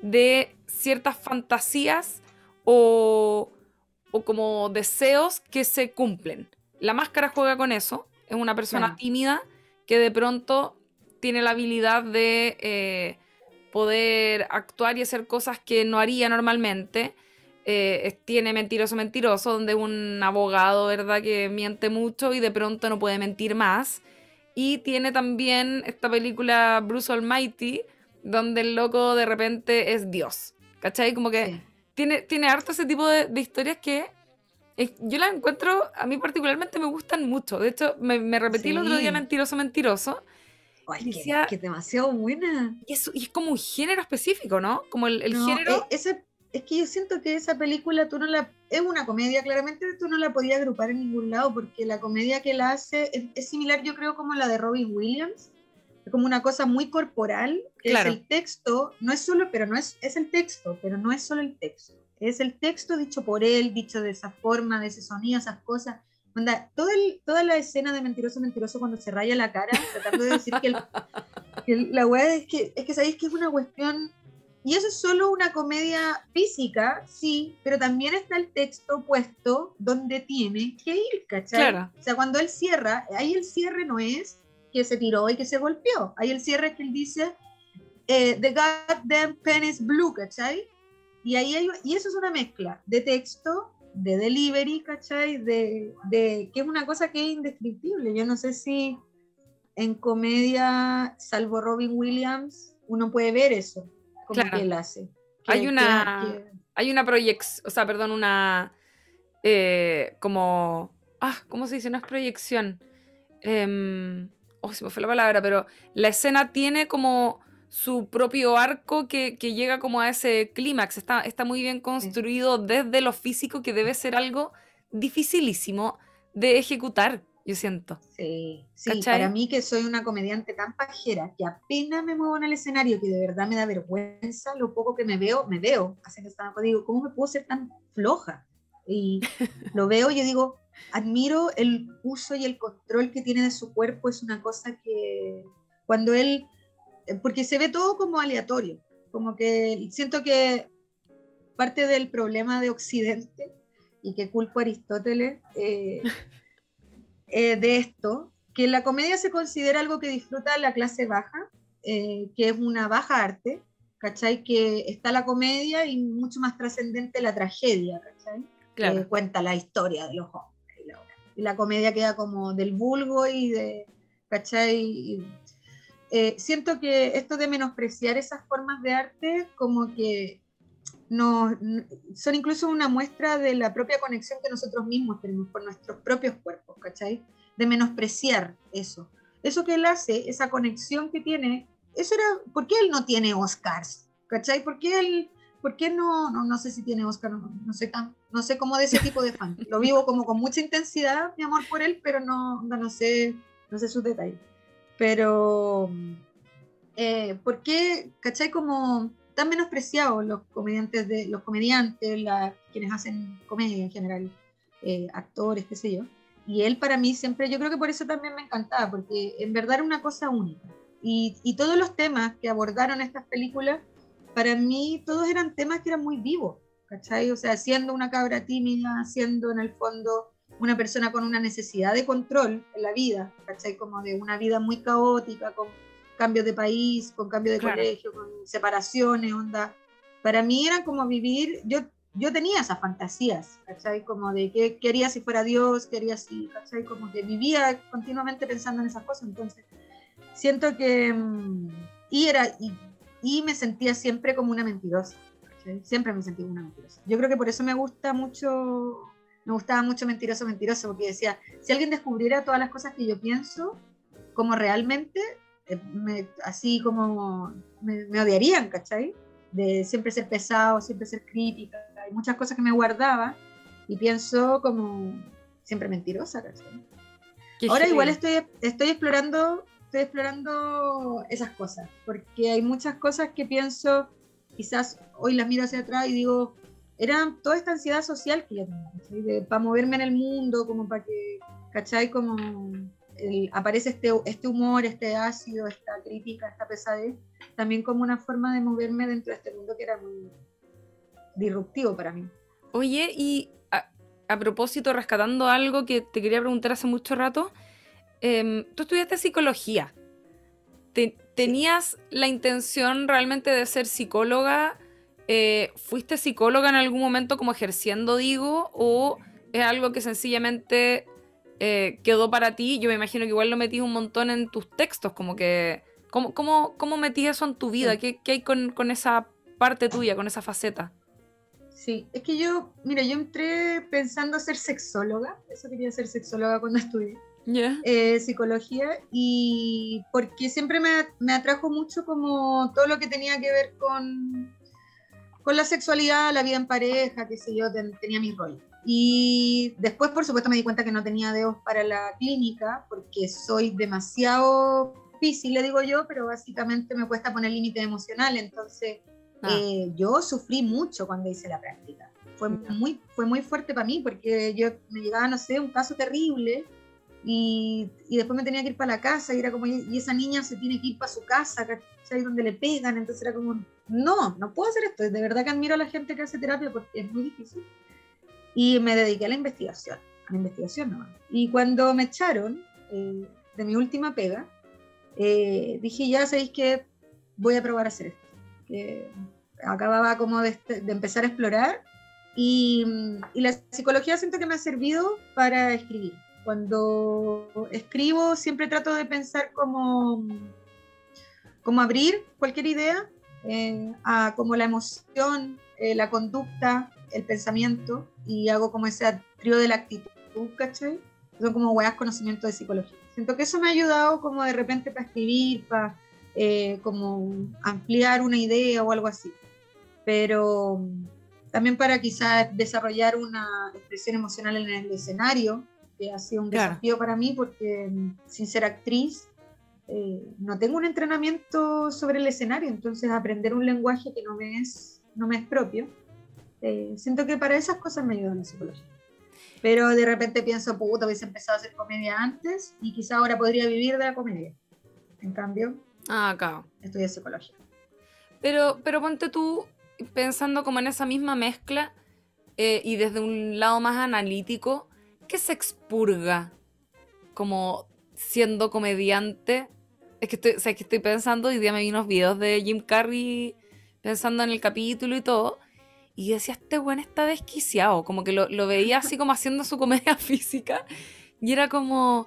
de ciertas fantasías o, o como deseos que se cumplen. La máscara juega con eso, es una persona tímida que de pronto tiene la habilidad de... Eh, poder actuar y hacer cosas que no haría normalmente. Eh, tiene Mentiroso Mentiroso, donde un abogado, ¿verdad?, que miente mucho y de pronto no puede mentir más. Y tiene también esta película Bruce Almighty, donde el loco de repente es Dios. ¿Cachai? Como que tiene, tiene harto ese tipo de, historias que yo las encuentro, a mí particularmente me gustan mucho. De hecho, me, repetí el otro día Mentiroso Mentiroso Ay, que, demasiado buena. Y es, y es, como un género específico, ¿no? Como el, el género. E, ese, es que yo siento que esa película tú no la. Es una comedia, claramente tú no la podías agrupar en ningún lado, porque la comedia que la hace es, similar, yo creo, como la de Robin Williams. Es como una cosa muy corporal. Claro. Es el texto, no es solo, pero no es, es el texto, pero no es solo el texto. Es el texto dicho por él, dicho de esa forma, de ese sonido, esas cosas toda la escena de Mentiroso, Mentiroso cuando se raya la cara, tratando de decir que, <laughs> la weá es que, es que sabéis que es una cuestión y eso es solo una comedia física, sí, pero también está el texto puesto donde tiene que ir, ¿cachai? O sea, cuando él cierra, ahí el cierre no es que se tiró y que se golpeó, ahí el cierre es que él dice, eh, The goddamn pen is blue, ¿cachai? Y ahí hay, y eso es una mezcla de texto, de delivery, ¿cachai? De, de, que es una cosa que es indescriptible. Yo no sé si en comedia, salvo Robin Williams, uno puede ver eso como que él hace. hay una, hay una proyección, o sea, perdón, una, eh, como, ah, ¿cómo se dice? No es proyección. Eh, oh, se me fue la palabra, pero la escena tiene como su propio arco que, que llega como a ese clímax. Está, está muy bien construido desde lo físico, que debe ser algo dificilísimo de ejecutar yo siento. Sí, sí, para mí que soy una comediante tan pajera que apenas me muevo en el escenario que de verdad me da vergüenza lo poco que me veo, me veo, así que estaba, digo, ¿cómo me puedo ser tan floja? Y <laughs> lo veo yo digo, admiro el uso y el control que tiene de su cuerpo, es una cosa que cuando él, eh, porque se ve todo como aleatorio, como que siento que parte del problema de Occidente y que culpo a Aristóteles, eh, <laughs> eh, de esto, que la comedia se considera algo que disfruta la clase baja, eh, que es una baja arte, ¿cachai? Que está la comedia y mucho más trascendente la tragedia, ¿cachai? Que cuenta la historia de los hombres. Y la, comedia queda como del vulgo y de, ¿cachai? Eh, siento que esto de menospreciar esas formas de arte como que no, son incluso una muestra de la propia conexión que nosotros mismos tenemos con nuestros propios cuerpos, ¿cachai? De menospreciar eso. Eso que él hace, esa conexión que tiene, eso era, ¿por qué él no tiene Oscars? ¿Cachai? ¿Por qué él, por qué no, no, sé si tiene Oscar, no, no, sé no sé cómo de ese tipo de fan. Lo vivo como con mucha intensidad, mi amor por él, pero no, no, sé, no sé sus detalles. Pero, eh, ¿por qué, cachai? Como tan menospreciados los comediantes, de, los comediantes la, quienes hacen comedia en general, eh, actores, qué sé yo. Y él para mí siempre, yo creo que por eso también me encantaba, porque en verdad era una cosa única. Y, y todos los temas que abordaron estas películas, para mí todos eran temas que eran muy vivos, ¿cachai? O sea, siendo una cabra tímida, siendo en el fondo una persona con una necesidad de control en la vida, ¿cachai? Como de una vida muy caótica, con cambios de país, con cambio de colegio, con separaciones, onda. Para mí era como vivir, yo, yo tenía esas fantasías, ¿cachai? Como de qué quería si fuera Dios, quería si, ¿cachai? Como que vivía continuamente pensando en esas cosas, entonces siento que, mm, y era, y, y me sentía siempre como una mentirosa, ¿cachai? Siempre me sentí como una mentirosa. Yo creo que por eso me gusta mucho, me gustaba mucho Mentiroso, Mentiroso, porque decía, si alguien descubriera todas las cosas que yo pienso, como realmente, eh, así como me, odiarían, ¿cachai? De siempre ser pesado, siempre ser crítica, hay muchas cosas que me guardaba y pienso como siempre mentirosa, ¿cachai? Ahora igual estoy, estoy explorando estoy explorando esas cosas, porque hay muchas cosas que pienso, quizás hoy las miro hacia atrás y digo, era toda esta ansiedad social que yo tenía, para moverme en el mundo, como para que, ¿cachai? Como aparece este, este humor, este ácido, esta crítica, esta pesadez, también como una forma de moverme dentro de este mundo que era muy disruptivo para mí. Oye, y a, propósito, rescatando algo que te quería preguntar hace mucho rato, em, tú estudiaste psicología. ¿Tenías la intención realmente de ser psicóloga? Eh, ¿Fuiste psicóloga en algún momento como ejerciendo, digo? ¿O es algo que sencillamente eh, quedó para ti, yo me imagino que igual lo metís un montón en tus textos, como que, ¿cómo, cómo, cómo metís eso en tu vida? ¿Qué, ¿Qué, hay con, con, esa parte tuya, con esa faceta? Sí, es que yo, mira, yo entré pensando ser sexóloga, eso quería ser sexóloga cuando estudié. Eh, psicología y porque siempre me, me, atrajo mucho como todo lo que tenía que ver con, con la sexualidad, la vida en pareja, qué sé yo, tenía mi rol. Y después, por supuesto, me di cuenta que no tenía dedos para la clínica porque soy demasiado difícil, le digo yo, pero básicamente me cuesta poner límite emocional. Entonces, ah. eh, yo sufrí mucho cuando hice la práctica. Fue, muy, fue muy fuerte para mí porque yo me llegaba, no sé, un caso terrible Y, y, después me tenía que ir para la casa y era como, y esa niña se tiene que ir para su casa, ¿cachai? Donde le pegan, entonces era como, no, no puedo hacer esto. De verdad que admiro a la gente que hace terapia porque es muy difícil. Y me dediqué a la investigación, a la investigación nomás. Y cuando me echaron eh, de mi última pega, eh, dije, ya sabéis que voy a probar a hacer esto. Que acababa como de, de, empezar a explorar y, y la psicología siento que me ha servido para escribir cuando escribo siempre trato de pensar como, como abrir cualquier idea eh, a como la emoción, eh, la conducta, el pensamiento y hago como ese trío de la actitud, ¿cachai? Son como buenas conocimientos de psicología. Siento que eso me ha ayudado como de repente para escribir, para eh, como ampliar una idea o algo así. Pero también para quizás desarrollar una expresión emocional en el escenario, que ha sido un desafío para mí porque mm, sin ser actriz eh, no tengo un entrenamiento sobre el escenario, entonces aprender un lenguaje que no me es, no me es propio, eh, siento que para esas cosas me ayuda la psicología. Pero de repente pienso, puta, hubiese empezado a hacer comedia antes y quizá ahora podría vivir de la comedia. En cambio, ah, claro. estudié psicología. Pero, pero ponte tú pensando como en esa misma mezcla eh, y desde un lado más analítico, ¿qué se expurga como siendo comediante? Es que estoy, o sea, que estoy pensando, y día me vi unos videos de Jim Carrey pensando en el capítulo y todo, y decía, este buen está desquiciado, como que lo, lo veía así como haciendo su comedia <laughs> física, y era como,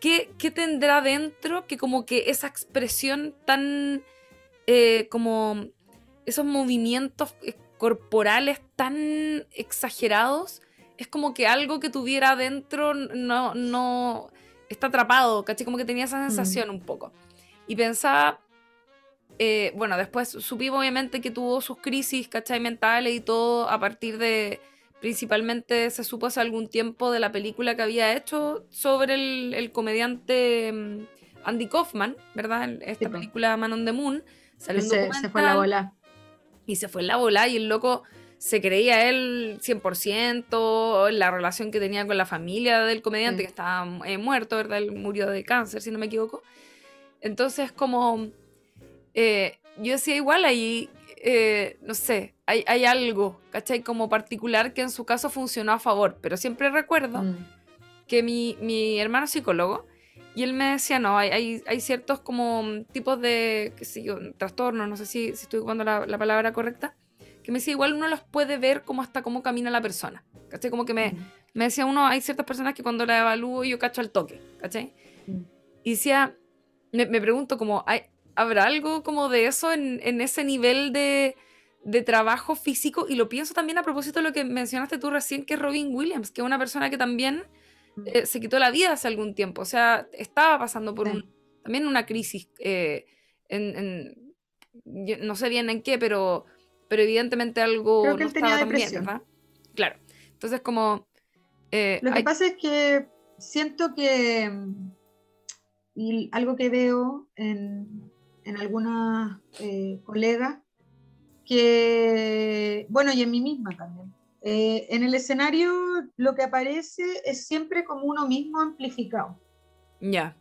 ¿qué, qué tendrá dentro que como que esa expresión tan, eh, como esos movimientos eh, corporales tan exagerados, es como que algo que tuviera adentro no, no está atrapado, ¿cachai? Como que tenía esa mm. sensación un poco. Y pensaba, eh, bueno, después supimos obviamente que tuvo sus crisis, ¿cachai? Mentales y todo a partir de, principalmente se supo hace algún tiempo de la película que había hecho sobre el, comediante mm, Andy Kaufman, ¿verdad? Esta película Man on the Moon. Salió se, se fue la bola. Y se fue en la bola y el loco se creía él 100%, la relación que tenía con la familia del comediante que estaba eh, muerto, ¿verdad? Él murió de cáncer, si no me equivoco. Entonces, como eh, yo decía igual ahí, eh, no sé, hay, hay, algo, ¿cachai? Como particular que en su caso funcionó a favor, pero siempre recuerdo mm. que mi, mi, hermano psicólogo, y él me decía, no, hay, hay, hay ciertos como tipos de, qué sé yo, trastornos, no sé si, si estoy ocupando la, la palabra correcta, que me decía, igual uno los puede ver como hasta cómo camina la persona. ¿Cachai? Como que me, me decía uno, hay ciertas personas que cuando la evalúo yo cacho al toque, ¿cachai? Y decía, me, me, pregunto como, ¿hay, ¿habrá algo como de eso en, en ese nivel de, de, trabajo físico? Y lo pienso también a propósito de lo que mencionaste tú recién, que es Robin Williams, que es una persona que también eh, se quitó la vida hace algún tiempo. O sea, estaba pasando por un, también una crisis, eh, en, en, no sé bien en qué, pero pero evidentemente algo Creo que él tenía. Claro. Entonces, como. Eh, Lo que pasa es que siento que. Y algo que veo en, en algunas eh, colegas, que. Bueno, y en mí misma también. Eh, en el escenario lo que aparece es siempre como uno mismo amplificado. Ya.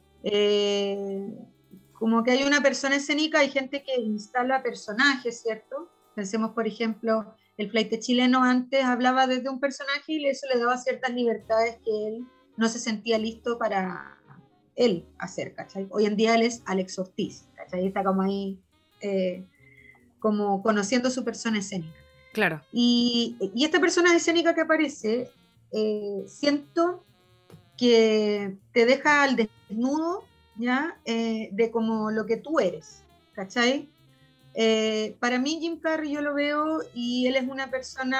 como que hay una persona escénica, hay gente que instala personajes, ¿cierto? Pensemos, por ejemplo, el flight chileno antes hablaba desde un personaje y eso le daba ciertas libertades que él no se sentía listo para él hacer, ¿cachai? Hoy en día él es Alex Ortiz, ¿cachai? Está como ahí, eh, como conociendo su persona escénica. Claro. Y, y esta persona escénica que aparece, eh, siento que te deja al desnudo, ¿ya? Eh, de como lo que tú eres, ¿cachai? Para mí Jim Carrey yo lo veo y él es una persona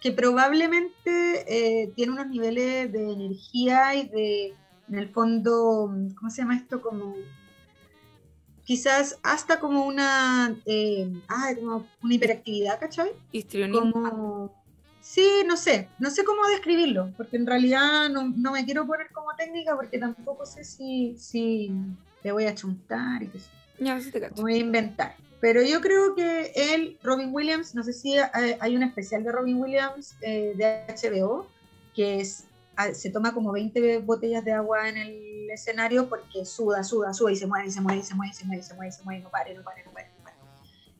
que probablemente eh, tiene unos niveles de energía y de, en el fondo, ¿cómo se llama esto? Como quizás hasta como una, eh, como una hiperactividad, ¿cachai? Como, sí, no sé, no sé cómo describirlo, porque en realidad no, no, me quiero poner como técnica porque tampoco sé si, si le voy a chuntar y qué sé. Voy a inventar. Pero yo creo que él, Robin Williams, no sé si hay un especial de Robin Williams eh, de HBO, que es se toma como 20 botellas de agua en el escenario porque suda, suda, suda y se mueve, y se mueve, y se mueve, y se mueve, y se mueve, y se mueve, no pare, no pare, no pare. No pare.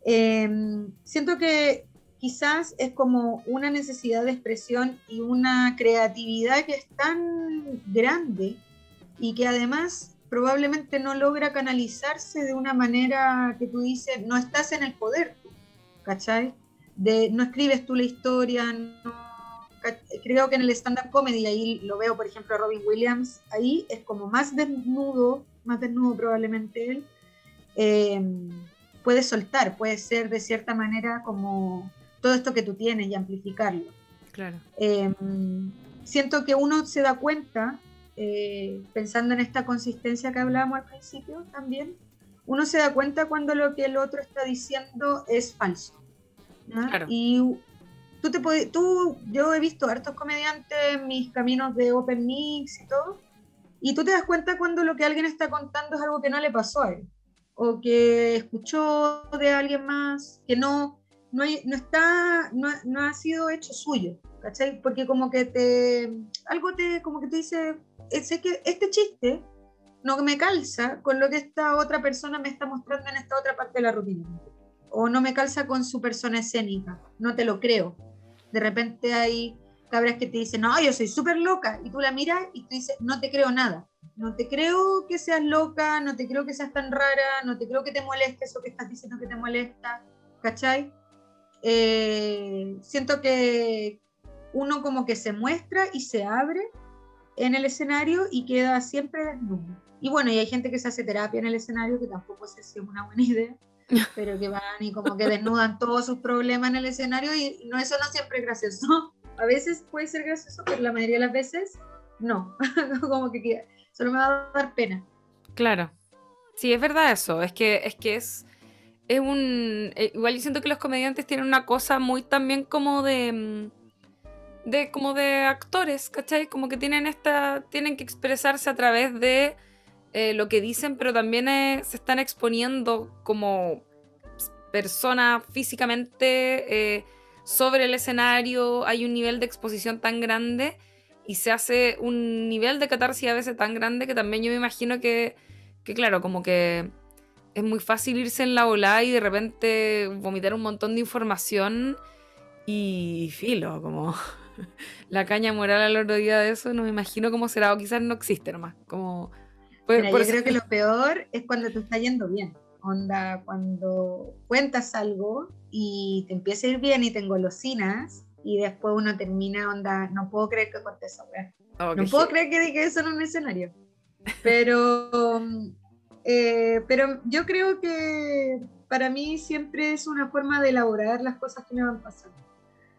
Em, siento que quizás es como una necesidad de expresión y una creatividad que es tan grande y que además probablemente no logra canalizarse de una manera que tú dices, no estás en el poder, ¿cachai? De, no escribes tú la historia, no creo que en el stand-up comedy, ahí lo veo, por ejemplo, a Robin Williams, ahí es como más desnudo, más desnudo probablemente él, eh, puede soltar, puede ser de cierta manera como todo esto que tú tienes y amplificarlo. Claro. Eh, siento que uno se da cuenta, eh, pensando en esta consistencia que hablábamos al principio también, uno se da cuenta cuando lo que el otro está diciendo es falso. Claro. Y tú te puedes, tú, yo he visto hartos comediantes en mis caminos de Open Mix y todo, y tú te das cuenta cuando lo que alguien está contando es algo que no le pasó a él, o que escuchó de alguien más, que no, no, no está, no, no, ha sido hecho suyo, ¿cachai? Porque como que te, algo te, como que te dice, eh, sé que este chiste no me calza con lo que esta otra persona me está mostrando en esta otra parte de la rutina. O no me calza con su persona escénica, no te lo creo de repente hay cabras que te dicen, no, yo soy súper loca, y tú la miras y tú dices, no te creo nada. No te creo que seas loca, no te creo que seas tan rara, no te creo que te moleste eso que estás diciendo que te molesta, ¿cachai? Eh, siento que uno como que se muestra y se abre en el escenario y queda siempre desnudo. Y bueno, y hay gente que se hace terapia en el escenario, que tampoco sé si es una buena <laughs> idea, pero que van y como que desnudan todos sus problemas en el escenario y no, eso no siempre es gracioso. A veces puede ser gracioso, pero la mayoría de las veces no, <laughs> como que solo me va a dar pena. Claro. Sí, es verdad eso, es que es que es es un eh, igual yo siento que los comediantes tienen una cosa muy también como de mm, de como de actores, ¿cachai? Como que tienen esta tienen que expresarse a través de eh, lo que dicen, pero también eh, se están exponiendo como persona físicamente eh, sobre el escenario, hay un nivel de exposición tan grande y se hace un nivel de catarsis a veces tan grande que también yo me imagino que, que claro, como que es muy fácil irse en la ola y de repente vomitar un montón de información y filo, como <laughs> la caña moral al otro día de eso, no me imagino cómo será, o quizás no existe nomás, como yo creo que lo peor es cuando te está yendo bien. Onda, cuando cuentas algo y te empieza a ir bien y te engolosinas y después uno termina, onda, no puedo creer que conté esa oh, no puedo creer que dije eso en un escenario. Pero, <laughs> eh, pero yo creo que para mí siempre es una forma de elaborar las cosas que me van pasando.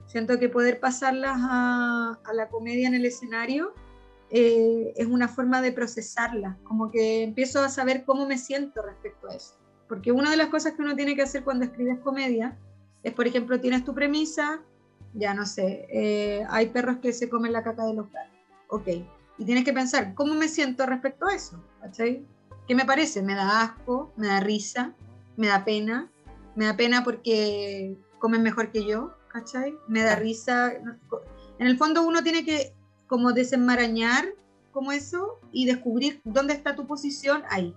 Siento que poder pasarlas a, a la comedia en el escenario eh, es una forma de procesarla, como que empiezo a saber cómo me siento respecto a eso. Porque una de las cosas que uno tiene que hacer cuando escribes comedia es, por ejemplo, tienes tu premisa, ya no sé, eh, hay perros que se comen la caca de los gatos, ok, y tienes que pensar, ¿cómo me siento respecto a eso? ¿Cachai? ¿Qué me parece? ¿Me da asco? ¿Me da risa? ¿Me da pena? ¿Me da pena porque comen mejor que yo? ¿Cachai? ¿Me da risa? En el fondo uno tiene que como desenmarañar como eso y descubrir dónde está tu posición ahí.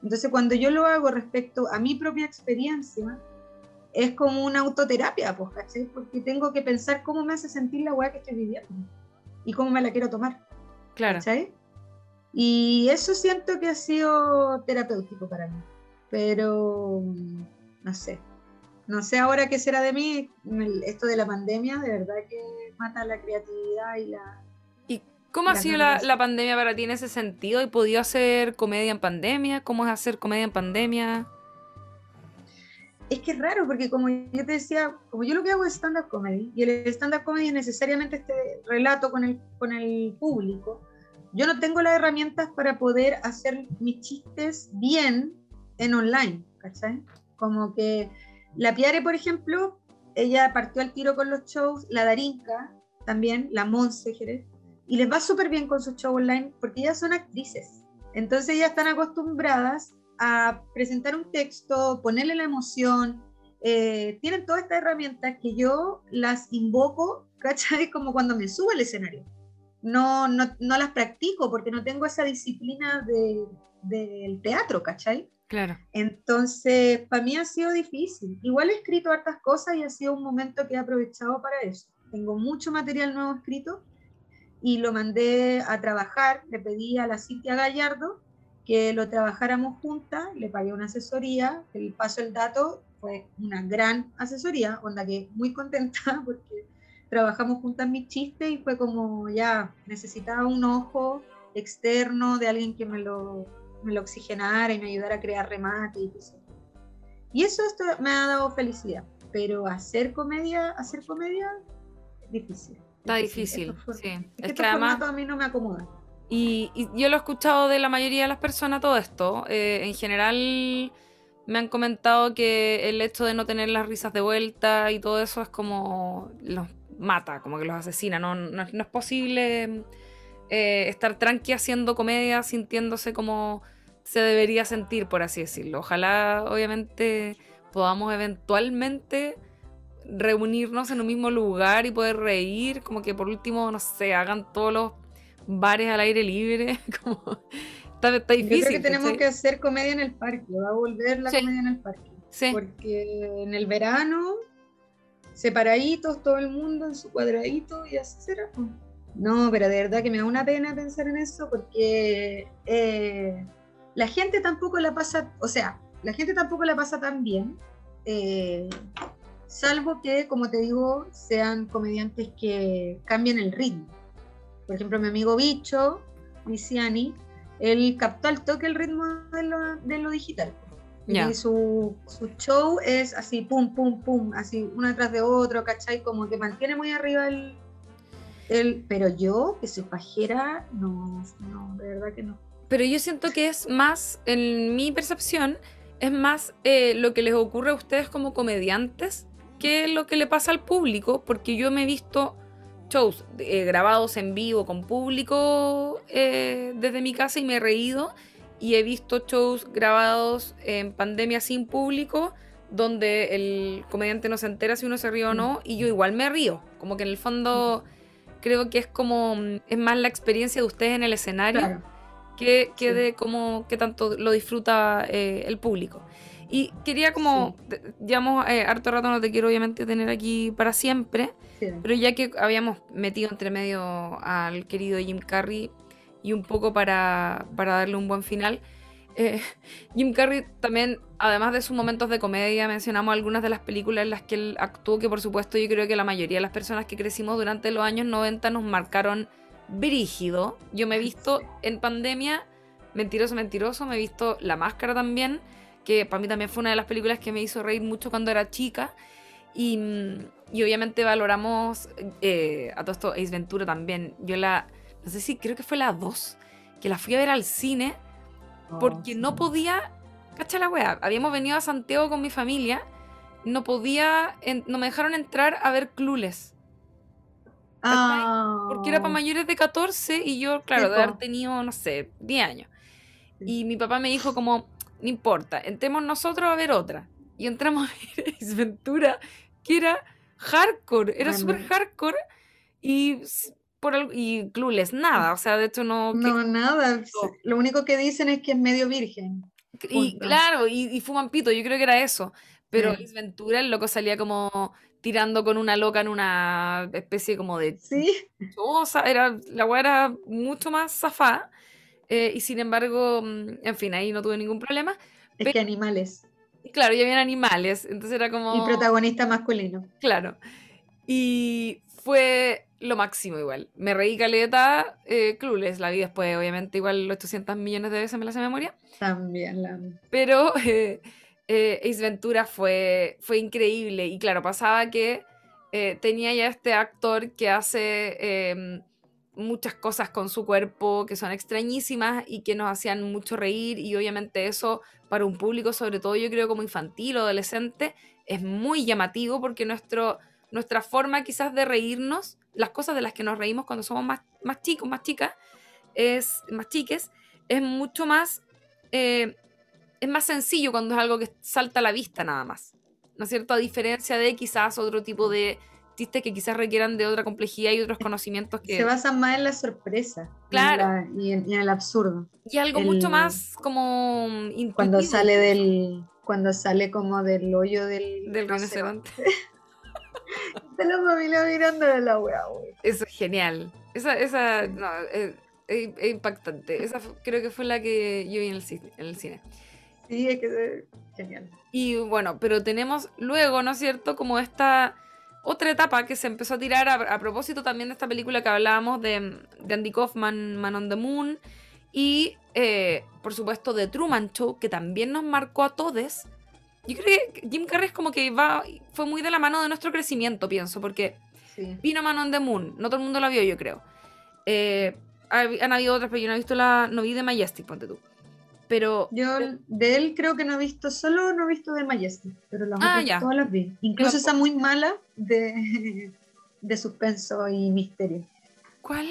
Entonces, cuando yo lo hago respecto a mi propia experiencia, es como una autoterapia, pues. Porque tengo que pensar cómo me hace sentir la weá que estoy viviendo y cómo me la quiero tomar. Claro. ¿cachai? Y eso siento que ha sido terapéutico para mí. Pero, no sé. No sé ahora qué será de mí. Esto de la pandemia, de verdad que mata la creatividad y la, ¿Cómo ha sido la, pandemia para ti en ese sentido? ¿Y podido hacer comedia en pandemia? ¿Cómo es hacer comedia en pandemia? Es que es raro, porque como yo te decía, como yo lo que hago es stand-up comedy, y el stand-up comedy es necesariamente este relato con el, con el público, yo no tengo las herramientas para poder hacer mis chistes bien en online, ¿cachai? Como que la Piare, por ejemplo, ella partió al tiro con los shows, la Darinka también, la Monse Jerez, y les va súper bien con su show online porque ellas son actrices. Entonces ellas están acostumbradas a presentar un texto, ponerle la emoción, eh, tienen todas estas herramientas que yo las invoco, <laughs> ¿cachai? Como cuando me subo al escenario. no, no, no, las practico porque no tengo esa disciplina de, del teatro, ¿cachai? Claro. Entonces, para mí ha sido difícil. Igual he escrito hartas cosas y ha sido un momento que he aprovechado para eso. Tengo mucho material nuevo escrito y lo mandé a trabajar. Le pedí a la Cintia Gallardo que lo trabajáramos juntas, le pagué una asesoría, el paso el dato, fue una gran asesoría, onda que muy contenta <laughs> porque trabajamos juntas mis chistes y fue como ya necesitaba un ojo externo de alguien que me lo, me lo oxigenara y me ayudara a crear remate y eso. Y eso esto me ha dado felicidad, pero hacer comedia, hacer comedia, difícil. Está difícil, sí. Es, que, además a mí no me acomoda. Y, yo lo he escuchado de la mayoría de las personas todo esto. Eh, en general me han comentado que el hecho de no tener las risas de vuelta y todo eso es como los mata, como que los asesina. No, no, es posible eh, estar tranqui haciendo comedia sintiéndose como se debería sentir, por así decirlo. Ojalá, obviamente, podamos eventualmente reunirnos en un mismo lugar y poder reír, como que por último, no sé, hagan todos los bares al aire libre, <laughs> como está, difícil. Yo creo que tenemos que hacer comedia en el parque, va a volver la comedia en el parque. Sí. Porque en el verano, separaditos, todo el mundo en su cuadradito y así será. No, pero de verdad que me da una pena pensar en eso porque eh, la gente tampoco la pasa, o sea, la gente tampoco la pasa tan bien, eh, salvo que, como te digo, sean comediantes que cambien el ritmo. Por ejemplo, mi amigo Bicho, Luciani, él captó al toque el ritmo de lo, de lo digital. Y su, su, show es así, pum, pum, pum, así, uno tras de otro, ¿cachai? Como que mantiene muy arriba el, el... Pero yo, que soy pajera, no, no, de verdad que no. Pero yo siento que es más, en mi percepción, es más eh, lo que les ocurre a ustedes como comediantes que lo que le pasa al público, porque yo me he visto shows eh, grabados en vivo con público eh, desde mi casa y me he reído. Y he visto shows grabados en pandemia sin público donde el comediante no se entera si uno se ríe o no y yo igual me río. Como que en el fondo creo que es como, es más la experiencia de ustedes en el escenario que, que de cómo, que tanto lo disfruta eh, el público. Y quería como, digamos, harto rato no te quiero obviamente tener aquí para siempre, pero ya que habíamos metido entre medio al querido Jim Carrey y un poco para, darle un buen final, eh, <laughs> Jim Carrey también, además de sus momentos de comedia, mencionamos algunas de las películas en las que él actuó, que por supuesto yo creo que la mayoría de las personas que crecimos durante los años 90 nos marcaron brígido. Yo me he visto en pandemia, mentiroso, mentiroso, me he visto La Máscara también, que para mí también fue una de las películas que me hizo reír mucho cuando era chica. Y, y obviamente valoramos eh, a todo esto Ace Ventura también. Yo la, no sé si creo que fue la 2, que la fui a ver al cine oh, porque no podía, cacha la wea, habíamos venido a Santiago con mi familia, no podía, no me dejaron entrar a ver Clules. Porque era para oh. mayores de 14 y yo, claro, de haber tenido, no sé, 10 años. Y mi papá me dijo como, no importa, entremos nosotros a ver otra. Y entramos a ver <laughs> Ace Ventura, que era hardcore, era súper hardcore y por y clueless, nada, o sea, de hecho no... No, nada, lo único que dicen es que es medio virgen. Y claro, y, fuman pito, yo creo que era eso, pero Ace Ventura el loco salía como tirando con una loca en una especie como de... Sí. era, la weá era mucho más zafada. Eh, y sin embargo, mm, en fin, ahí no tuve ningún problema. Es que animales. Claro, ya habían animales, entonces era como... Y protagonista masculino. Claro. Y fue lo máximo igual. Me reí caleta, eh, Clueless, la vi después, obviamente, igual 800 millones de veces me la sé memoria. También la... Pero <laughs> eh, eh, Ace Ventura fue, fue increíble y claro, pasaba que eh, tenía ya este actor que hace em, muchas cosas con su cuerpo que son extrañísimas y que nos hacían mucho reír y obviamente eso para un público, sobre todo yo creo como infantil o adolescente, es muy llamativo porque nuestro, nuestra forma quizás de reírnos, las cosas de las que nos reímos cuando somos más, más chicos, más chicas, es, más chiques, es mucho más, eh, es más sencillo cuando es algo que salta a la vista nada más, ¿no es cierto? A diferencia de quizás otro tipo de que quizás requieran de otra complejidad y otros conocimientos que... Se basan más en la sorpresa. Claro. y, en, el absurdo. Y algo mucho más como... Cuando sale del... Cuando sale como del hoyo del... Del rinoceronte. <laughs> de la familia mirando de la wea, Eso es genial. Esa, esa, no, es, impactante. Esa creo que fue la que yo vi en el cine. En el cine. Sí, es que es genial. Y bueno, pero tenemos luego, ¿no es cierto? Como esta otra etapa que se empezó a tirar a, propósito también de esta película que hablábamos de, de Andy Kaufman, Man on the Moon. Y eh, por supuesto de Truman Show, que también nos marcó a todos yo creo que Jim Carrey es como que va, fue muy de la mano de nuestro crecimiento, pienso, porque vino Man on the Moon, no todo el mundo la vio, yo creo. Eh, han habido otras, pero yo no he visto la, no vi de Majestic, ponte tú. Pero. Yo de él creo que no he visto, solo no he visto de Majestic, pero las ah, otras todas las vi. Incluso esa muy mala de, de suspenso y misterio. ¿Cuál?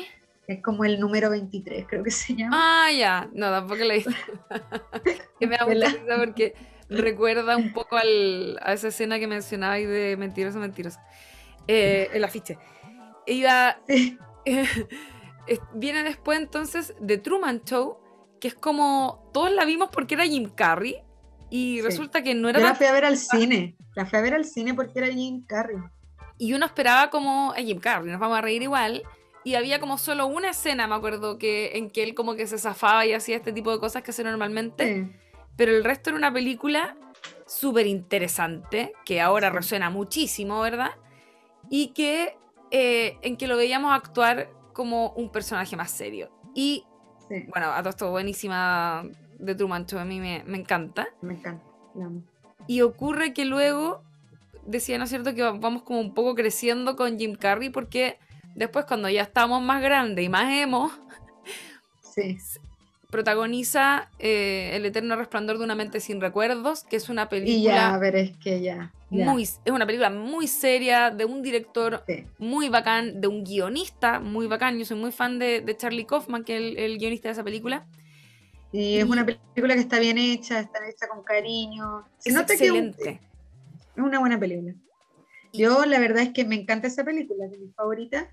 Es como el número 23, creo que se llama. Ah, ya. No, tampoco la he visto. <laughs> que me da mucha risa porque recuerda un poco al, a esa escena que mencionabais de Mentiroso, Mentiroso. Eh, el afiche. Iba. <laughs> viene después entonces de Truman Show, que es como. Todos la vimos porque era Jim Carrey. Y resulta que no era. Yo la fui a ver al cine. La fui a ver al cine porque era Jim Carrey. Y uno esperaba como. a Jim Carrey, nos vamos a reír igual. Y había como solo una escena, me acuerdo, que en que él como que se zafaba y hacía este tipo de cosas que hace normalmente pero el resto era una película súper interesante, que ahora resuena muchísimo, ¿verdad? Y que eh, en que lo veíamos actuar como un personaje más serio. Y bueno, a todo esto buenísima de Truman Show, a mí me, encanta. Me encanta. Y ocurre que luego, decía, ¿no es cierto?, que vamos como un poco creciendo con Jim Carrey, porque después cuando ya estamos más grandes y más emo, sí <laughs> protagoniza eh, El eterno resplandor de una mente sin recuerdos, que es una película... Y ya, a ver, es que ya, Muy, es una película muy seria, de un director muy bacán, de un guionista muy bacán. Yo soy muy fan de, Charlie Kaufman, que es el, guionista de esa película. Y es una película que está bien hecha, está hecha con cariño. es excelente. es una buena película. Yo la verdad es que me encanta esa película, es mi favorita.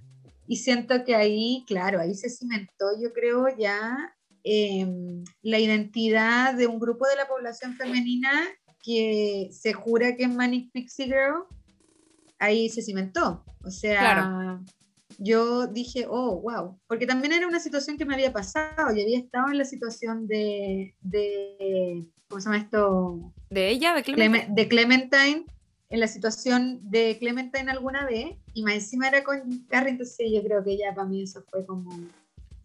Y siento que ahí, claro, ahí se cimentó, yo creo, ya Em, la identidad de un grupo de la población femenina que se jura que es Manic Pixie Girl, ahí se cimentó. O sea, yo dije, oh, wow, porque también era una situación que me había pasado, y había estado en la situación de, de ¿cómo se llama esto? ¿De ella? ¿De Clementine? de Clementine, en la situación de Clementine alguna vez, y más encima era con Carrie, entonces yo creo que ya para mí eso fue como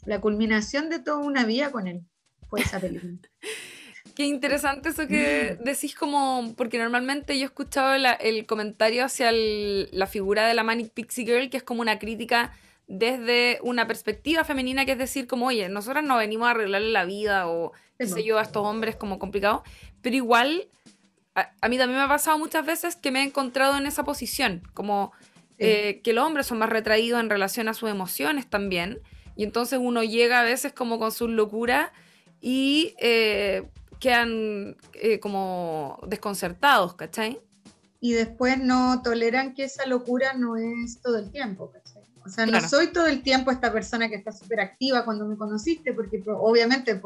la culminación de toda una vida con él fue esa película. <laughs> Qué interesante eso que decís como, porque normalmente yo he escuchado el comentario hacia la figura de la Manic Pixie Girl, que es como una crítica desde una perspectiva femenina, que es decir, como, oye, nosotras no venimos a arreglarle la vida o, qué sé yo, a estos hombres como complicado, pero igual, a, mí también me ha pasado muchas veces que me he encontrado en esa posición, como eh, que los hombres son más retraídos en relación a sus emociones también, y entonces uno llega a veces como con sus locuras y eh, quedan eh, como desconcertados, ¿cachai? Y después no toleran que esa locura no es todo el tiempo, ¿cachai? O sea, no soy todo el tiempo esta persona que está súper activa cuando me conociste, porque obviamente,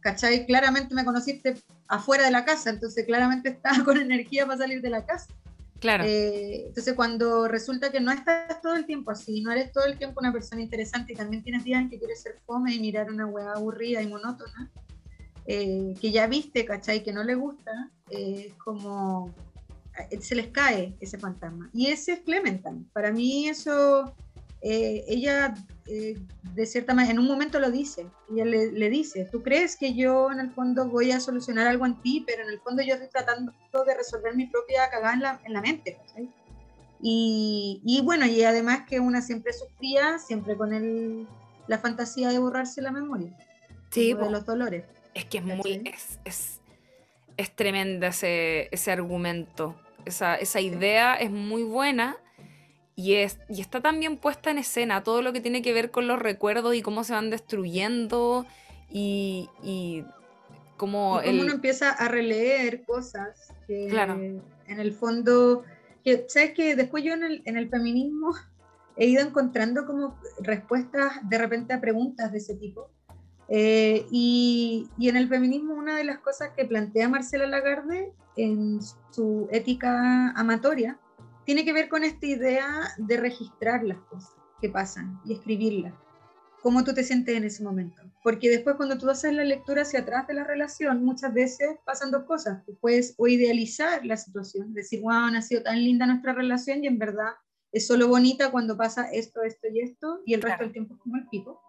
¿cachai? Claramente me conociste afuera de la casa, entonces claramente estaba <laughs> con energía para salir de la casa. Claro. Eh, entonces, cuando resulta que no estás todo el tiempo así, no eres todo el tiempo una persona interesante y también tienes días en que quieres ser fome y mirar una hueá aburrida y monótona, eh, que ya viste, ¿cachai? Que no le gusta, eh, es como. Se les cae ese fantasma. Y ese es Clementine. Para mí, eso eh, ella eh, de cierta manera, en un momento lo dice, ella le, dice, tú crees que yo en el fondo voy a solucionar algo en ti, pero en el fondo yo estoy tratando de resolver mi propia cagada en la, en la mente. Y, y, bueno, y además que una siempre sufría, siempre con el, la fantasía de borrarse la memoria. Sí, de los dolores. Es que es muy, es, es, es tremenda ese, ese argumento. Esa, esa idea es muy buena y, es, y está también puesta en escena todo lo que tiene que ver con los recuerdos y cómo se van destruyendo y, y cómo, uno empieza a releer cosas que en el fondo que, ¿sabes que Después yo en el, en el feminismo he ido encontrando como respuestas de repente a preguntas de ese tipo. Eh, y, y, en el feminismo una de las cosas que plantea Marcela Lagarde en su ética amatoria tiene que ver con esta idea de registrar las cosas que pasan y escribirlas. Cómo tú te sientes en ese momento. Porque después cuando tú haces la lectura hacia atrás de la relación, muchas veces pasan dos cosas. Tú puedes o idealizar la situación, decir, wow, ha sido tan linda nuestra relación y en verdad es solo bonita cuando pasa esto, esto y esto, y el resto del tiempo es como el pico.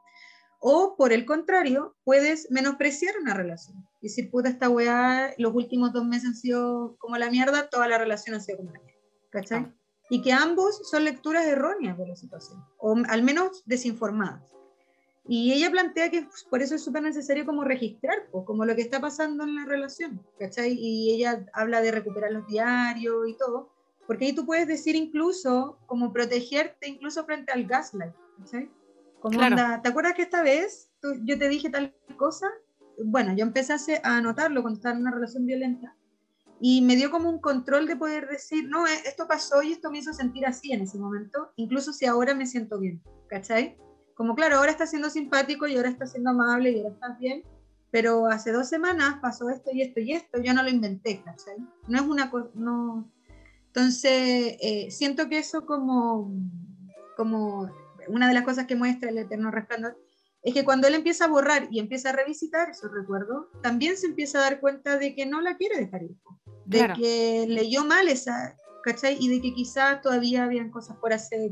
O por el contrario, puedes menospreciar una relación. Y decir, puta, esta weá, los últimos dos meses han sido como la mierda, toda la relación ha sido como la mierda. ¿Cachai? Ah. Y que ambos son lecturas erróneas de la situación, o al menos desinformadas. Y ella plantea que por eso es súper necesario como registrar, como lo que está pasando en la relación, ¿cachai? Y ella habla de recuperar los diarios y todo, porque ahí tú puedes decir incluso, como protegerte incluso frente al gaslight, ¿sí? Como ¿te acuerdas que esta vez yo te dije tal cosa? Bueno, yo empecé a anotarlo cuando estaba en una relación violenta y me dio como un control de poder decir, no, eh, esto pasó y esto me hizo sentir así en ese momento, incluso si ahora me siento bien, ¿cachai? Como claro, ahora está siendo simpático y ahora está siendo amable y ahora estás bien, pero hace dos semanas pasó esto y esto y esto, yo no lo inventé, ¿cachai? No es una cosa, no, entonces, eh, siento que eso como, como una de las cosas que muestra el Eterno Resplandor es que cuando él empieza a borrar y empieza a revisitar esos recuerdos, también se empieza a dar cuenta de que no la quiere dejar ir, de que leyó mal esa, ¿cachai? Y de que quizás todavía habían cosas por hacer.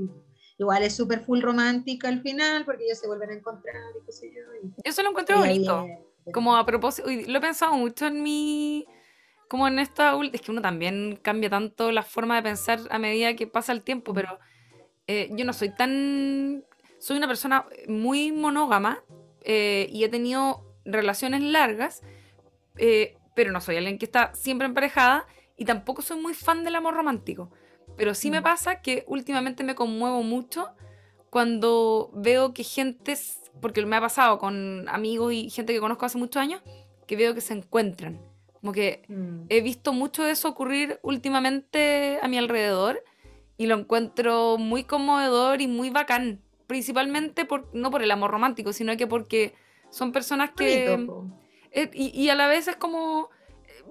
Igual es súper full romántica al final, porque ellos se vuelven a encontrar y qué sé yo. Y, Eso lo encuentro bonito. como a propósito, lo he pensado mucho en mi como en esta es que uno también cambia tanto la forma de pensar a medida que pasa el tiempo, pero eh, yo no soy tan, soy una persona muy monógama eh, y he tenido relaciones largas, eh, pero no soy alguien que está siempre emparejada y tampoco soy muy fan del amor romántico. Pero sí me mm. pasa que últimamente me conmuevo mucho cuando veo que gente, porque me ha pasado con amigos y gente que conozco hace muchos años, que veo que se encuentran como que mm. he visto mucho de eso ocurrir últimamente a mi alrededor y lo encuentro muy conmovedor y muy bacán. Principalmente por, no por el amor romántico, sino que porque son personas que... Eh, y, a la vez es como eh,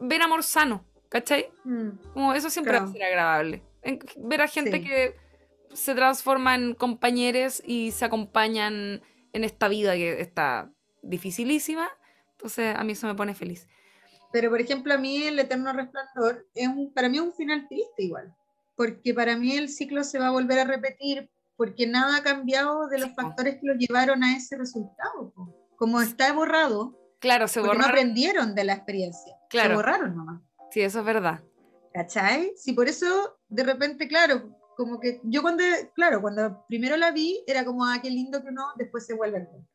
ver amor sano, ¿cachai? Mm. Como eso siempre va a ser agradable. ver a gente que se transforma en compañeros y se acompañan en esta vida que está dificilísima. Entonces a mí eso me pone feliz. Pero, por ejemplo, a mí el Eterno Resplandor es un, para mí es un final triste igual, porque para mí el ciclo se va a volver a repetir porque nada ha cambiado de los factores que lo llevaron a ese resultado. Como está borrado, claro, se borraron. no aprendieron de la experiencia, claro. se borraron nomás. Sí, eso es verdad. ¿Cachai? Sí, por eso de repente, claro, como que yo cuando, claro, cuando primero la vi, era como, ah, qué lindo que no, después se vuelve a encontrar.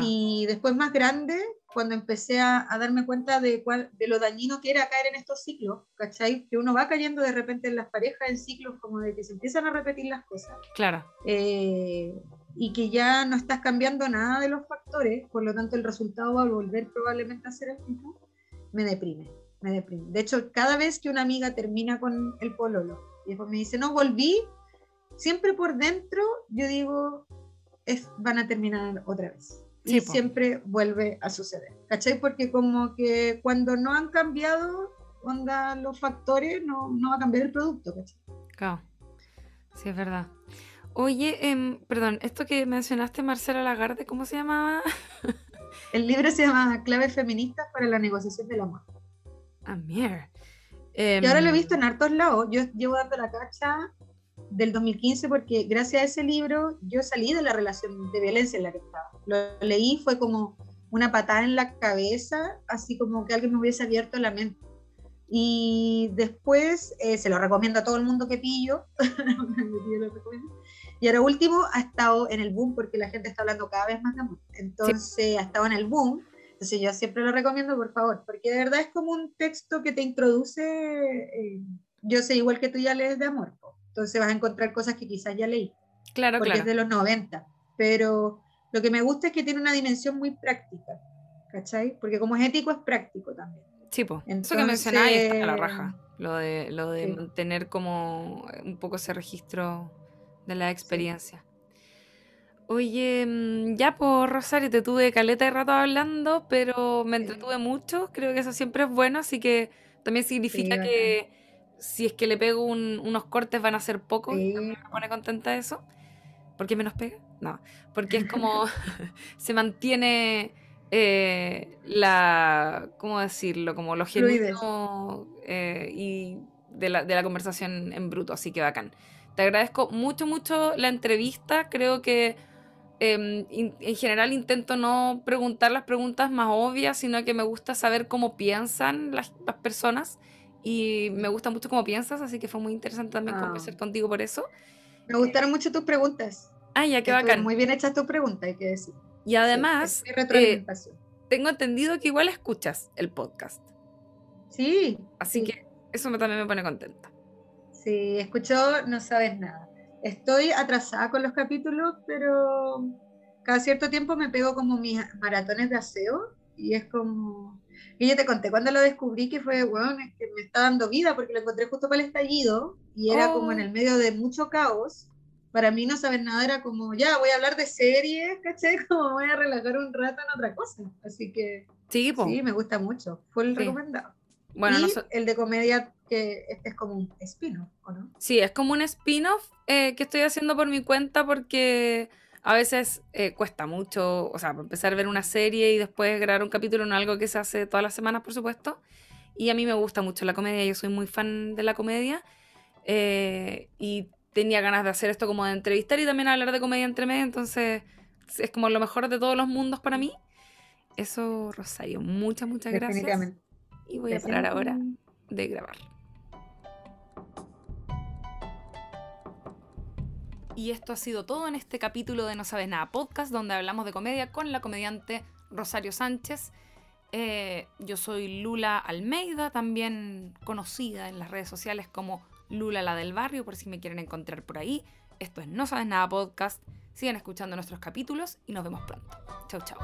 Y después más grande, cuando empecé a, darme cuenta de, cuál, de lo dañino que era caer en estos ciclos, ¿cachai? Que uno va cayendo de repente en las parejas en ciclos como de que se empiezan a repetir las cosas. Claro. Eh, y que ya no estás cambiando nada de los factores, por lo tanto el resultado va a volver probablemente a ser el mismo, me deprime, me deprime. De hecho, cada vez que una amiga termina con el pololo y después me dice, no, volví, siempre por dentro yo digo, es, van a terminar otra vez y siempre vuelve a suceder. ¿Cachai? Porque como que cuando no han cambiado onda, los factores, no, no va a cambiar el producto. ¿cachai? Claro. Sí, es verdad. Oye, em, perdón, esto que mencionaste, Marcela Lagarde, ¿cómo se llamaba? <laughs> el libro se llama Claves Feministas para la Negociación del Amor. Ah, mierda. y ahora lo he em, visto en hartos lados. Yo llevo dando la cacha del 2015 porque gracias a ese libro yo salí de la relación de violencia en la que estaba. Lo leí, fue como una patada en la cabeza, así como que alguien me hubiese abierto la mente. Y después eh, se lo recomiendo a todo el mundo que pillo. <laughs> y ahora último ha estado en el boom porque la gente está hablando cada vez más de amor. Entonces ha estado en el boom. Entonces yo siempre lo recomiendo, por favor, porque de verdad es como un texto que te introduce. Eh, yo sé igual que tú ya lees de amor. Entonces vas a encontrar cosas que quizás ya leí. Claro, porque es de los 90. Pero lo que me gusta es que tiene una dimensión muy práctica. ¿Cachai? Porque como es ético, es práctico también. Sí, pues. Eso que mencionáis está la raja. lo de, lo de Sí. mantener como un poco ese registro de la experiencia. Oye, mm, ya por Rosario, te tuve caleta de rato hablando, pero me Sí. entretuve mucho. Creo que eso siempre es bueno, así que también significa bacán. que si es que le pego un- unos cortes van a ser pocos. Sí. también me pone contenta eso. ¿Por qué menos pega? No, porque es como <laughs> <laughs> se mantiene eh, la, ¿cómo decirlo? Como lo genuino eh, y de la, de la conversación en bruto, así que bacán. Te agradezco mucho, mucho la entrevista. Creo que em, in- en general intento no preguntar las preguntas más obvias, sino que me gusta saber cómo piensan las, las personas. Y me gusta mucho cómo piensas, así que fue muy interesante también Ah. conversar contigo por eso. Me gustaron mucho tus preguntas. Ah, ya, qué Estuvieron bacán. Muy bien hechas tus preguntas, hay que decir. Y además, Sí, eh, tengo entendido que igual escuchas el podcast. sí, Así sí, que eso me, también me pone contenta. Sí, escuchó, no sabes nada. Estoy atrasada con los capítulos, pero cada cierto tiempo me pego como mis maratones de aseo y es como... Y yo te conté cuando lo descubrí que fue, bueno, es que me está dando vida porque lo encontré justo para el estallido y era como en Oh. el medio de mucho caos. Para mí no saber nada era como, ya, voy a hablar de series, ¿caché? <laughs> Como voy a relajar un rato en otra cosa. Así que Sí, po. sí, me gusta mucho. Fue el Sí. recomendado. Bueno, y noso- el de comedia, que este es como un espino, ¿o no? sí, es como un spin-off eh, que estoy haciendo por mi cuenta porque a veces eh, cuesta mucho, o sea, empezar a ver una serie y después grabar un capítulo en algo que se hace todas las semanas, por supuesto. Y a mí me gusta mucho la comedia, yo soy muy fan de la comedia. eh, y tenía ganas de hacer esto como de entrevistar y también hablar de comedia entre medio, entonces es como lo mejor de todos los mundos para mí. Eso, Rosario, muchas, muchas gracias. Definitivamente. Y voy a parar ahora de grabar. Y esto ha sido todo en este capítulo de No Sabes Nada Podcast, donde hablamos de comedia con la comediante Rosario Sánchez. Eh, yo soy Lula Almeida, también conocida en las redes sociales como Lula la del barrio, por si me quieren encontrar por ahí. Esto es No Sabes Nada Podcast. Sigan escuchando nuestros capítulos y nos vemos pronto. Chau, chau.